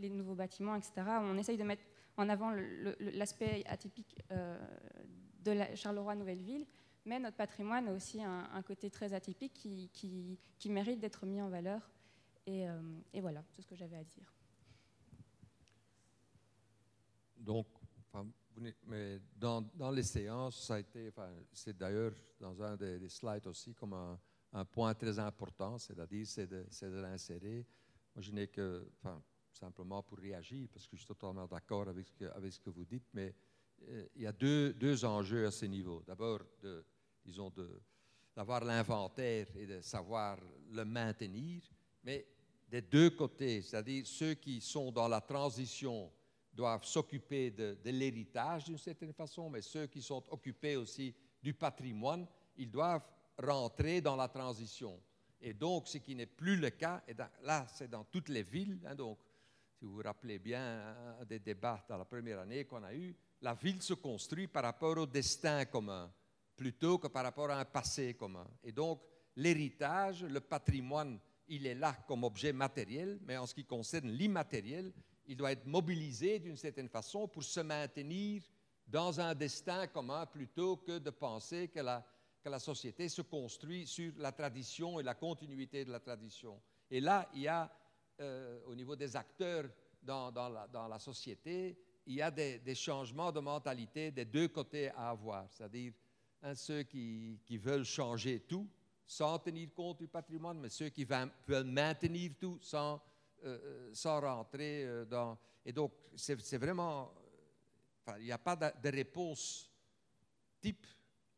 les, nouveaux bâtiments, etc. On essaye de mettre en avant l'aspect atypique euh, de la Charleroi Nouvelle-Ville, mais notre patrimoine a aussi un, côté très atypique qui, mérite d'être mis en valeur. Et, euh, et voilà, c'est ce que j'avais à dire. Donc, mais dans, les séances, ça a été, c'est d'ailleurs dans un des, des, slides aussi comme un, un point très important, c'est-à-dire c'est de, l'insérer. Moi, je n'ai que, enfin, simplement pour réagir, parce que je suis totalement d'accord avec, ce que, vous dites, mais euh, il y a deux, enjeux à ce niveau. D'abord, de, disons, d'avoir l'inventaire et de savoir le maintenir, mais des deux côtés, c'est-à-dire ceux qui sont dans la transition doivent s'occuper de l'héritage d'une certaine façon, mais ceux qui sont occupés aussi du patrimoine, ils doivent rentrer dans la transition. Et donc, ce qui n'est plus le cas, et là, c'est dans toutes les villes. Hein, donc, si vous vous rappelez bien des débats dans la première année qu'on a eu, la ville se construit par rapport au destin commun, plutôt que par rapport à un passé commun. Et donc, l'héritage, le patrimoine, il est là comme objet matériel, mais en ce qui concerne l'immatériel, il doit être mobilisé d'une certaine façon pour se maintenir dans un destin commun plutôt que de penser que la, que la société se construit sur la tradition et la continuité de la tradition. Et là, il y a, euh, au niveau des acteurs dans, la, société, il y a des, changements de mentalité des deux côtés à avoir. C'est-à-dire, ceux qui, veulent changer tout sans tenir compte du patrimoine, mais ceux qui veulent maintenir tout sans, sans rentrer dans... Et donc, c'est vraiment... Il n'y a pas de réponse type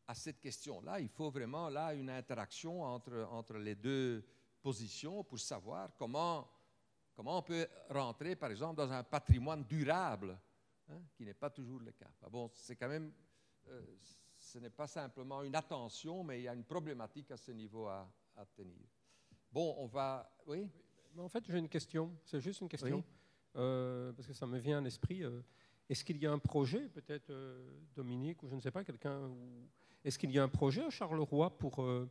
à cette question-là. Il faut vraiment là une interaction entre, entre les deux positions pour savoir comment, comment on peut rentrer, par exemple, dans un patrimoine durable, hein, qui n'est pas toujours le cas. Bon, c'est quand même, euh, ce n'est pas simplement une attention, mais il y a une problématique à ce niveau à, à tenir. Bon, on va, oui? En fait, j'ai une question. C'est juste une question, euh, parce que ça me vient à l'esprit. Euh, est-ce qu'il y a un projet, peut-être Dominique ou je ne sais pas, quelqu'un est-ce qu'il y a un projet à Charleroi pour euh,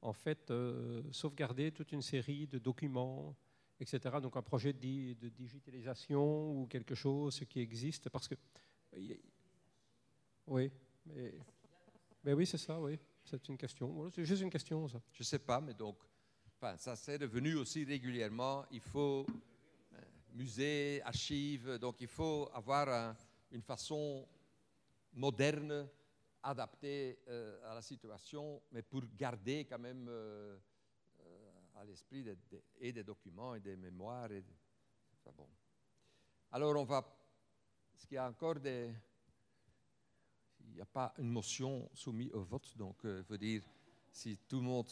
en fait euh, sauvegarder toute une série de documents, etc. Donc un projet de, digitalisation ou quelque chose qui existe? Parce que oui, mais, oui c'est ça, oui, c'est une question. C'est juste une question ça. Je sais pas, mais donc, ça s'est devenu aussi régulièrement. Il faut euh, musée, archives, donc il faut avoir une façon moderne adapté euh, à la situation, mais pour garder quand même euh, euh, à l'esprit et des documents et des mémoires. Et bon. Alors on va... Est-ce qu'il y a encore des... Il n'y a pas une motion soumise au vote, donc il faut dire si tout le monde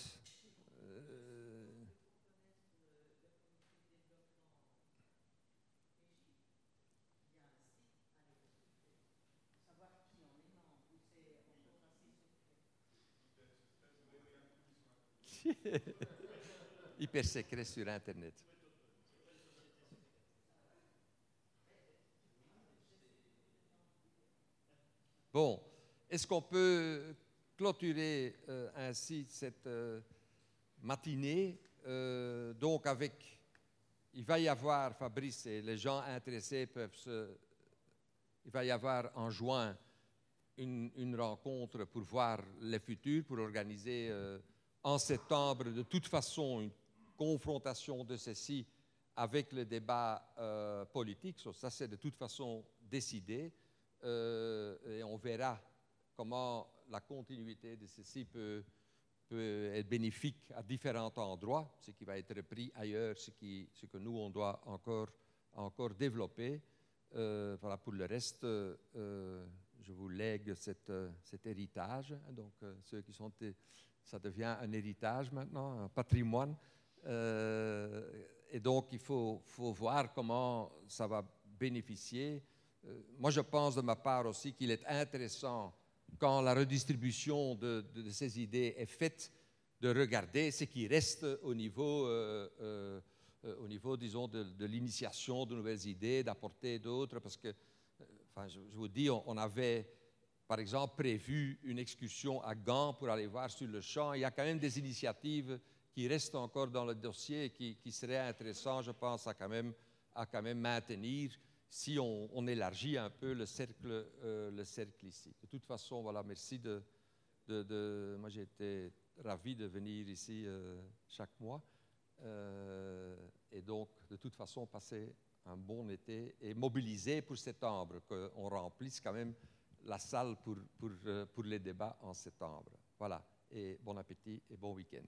[LAUGHS] Hyper secret sur Internet. Bon, est-ce qu'on peut clôturer euh, ainsi cette euh, matinée euh, Donc avec, il va y avoir, Fabrice et les gens intéressés peuvent se... Il va y avoir en juin une, une rencontre pour voir les futurs, pour organiser en septembre, de toute façon, une confrontation de ceci avec le débat euh, politique. Ça, c'est de toute façon décidé. Euh, et on verra comment la continuité de ceci peut, être bénéfique à différents endroits, ce qui va être repris ailleurs, ce, que nous, on doit encore, encore développer. Euh, voilà, pour le reste, je vous lègue cet héritage. Donc, ceux qui sont ça devient un héritage maintenant, un patrimoine. Euh, et donc, il faut, voir comment ça va bénéficier. Euh, moi, je pense de ma part aussi qu'il est intéressant, quand la redistribution de, ces idées est faite, de regarder ce qui reste au niveau, euh, au niveau disons, de, l'initiation de nouvelles idées, d'apporter d'autres, parce que, enfin, je, vous dis, on avait par exemple, prévu une excursion à Gand pour aller voir sur le champ. Il y a quand même des initiatives qui restent encore dans le dossier et qui, seraient intéressantes, je pense, à quand même, à quand même maintenir si on, élargit un peu le cercle, euh, le cercle ici. De toute façon, voilà, merci de... de, de moi, j'ai été ravi de venir ici euh, chaque mois. Euh, et donc, de toute façon, passer un bon été et mobiliser pour septembre, qu'on remplisse quand même la salle euh, pour les débats en septembre. Voilà, et bon appétit et bon week-end.